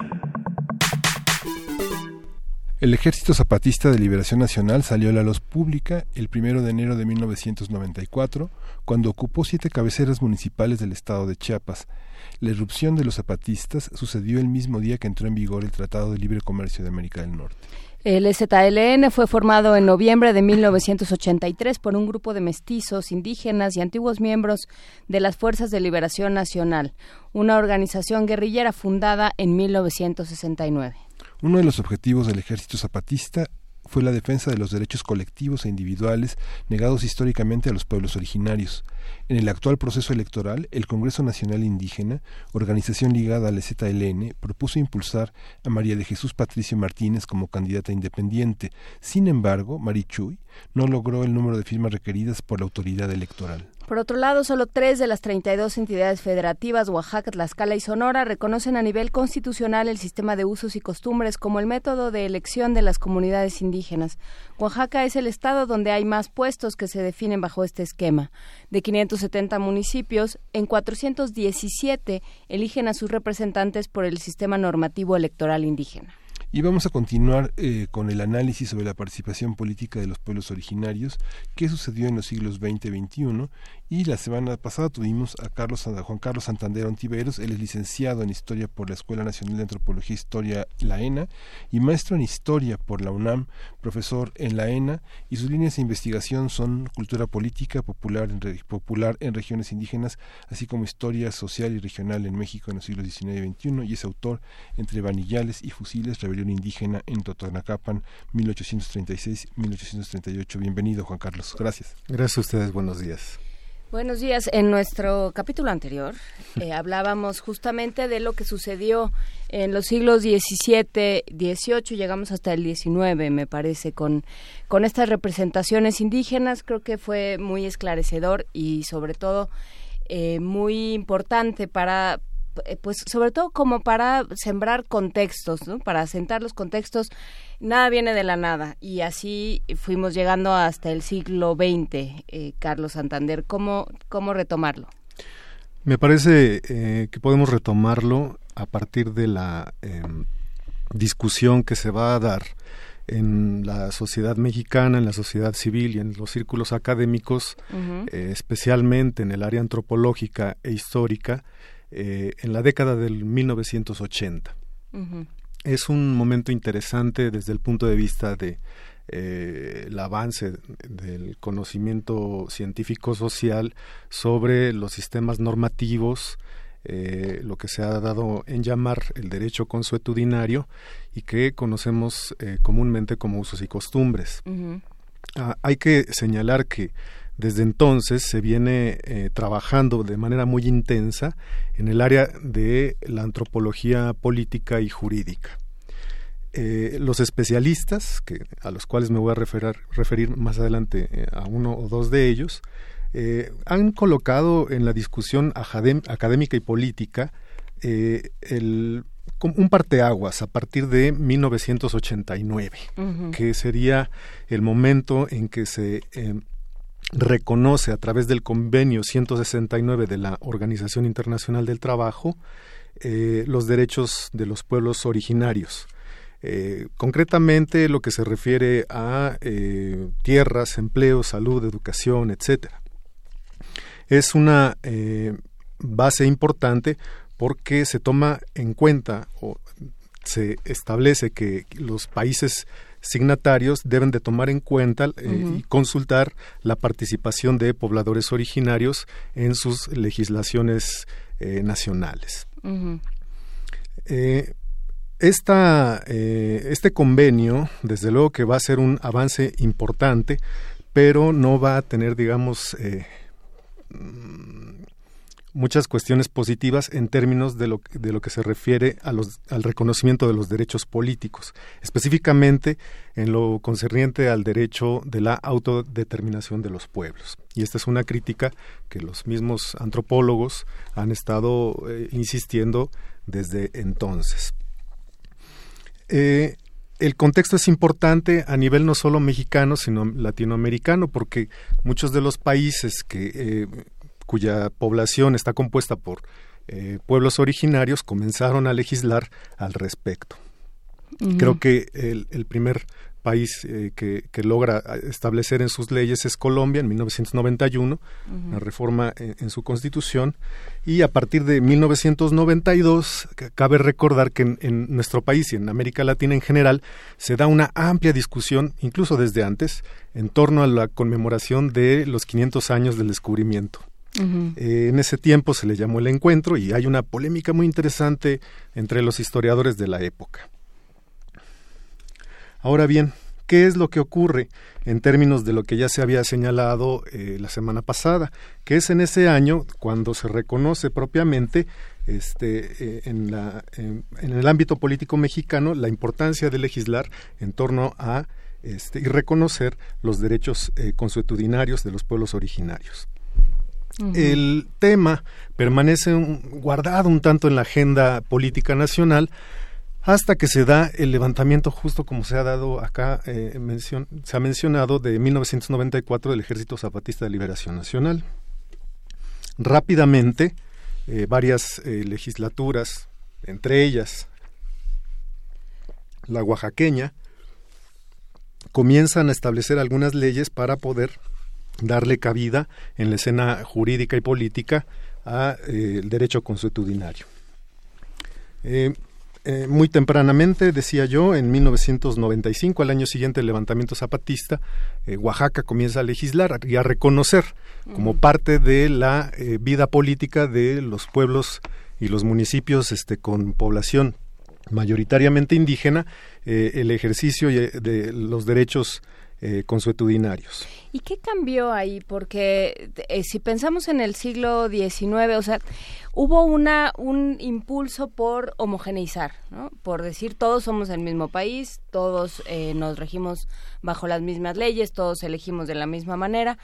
El Ejército Zapatista de Liberación Nacional salió a la luz pública el 1 de enero de 1994, cuando ocupó siete cabeceras municipales del estado de Chiapas. La irrupción de los zapatistas sucedió el mismo día que entró en vigor el Tratado de Libre Comercio de América del Norte. El ZLN fue formado en noviembre de 1983 por un grupo de mestizos, indígenas y antiguos miembros de las Fuerzas de Liberación Nacional, una organización guerrillera fundada en 1969. Uno de los objetivos del ejército zapatista fue la defensa de los derechos colectivos e individuales negados históricamente a los pueblos originarios. En el actual proceso electoral, el Congreso Nacional Indígena, organización ligada al ZLN, propuso impulsar a María de Jesús Patricio Martínez como candidata independiente. Sin embargo, Marichuy no logró el número de firmas requeridas por la autoridad electoral. Por otro lado, solo tres de las 32 entidades federativas, Oaxaca, Tlaxcala y Sonora, reconocen a nivel constitucional el sistema de usos y costumbres como el método de elección de las comunidades indígenas. Oaxaca es el estado donde hay más puestos que se definen bajo este esquema. De 570 municipios, en 417 eligen a sus representantes por el sistema normativo electoral indígena. Y vamos a continuar eh, con el análisis sobre la participación política de los pueblos originarios, qué sucedió en los siglos XX y XXI. Y la semana pasada tuvimos a, Carlos, Juan Carlos Santander Ontiveros, él es licenciado en Historia por la Escuela Nacional de Antropología e Historia, la ENA, y maestro en Historia por la UNAM, profesor en la ENA, y sus líneas de investigación son cultura política popular en, popular en regiones indígenas, así como historia social y regional en México en los siglos XIX y XXI, y es autor entre Vanillales y Fusiles, Rebelión Indígena en Totonacapan, 1836-1838. Bienvenido, Juan Carlos. Gracias. Gracias a ustedes. Buenos días. Buenos días. En nuestro capítulo anterior eh, hablábamos justamente de lo que sucedió en los siglos XVII, XVIII, llegamos hasta el XIX, me parece, con, con estas representaciones indígenas. Creo que fue muy esclarecedor y sobre todo eh, muy importante para pues sobre todo como para sembrar contextos, ¿no? Para sentar los contextos, nada viene de la nada y así fuimos llegando hasta el siglo XX, eh, Carlos Santander. ¿Cómo, ¿Cómo retomarlo? Me parece eh, que podemos retomarlo a partir de la em, discusión que se va a dar en la sociedad mexicana, en la sociedad civil y en los círculos académicos, especialmente en el área antropológica e histórica, eh, en la década del 1980. Es un momento interesante desde el punto de vista de eh, el avance del conocimiento científico social sobre los sistemas normativos, eh, lo que se ha dado en llamar el derecho consuetudinario y que conocemos comúnmente como usos y costumbres. Ah, hay que señalar que desde entonces se viene eh, trabajando de manera muy intensa en el área de la antropología política y jurídica. Eh, los especialistas, que, a los cuales me voy a referir, referir más adelante eh, a uno o dos de ellos, han colocado en la discusión académica y política el, un parteaguas a partir de 1989, que sería el momento en que se reconoce a través del convenio 169 de la Organización Internacional del Trabajo eh, los derechos de los pueblos originarios. Eh, concretamente lo que se refiere a eh, tierras, empleo, salud, educación, etcétera. Es una base importante porque se toma en cuenta o se establece que los países signatarios deben de tomar en cuenta eh, y consultar la participación de pobladores originarios en sus legislaciones eh, nacionales. Eh, este convenio, desde luego que va a ser un avance importante, pero no va a tener, digamos, muchas cuestiones positivas en términos de lo, de lo que se refiere al reconocimiento de los derechos políticos, específicamente en lo concerniente al derecho de la autodeterminación de los pueblos. Y esta es una crítica que los mismos antropólogos han estado eh, insistiendo desde entonces. Eh, el contexto es importante a nivel no solo mexicano, sino latinoamericano, porque muchos de los países que, eh, cuya población está compuesta por eh, pueblos originarios comenzaron a legislar al respecto. Creo que el, el, primer país eh, que, que, logra establecer en sus leyes es Colombia en 1991, una reforma en, su constitución, y a partir de 1992 cabe recordar que en, nuestro país y en América Latina en general se da una amplia discusión, incluso desde antes, en torno a la conmemoración de los 500 años del descubrimiento. Eh, en ese tiempo se le llamó el encuentro y hay una polémica muy interesante entre los historiadores de la época. Ahora bien, ¿qué es lo que ocurre en términos de lo que ya se había señalado eh, la semana pasada? Que es en ese año cuando se reconoce propiamente este, eh, en, el ámbito político mexicano la importancia de legislar en torno a este, y reconocer los derechos consuetudinarios de los pueblos originarios. El tema permanece guardado un tanto en la agenda política nacional, hasta que se da el levantamiento justo como se ha dado acá, eh, se ha mencionado, de 1994 del Ejército Zapatista de Liberación Nacional. Rápidamente, eh, varias eh, legislaturas, entre ellas la oaxaqueña, comienzan a establecer algunas leyes para poder darle cabida en la escena jurídica y política al derecho consuetudinario. Eh, muy tempranamente, decía yo, en 1995, al año siguiente del levantamiento zapatista, eh, Oaxaca comienza a legislar y a reconocer como parte de la eh, vida política de los pueblos y los municipios este, con población mayoritariamente indígena el ejercicio de los derechos eh, consuetudinarios. ¿Y qué cambió ahí? Porque eh, si pensamos en el siglo XIX, o sea, hubo una un impulso por homogeneizar, ¿no? por decir todos somos el mismo país, todos eh, nos regimos bajo las mismas leyes, todos elegimos de la misma manera.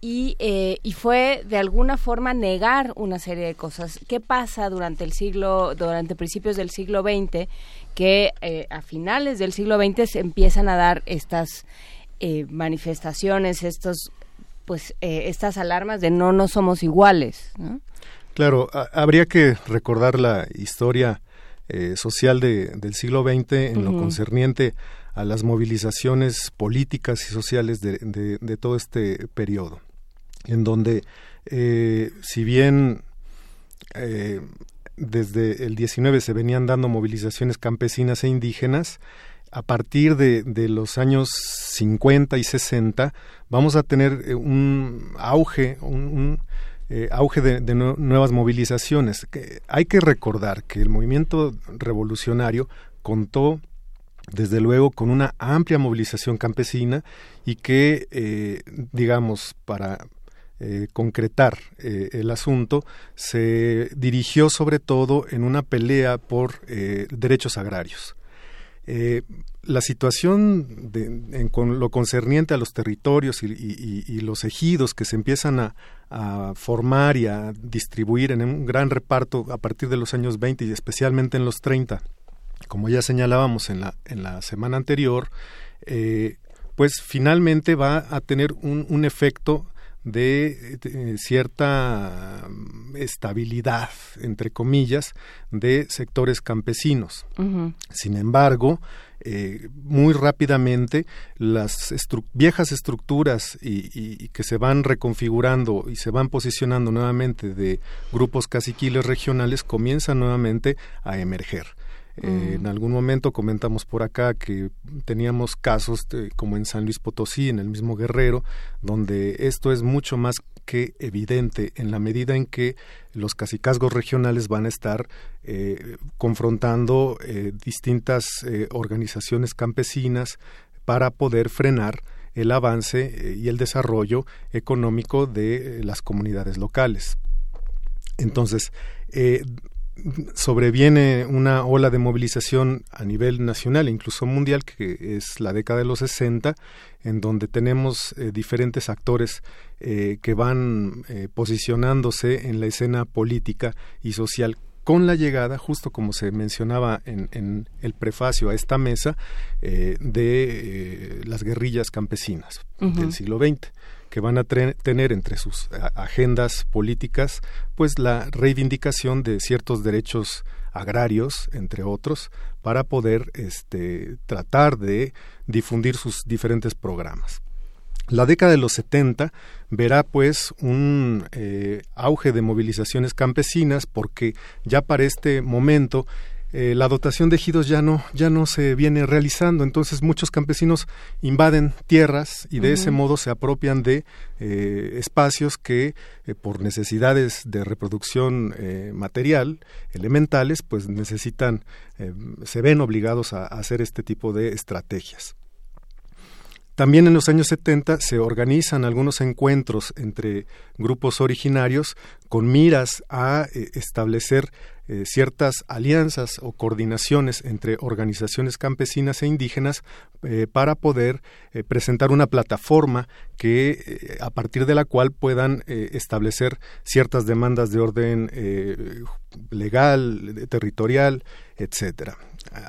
Y, eh, y, fue de alguna forma negar una serie de cosas. ¿Qué pasa durante el siglo, durante principios del siglo XX, que a finales del siglo XX se empiezan a dar estas eh, manifestaciones, estos, pues, eh, estas alarmas de no, no somos iguales. Claro, habría que recordar la historia eh, social de, del siglo XX en lo concerniente a las movilizaciones políticas y sociales de, de, todo este periodo, en donde, si bien desde el 19 se venían dando movilizaciones campesinas e indígenas, a partir de, los años 50 y 60 vamos a tener eh, un auge, un, eh, auge de, nuevas movilizaciones. hay que recordar que el movimiento revolucionario contó desde luego con una amplia movilización campesina y que, eh, digamos, para concretar el asunto, se dirigió sobre todo en una pelea por derechos agrarios. Eh, la situación en, con lo concerniente a los territorios y, los ejidos que se empiezan a, formar y a distribuir en un gran reparto a partir de los años 20 y especialmente en los 30, como ya señalábamos en la, en la semana anterior, eh, pues finalmente va a tener un, un efecto de, cierta mm, estabilidad, entre comillas, de sectores campesinos. Sin embargo, eh, muy rápidamente las viejas estructuras y, que se van reconfigurando y se van posicionando nuevamente de grupos caciquiles regionales comienzan nuevamente a emerger. Eh, mm. En algún momento comentamos por acá que teníamos casos como en San Luis Potosí, en el mismo Guerrero, donde esto es mucho más que evidente en la medida en que los cacicazgos regionales van a estar eh, confrontando eh, distintas organizaciones campesinas para poder frenar el avance y el desarrollo económico de las comunidades locales. Entonces, sobreviene una ola de movilización a nivel nacional e incluso mundial, que es la década de los 60, en donde tenemos eh, diferentes actores eh, que van eh, posicionándose en la escena política y social. Con la llegada, justo como se mencionaba en, el prefacio a esta mesa, de las guerrillas campesinas del siglo XX que van a tener entre sus agendas políticas pues la reivindicación de ciertos derechos agrarios, entre otros, para poder este, tratar de difundir sus diferentes programas. La década de los 70 verá pues un eh, auge de movilizaciones campesinas porque ya para este momento eh, la dotación de ejidos ya no, ya no se viene realizando, entonces muchos campesinos invaden tierras y de ese modo se apropian de eh, espacios que eh, por necesidades de reproducción material, elementales, pues necesitan, se ven obligados a hacer este tipo de estrategias. También en los años 70 se organizan algunos encuentros entre grupos originarios con miras a establecer eh, ciertas alianzas o coordinaciones entre organizaciones campesinas e indígenas eh, para poder eh, presentar una plataforma que a partir de la cual puedan establecer ciertas demandas de orden legal, territorial, etcétera.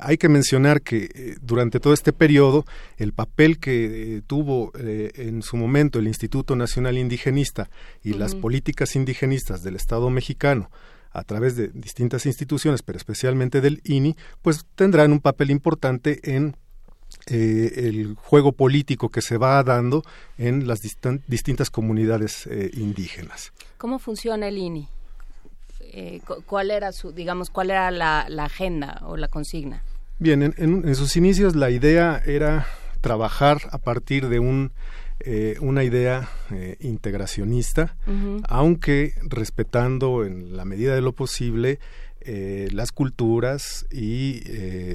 Hay que mencionar que durante todo este periodo el papel que tuvo en su momento el Instituto Nacional Indigenista y las políticas indigenistas del Estado mexicano a través de distintas instituciones, pero especialmente del INI, pues tendrán un papel importante en eh, el juego político que se va dando en las distintas comunidades eh, indígenas. ¿Cómo funciona el INI? Eh, ¿Cuál era su, digamos, cuál era la, agenda o la consigna? Bien, en, sus inicios la idea era trabajar a partir de un eh, una idea eh, integracionista, aunque respetando en la medida de lo posible eh, las culturas y,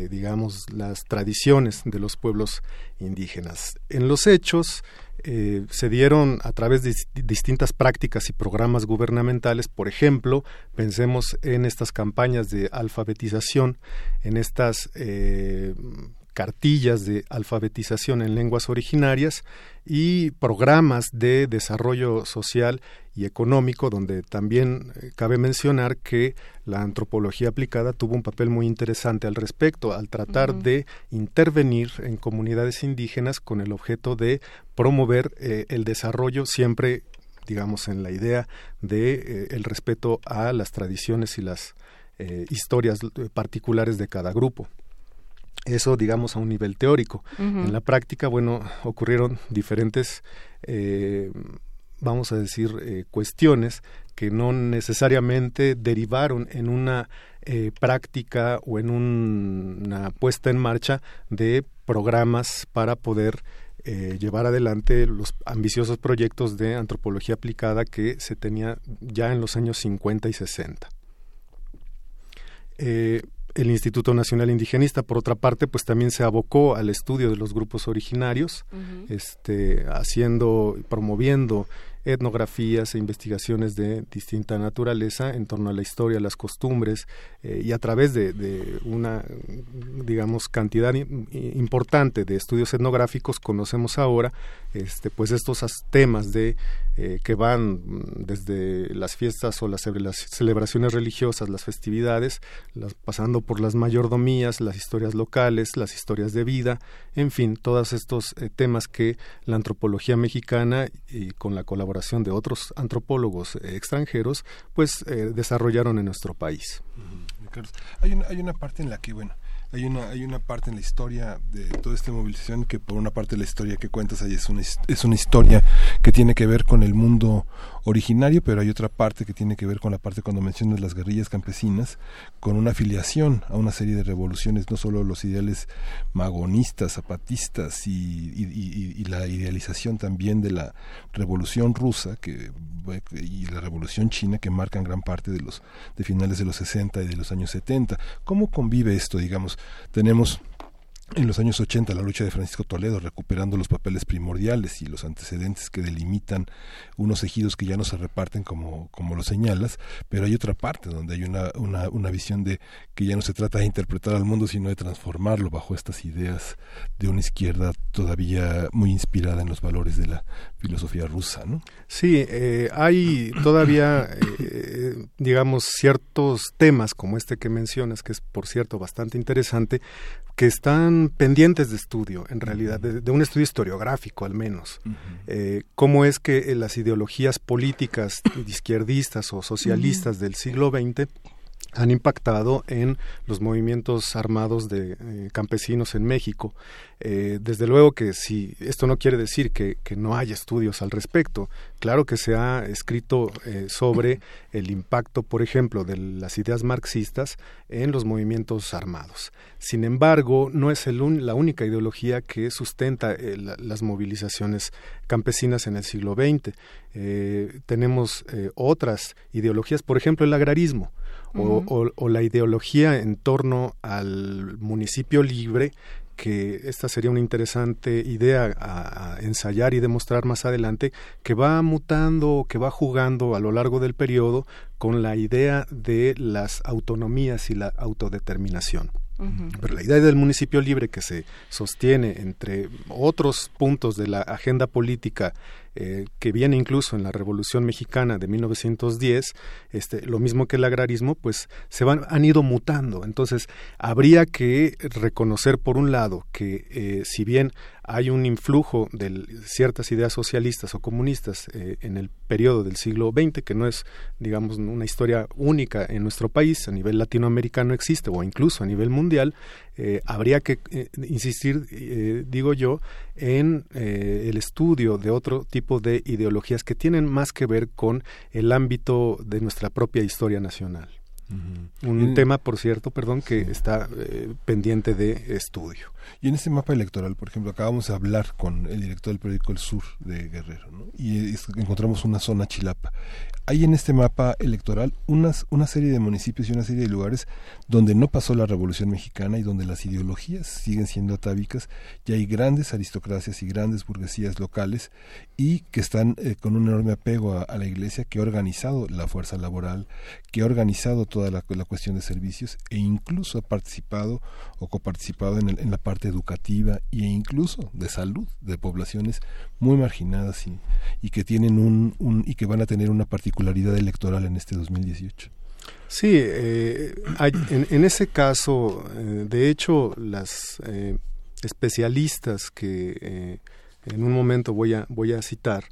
digamos, las tradiciones de los pueblos indígenas. En los hechos, se dieron a través de distintas prácticas y programas gubernamentales, por ejemplo, pensemos en estas campañas de alfabetización, en estas cartillas de alfabetización en lenguas originarias y programas de desarrollo social y económico, donde también eh, cabe mencionar que la antropología aplicada tuvo un papel muy interesante al respecto, al tratar de intervenir en comunidades indígenas con el objeto de promover eh, el desarrollo siempre digamos en la idea de eh, el respeto a las tradiciones y las historias particulares de cada grupo. Eso, digamos, a un nivel teórico. En la práctica, bueno, ocurrieron diferentes, eh, vamos a decir, eh, cuestiones que no necesariamente derivaron en una eh, práctica o en una puesta en marcha de programas para poder llevar adelante los ambiciosos proyectos de antropología aplicada que se tenía ya en los años 50 y 60 el Instituto Nacional Indigenista, por otra parte, pues también se abocó al estudio de los grupos originarios, este, haciendo, promoviendo etnografías e investigaciones de distinta naturaleza en torno a la historia, las costumbres eh, y a través de, una, digamos, cantidad importante de estudios etnográficos conocemos ahora, este, pues estos temas de eh, que van desde las fiestas o las celebraciones religiosas, las festividades, pasando por las mayordomías, las historias locales, las historias de vida, en fin, todos estos eh, temas que la antropología mexicana y con la colaboración de otros antropólogos eh, extranjeros, pues eh, desarrollaron en nuestro país. Hay una, hay una parte en la que, bueno, hay una hay una parte en la historia de toda esta movilización que por una parte la historia que cuentas ahí es una es una historia que tiene que ver con el mundo originario pero hay otra parte que tiene que ver con la parte cuando mencionas las guerrillas campesinas con una afiliación a una serie de revoluciones no solo los ideales magonistas zapatistas y, la idealización también de la revolución rusa que y la revolución china que marcan gran parte de los de finales de los 60 y de los años 70 cómo convive esto digamos tenemos en los años 80 la lucha de Francisco Toledo recuperando los papeles primordiales y los antecedentes que delimitan unos ejidos que ya no se reparten como, como lo señalas, pero hay otra parte donde hay una, una, una visión de que ya no se trata de interpretar al mundo sino de transformarlo bajo estas ideas de una izquierda todavía muy inspirada en los valores de la filosofía rusa, ¿no? Sí, eh, hay todavía eh, digamos, ciertos temas como este que mencionas, que es, por cierto, bastante interesante, que están pendientes de estudio, en realidad, de, un estudio historiográfico al menos. Eh, cómo es que las ideologías políticas izquierdistas o socialistas del siglo XX han impactado en los movimientos armados de eh, campesinos en México. Eh, desde luego que si esto no quiere decir que, no haya estudios al respecto, claro que se ha escrito eh, sobre el impacto, por ejemplo, de las ideas marxistas en los movimientos armados. Sin embargo, no es el la única ideología que sustenta las movilizaciones campesinas en el siglo XX. tenemos otras ideologías, por ejemplo, el agrarismo o, la ideología en torno al municipio libre que esta sería una interesante idea a, ensayar y demostrar más adelante, que va mutando, que va jugando a lo largo del periodo con la idea de las autonomías y la autodeterminación. Pero la idea del municipio libre que se sostiene entre otros puntos de la agenda política eh, que viene incluso en la Revolución Mexicana de 1910, este, lo mismo que el agrarismo, pues se van, han ido mutando. Entonces, habría que reconocer, por un lado, que eh, si bien hay un influjo de ciertas ideas socialistas o comunistas eh, en el periodo del siglo XX, que no es, digamos, una historia única en nuestro país, a nivel latinoamericano existe, o incluso a nivel mundial, eh, habría que eh, insistir, digo yo, en el estudio de otro tipo de ideologías que tienen más que ver con el ámbito de nuestra propia historia nacional. Un tema, por cierto, perdón, que está pendiente de estudio. Y en este mapa electoral, por ejemplo, acabamos de hablar con el director del periódico El Sur de Guerrero, y encontramos una zona chilapa. Hay en este mapa electoral unas, una serie de municipios y una serie de lugares donde no pasó la Revolución Mexicana y donde las ideologías siguen siendo atávicas y hay grandes aristocracias y grandes burguesías locales y que están eh, con un enorme apego a, la Iglesia que ha organizado la fuerza laboral, que ha organizado toda la, cuestión de servicios e incluso ha participado o coparticipado en, en la parte educativa e incluso de salud de poblaciones muy marginadas y, que tienen un, un, y que van a tener una particularidad electoral en este 2018. Sí, eh, en, ese caso, eh, de hecho, las eh, especialistas que en un momento voy a, voy a citar,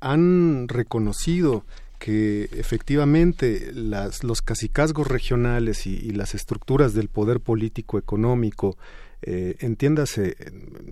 han reconocido que efectivamente las, los cacicazgos regionales y, las estructuras del poder político económico, entiéndase,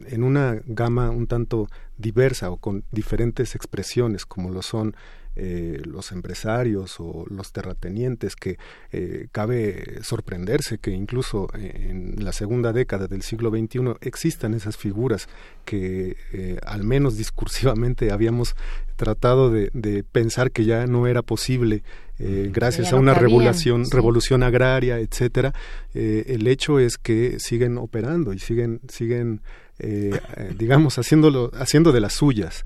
en una gama un tanto diversa o con diferentes expresiones, como lo son eh, los empresarios o los terratenientes, que eh, cabe sorprenderse que incluso en la segunda década del siglo XXI existan esas figuras que eh, al menos discursivamente habíamos tratado de, pensar que ya no era posible gracias a una revolución, revolución agraria, etcétera. el hecho es que siguen operando y siguen siguen digamos haciéndolo haciendo de las suyas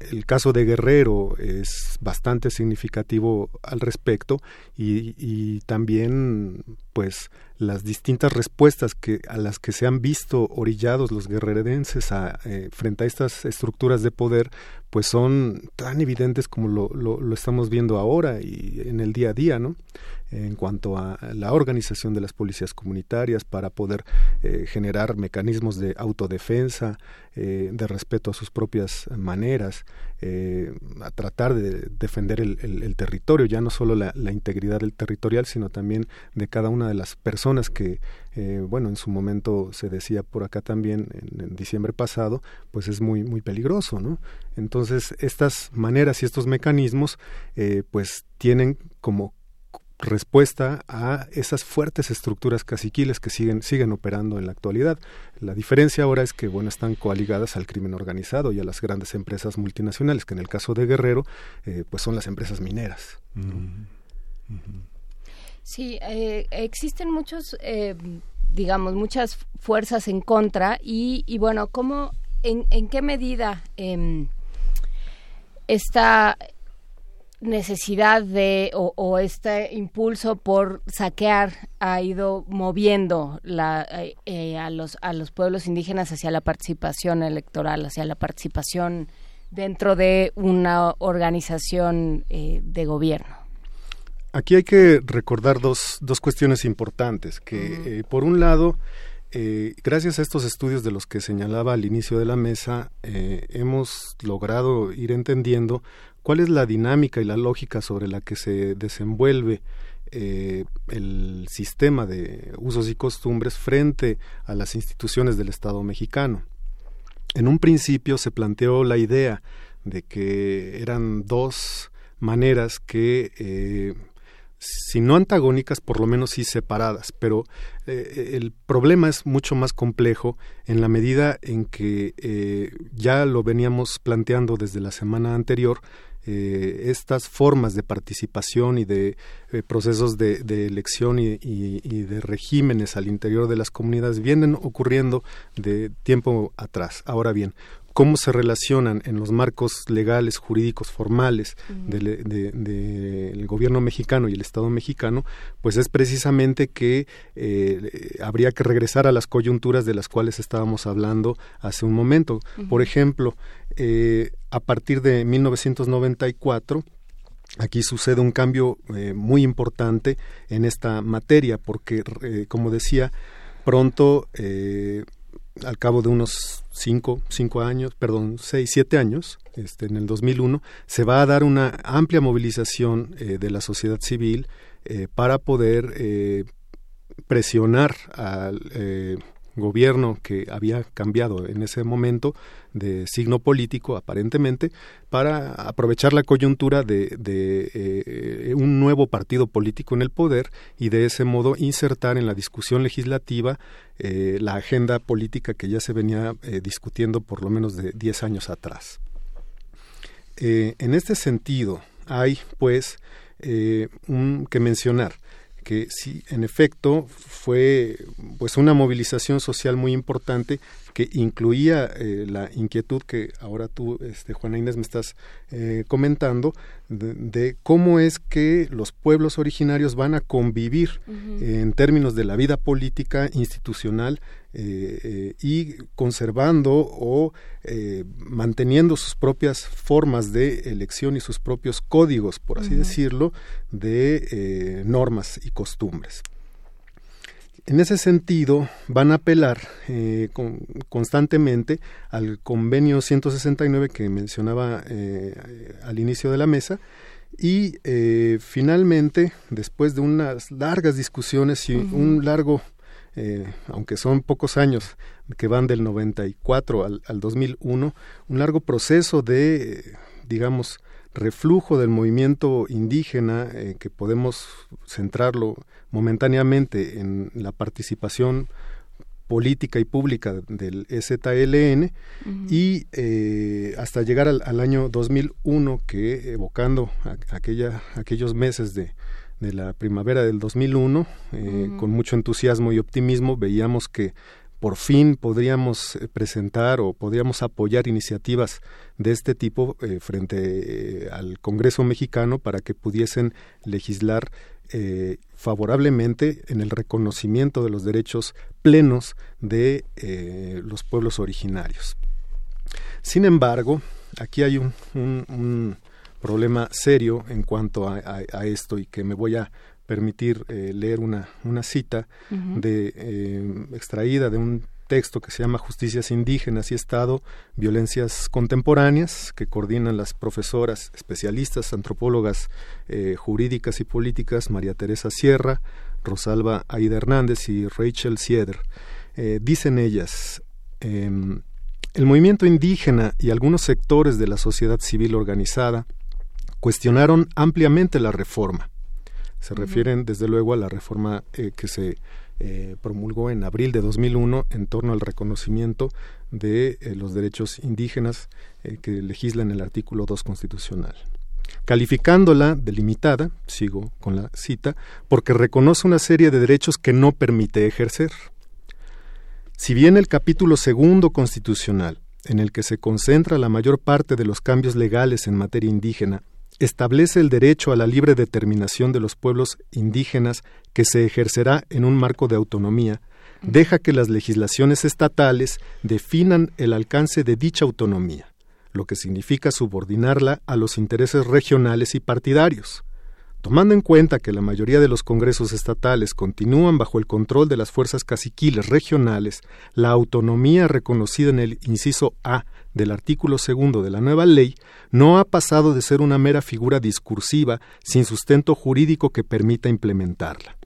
el caso de Guerrero es bastante significativo al respecto y, y, también pues las distintas respuestas que a las que se han visto orillados los guerrerenses a, eh, frente a estas estructuras de poder pues son tan evidentes como lo, lo, estamos viendo ahora y en el día a día no en cuanto a la organización de las policías comunitarias para poder eh, generar mecanismos de autodefensa, eh, de respeto a sus propias maneras, eh, a tratar de defender el, territorio, ya no solo la, integridad del territorial, sino también de cada una de las personas que, bueno, en su momento se decía por acá también, en, diciembre pasado, pues es muy, muy peligroso, ¿no? Entonces, estas maneras y estos mecanismos, pues tienen como respuesta a esas fuertes estructuras caciquiles que siguen, siguen operando en la actualidad. La diferencia ahora es que bueno, están coaligadas al crimen organizado y a las grandes empresas multinacionales, que en el caso de Guerrero, eh, pues son las empresas mineras. Sí, eh, existen muchos, eh, digamos, muchas fuerzas en contra y, y bueno, ¿cómo, en, en qué medida em, está necesidad de o, este impulso por saquear ha ido moviendo la, eh, eh, a los a los pueblos indígenas hacia la participación electoral hacia la participación dentro de una organización eh, de gobierno. Aquí hay que recordar dos, dos cuestiones importantes, que por un lado, gracias a estos estudios de los que señalaba al inicio de la mesa, hemos logrado ir entendiendo cuál es la dinámica y la lógica sobre la que se desenvuelve eh, el sistema de usos y costumbres frente a las instituciones del Estado mexicano. En un principio se planteó la idea de que eran dos maneras que, eh, si no antagónicas, por lo menos sí separadas, pero eh, el problema es mucho más complejo en la medida en que ya lo veníamos planteando desde la semana anterior, eh, estas formas de participación y de eh, procesos de, elección y, de regímenes al interior de las comunidades vienen ocurriendo de tiempo atrás. Ahora bien, cómo se relacionan en los marcos legales, jurídicos, formales del gobierno mexicano y el Estado mexicano, pues es precisamente que eh, habría que regresar a las coyunturas de las cuales estábamos hablando hace un momento. Por ejemplo, eh, a partir de 1994, aquí sucede un cambio eh, muy importante en esta materia, porque, como decía, pronto al cabo de unos cinco, cinco años, perdón, seis, siete años, este, en el 2001, se va a dar una amplia movilización eh, de la sociedad civil eh, para poder eh, presionar al gobierno que había cambiado en ese momento de signo político aparentemente para aprovechar la coyuntura de, eh, un nuevo partido político en el poder y de ese modo insertar en la discusión legislativa eh, la agenda política que ya se venía eh, discutiendo por lo menos de 10 años atrás. en este sentido, hay pues un, que mencionar que sí, en efecto, fue pues una movilización social muy importante que incluía eh, la inquietud que ahora tú, este, Juana Inés, me estás eh, comentando, de, cómo es que los pueblos originarios van a convivir en términos de la vida política, institucional, eh, y conservando o manteniendo sus propias formas de elección y sus propios códigos, por así decirlo, de normas y costumbres. En ese sentido, van a apelar eh, constantemente al convenio 169 que mencionaba eh, al inicio de la mesa y eh, finalmente, después de unas largas discusiones y un largo, aunque son pocos años que van del 94 al, al 2001, un largo proceso de, digamos, reflujo del movimiento indígena que podemos centrarlo momentáneamente en la participación política y pública del EZLN y eh, hasta llegar al, año 2001 que evocando aquella, aquellos meses de, de, la primavera del 2001 eh, con mucho entusiasmo y optimismo veíamos que por fin podríamos eh, presentar o podríamos apoyar iniciativas de este tipo frente al Congreso mexicano para que pudiesen legislar eh, favorablemente en el reconocimiento de los derechos plenos de eh, los pueblos originarios. Sin embargo, aquí hay un, problema serio en cuanto a, esto y que me voy a permitir eh, leer una, una cita de, extraída de un texto que se llama Justicias Indígenas y Estado, Violencias Contemporáneas, que coordinan las profesoras especialistas, antropólogas eh, jurídicas y políticas María Teresa Sierra, Rosalba Aida Hernández y Rachel Sieder. Eh, dicen ellas, em, el movimiento indígena y algunos sectores de la sociedad civil organizada cuestionaron ampliamente la reforma. Se refieren desde luego a la reforma eh, que se eh, promulgó en abril de 2001 en torno al reconocimiento de eh, los derechos indígenas que legisla en el artículo 2 constitucional. Calificándola de limitada, sigo con la cita, porque reconoce una serie de derechos que no permite ejercer. Si bien el capítulo segundo constitucional, en el que se concentra la mayor parte de los cambios legales en materia indígena, establece el derecho a la libre determinación de los pueblos indígenas que se ejercerá en un marco de autonomía, deja que las legislaciones estatales definan el alcance de dicha autonomía, lo que significa subordinarla a los intereses regionales y partidarios. Tomando en cuenta que la mayoría de los congresos estatales continúan bajo el control de las fuerzas caciquiles regionales, la autonomía reconocida en el inciso A del artículo segundo de la nueva ley no ha pasado de ser una mera figura discursiva sin sustento jurídico que permita implementarla.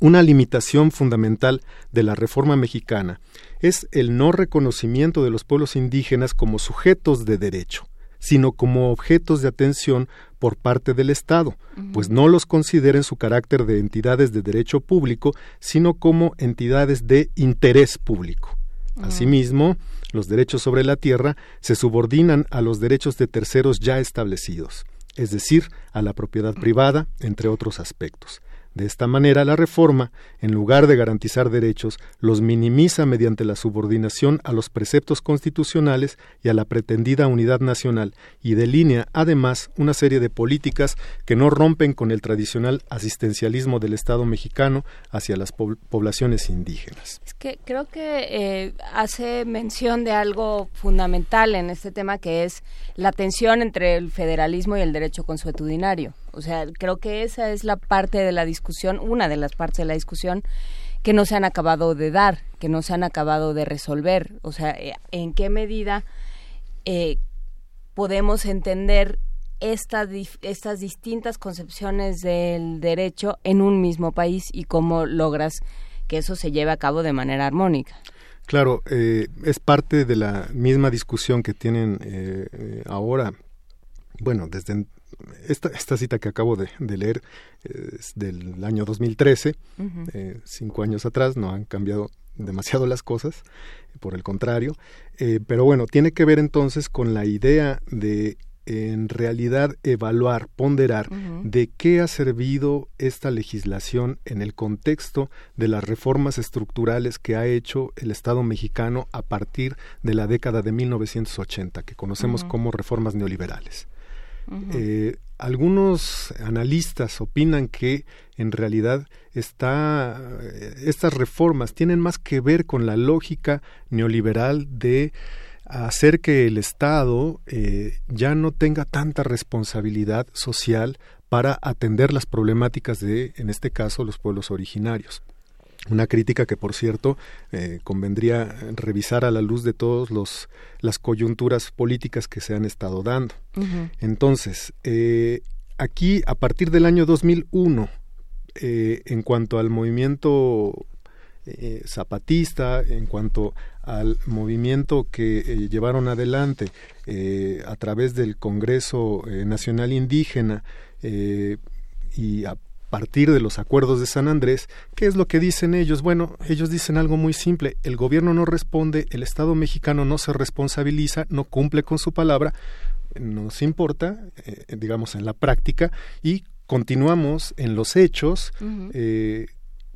Una limitación fundamental de la reforma mexicana es el no reconocimiento de los pueblos indígenas como sujetos de derecho sino como objetos de atención por parte del Estado, pues no los considera en su carácter de entidades de derecho público, sino como entidades de interés público. Asimismo, los derechos sobre la tierra se subordinan a los derechos de terceros ya establecidos, es decir, a la propiedad privada, entre otros aspectos. De esta manera, la reforma, en lugar de garantizar derechos, los minimiza mediante la subordinación a los preceptos constitucionales y a la pretendida unidad nacional, y delinea, además, una serie de políticas que no rompen con el tradicional asistencialismo del Estado mexicano hacia las poblaciones indígenas. Es que creo que eh, hace mención de algo fundamental en este tema, que es la tensión entre el federalismo y el derecho consuetudinario. O sea, creo que esa es la parte de la discusión, una de las partes de la discusión que no se han acabado de dar, que no se han acabado de resolver. O sea, eh, en qué medida eh, podemos entender estas, estas distintas concepciones del derecho en un mismo país y cómo logras que eso se lleve a cabo de manera armónica. Claro, eh, es parte de la misma discusión que tienen ahora, bueno, desde esta, esta cita que acabo de, leer es del año 2013, eh, cinco años atrás, no han cambiado demasiado las cosas, por el contrario, eh, pero bueno, tiene que ver entonces con la idea de en realidad evaluar, ponderar de qué ha servido esta legislación en el contexto de las reformas estructurales que ha hecho el Estado mexicano a partir de la década de 1980, que conocemos como reformas neoliberales. Eh, algunos analistas opinan que en realidad eh, estas reformas tienen más que ver con la lógica neoliberal de hacer que el Estado eh, ya no tenga tanta responsabilidad social para atender las problemáticas de, en este caso, los pueblos originarios. Una crítica que, por cierto, eh, convendría revisar a la luz de todas las coyunturas políticas que se han estado dando. Entonces, eh, aquí, a partir del año 2001, eh, en cuanto al movimiento zapatista, en cuanto al movimiento que llevaron adelante a través del Congreso Nacional Indígena y a partir de los acuerdos de San Andrés, ¿qué es lo que dicen ellos? Bueno, ellos dicen algo muy simple, el gobierno no responde, el Estado mexicano no se responsabiliza, no cumple con su palabra, nos importa, eh, digamos, en la práctica, y continuamos en los hechos eh,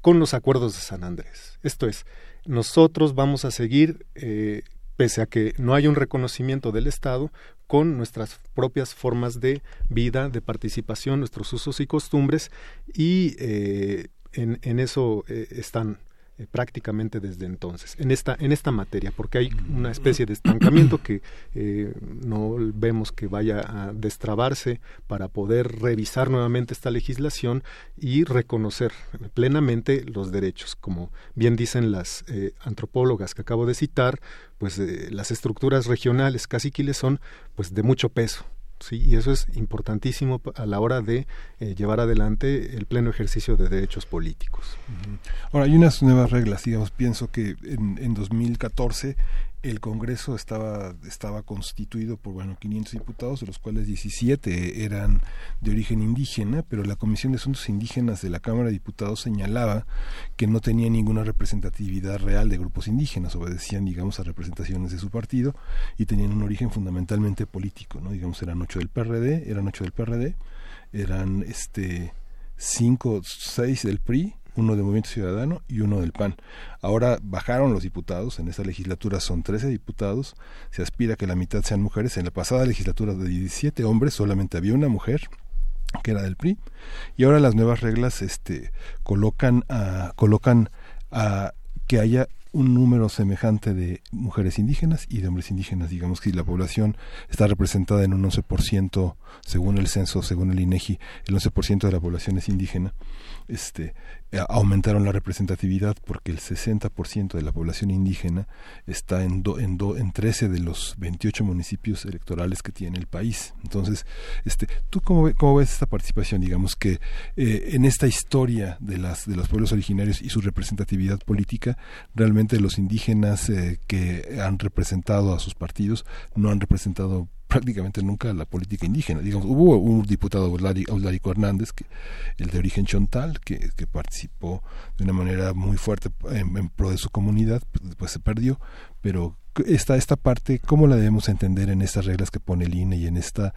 con los acuerdos de San Andrés. Esto es, nosotros vamos a seguir eh, pese a que no hay un reconocimiento del Estado, con nuestras propias formas de vida, de participación, nuestros usos y costumbres, y eh, en, eso eh, están eh, prácticamente desde entonces en esta en esta materia porque hay una especie de estancamiento que eh, no vemos que vaya a destrabarse para poder revisar nuevamente esta legislación y reconocer plenamente los derechos. Como bien dicen las eh, antropólogas que acabo de citar pues las estructuras regionales caciquiles son pues de mucho peso ¿sí? y eso es importantísimo a la hora de eh, llevar adelante el pleno ejercicio de derechos políticos. Ahora, hay unas nuevas reglas, digamos, pienso que en, en 2014 el Congreso estaba, estaba constituido por bueno 500 diputados, de los cuales 17 eran de origen indígena, pero la Comisión de Asuntos Indígenas de la Cámara de Diputados señalaba que no tenía ninguna representatividad real de grupos indígenas, obedecían, digamos, a representaciones de su partido y tenían un origen fundamentalmente político, ¿no? Digamos, eran ocho del PRD, eran ocho del PRD, eran este cinco, seis del PRI, uno del Movimiento Ciudadano y uno del PAN. Ahora bajaron los diputados, en esta legislatura son 13 diputados, se aspira a que la mitad sean mujeres. En la pasada legislatura de 17 hombres solamente había una mujer que era del PRI y ahora las nuevas reglas este colocan a colocan a que haya un número semejante de mujeres indígenas y de hombres indígenas. Digamos que la población está representada en un 11%, según el censo, según el INEGI, el 11% de la población es indígena. Este, aumentaron la representatividad porque el 60% de la población indígena está en, en, en 13 de los 28 municipios electorales que tiene el país. Entonces, este, ¿tú cómo, cómo ves esta participación? Digamos que eh, en esta historia de, las, de los pueblos originarios y su representatividad política, realmente los indígenas eh, que han representado a sus partidos no han representado prácticamente nunca la política indígena. Digamos, hubo un diputado, Aularico Hernández, que, el de origen chontal, que, que participó de una manera muy fuerte en, pro de su comunidad, pues, se perdió, pero esta, esta parte, ¿cómo la debemos entender en estas reglas que pone el INE y en esta,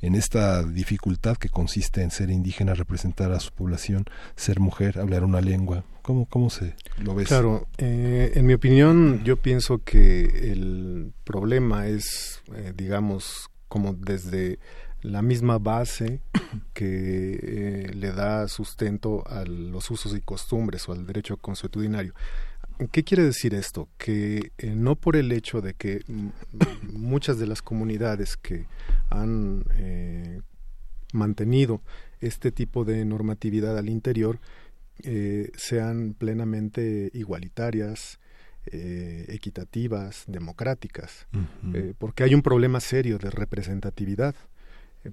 en esta dificultad que consiste en ser indígena, representar a su población, ser mujer, hablar una lengua? ¿Cómo, cómo se lo ves? Claro, eh, en mi opinión, yo pienso que el problema es, eh, digamos, como desde la misma base que eh, le da sustento a los usos y costumbres o al derecho consuetudinario. ¿Qué quiere decir esto? Que eh, no por el hecho de que muchas de las comunidades que han eh, mantenido este tipo de normatividad al interior sean plenamente igualitarias, equitativas, democráticas, porque hay un problema serio de representatividad.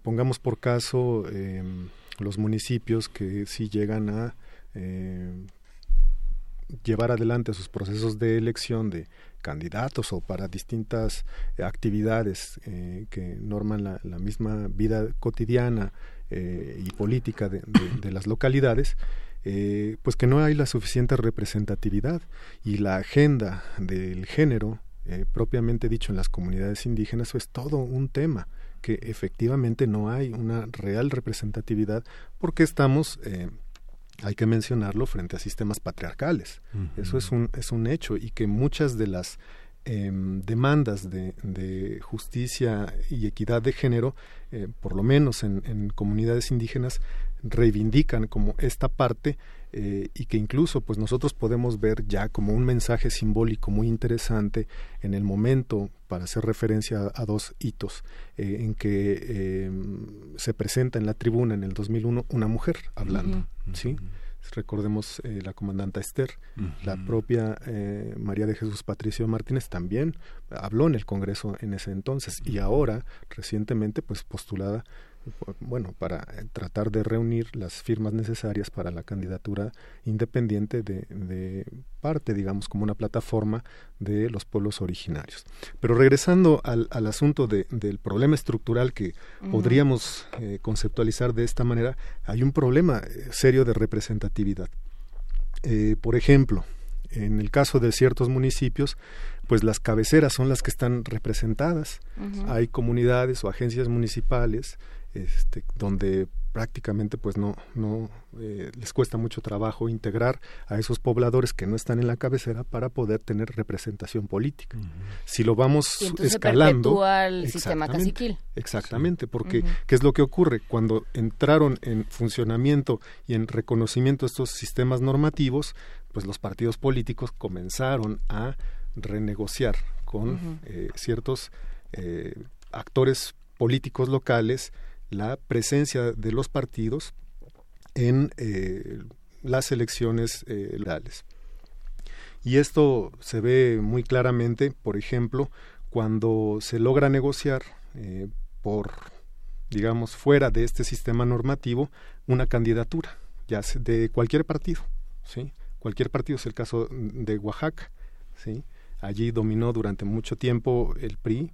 Pongamos por caso em, los municipios que sí llegan a llevar adelante sus procesos de elección de candidatos o para distintas eh, actividades eh, que norman la, misma vida cotidiana eh, y política de, las localidades, pues que no hay la suficiente representatividad y la agenda del género, propiamente dicho en las comunidades indígenas, es todo un tema que efectivamente no hay una real representatividad porque estamos hay que mencionarlo frente a sistemas patriarcales. Eso es un, es un hecho y que muchas de las em, demandas de, de, justicia y equidad de género, eh, por lo menos en, en, comunidades indígenas, reivindican como esta parte eh, y que incluso pues nosotros podemos ver ya como un mensaje simbólico muy interesante en el momento para hacer referencia a, dos hitos eh, en que em, se presenta en la tribuna en el 2001 una mujer hablando, ¿sí? recordemos eh, la comandante Esther, la propia María de Jesús Patricio Martínez también habló en el Congreso en ese entonces y ahora recientemente pues postulada bueno, para eh, tratar de reunir las firmas necesarias para la candidatura independiente de, parte, digamos, como una plataforma de los pueblos originarios. Pero regresando al, asunto del problema estructural que podríamos eh, conceptualizar de esta manera, hay un problema eh, serio de representatividad. por ejemplo, en el caso de ciertos municipios, pues las cabeceras son las que están representadas. Hay comunidades o agencias municipales este, donde prácticamente pues no no eh, les cuesta mucho trabajo integrar a esos pobladores que no están en la cabecera para poder tener representación política. Si lo vamos escalando, el sistema caciquil. Exactamente, porque ¿qué es lo que ocurre cuando entraron en funcionamiento y en reconocimiento estos sistemas normativos? Pues los partidos políticos comenzaron a renegociar con eh, ciertos eh, actores políticos locales la presencia de los partidos en eh, las elecciones eh, Y esto se ve muy claramente, por ejemplo, cuando se logra negociar eh, por, digamos, fuera de este sistema normativo, una candidatura, ya de cualquier partido, ¿sí? Cualquier partido es el caso de Oaxaca, ¿sí? Allí dominó durante mucho tiempo el PRI,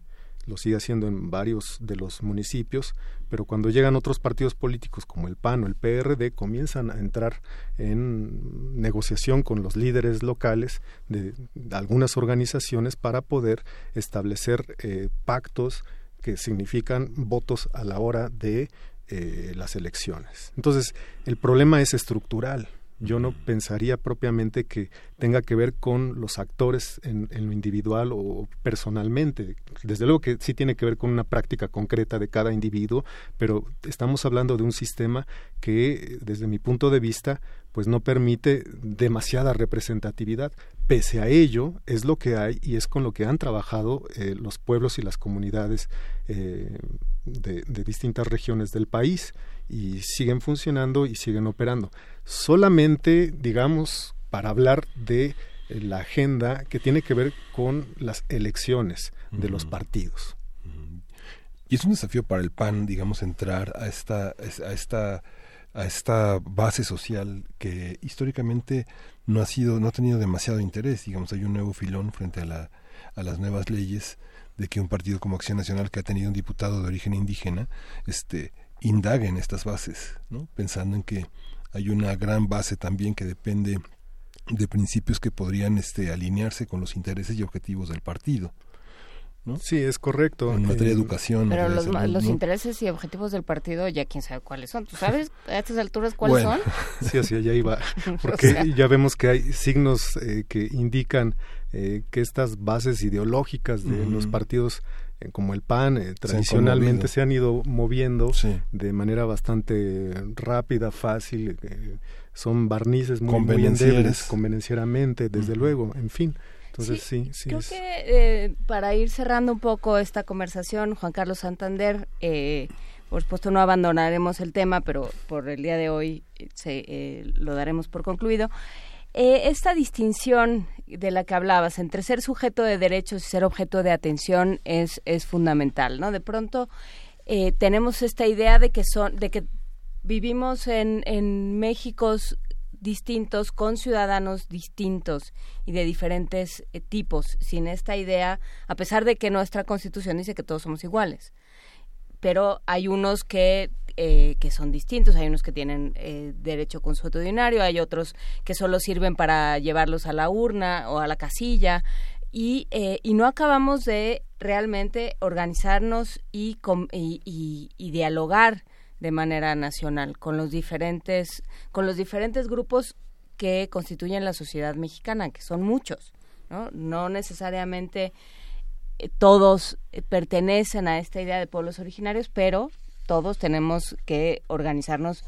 lo sigue haciendo en varios de los municipios, pero cuando llegan otros partidos políticos como el PAN o el PRD, comienzan a entrar en negociación con los líderes locales de, algunas organizaciones para poder establecer eh, pactos que significan votos a la hora de eh, las elecciones. Entonces, el problema es estructural yo no pensaría propiamente que tenga que ver con los actores en, lo individual o personalmente. Desde luego que sí tiene que ver con una práctica concreta de cada individuo, pero estamos hablando de un sistema que, desde mi punto de vista, pues no permite demasiada representatividad, pese a ello, es lo que hay y es con lo que han trabajado eh, los pueblos y las comunidades eh, de, distintas regiones del país y siguen funcionando y siguen operando. Solamente, digamos, para hablar de eh, la agenda que tiene que ver con las elecciones de los partidos. Y es un desafío para el PAN, digamos, entrar a esta, a esta a esta base social que históricamente no ha sido, no ha tenido demasiado interés. Digamos, hay un nuevo filón frente a, la, a las nuevas leyes de que un partido como Acción Nacional que ha tenido un diputado de origen indígena, este, indague en estas bases, ¿no? Pensando en que hay una gran base también que depende de principios que podrían este, alinearse con los intereses y objetivos del partido. Sí, es correcto. En materia de eh, educación. Pero los, intereses y objetivos del partido ya quién sabe cuáles son. ¿Tú sabes a estas alturas cuáles son? Sí, así allá iba. Porque ya vemos que hay signos eh, que indican eh, que estas bases ideológicas de los partidos como el PAN tradicionalmente se han, ido moviendo de manera bastante rápida, fácil. son barnices muy, muy endebles, convenencieramente, desde luego, en fin sí, Creo que eh, para ir cerrando un poco esta conversación, Juan Carlos Santander, eh, por supuesto no abandonaremos el tema, pero por el día de hoy eh, lo daremos por concluido. esta distinción de la que hablabas entre ser sujeto de derechos y ser objeto de atención es, es fundamental, ¿no? De pronto tenemos esta idea de que son, de que vivimos en, en México distintos, con ciudadanos distintos y de diferentes eh, tipos, sin esta idea, a pesar de que nuestra constitución dice que todos somos iguales. Pero hay unos que, eh, que son distintos, hay unos que tienen eh, derecho consuetudinario, hay otros que solo sirven para llevarlos a la urna o a la casilla, y, y no acabamos de realmente organizarnos y, y, y dialogar de manera nacional con los diferentes con los diferentes grupos que constituyen la sociedad mexicana que son muchos no no necesariamente eh, todos eh, pertenecen a esta idea de pueblos originarios pero todos tenemos que organizarnos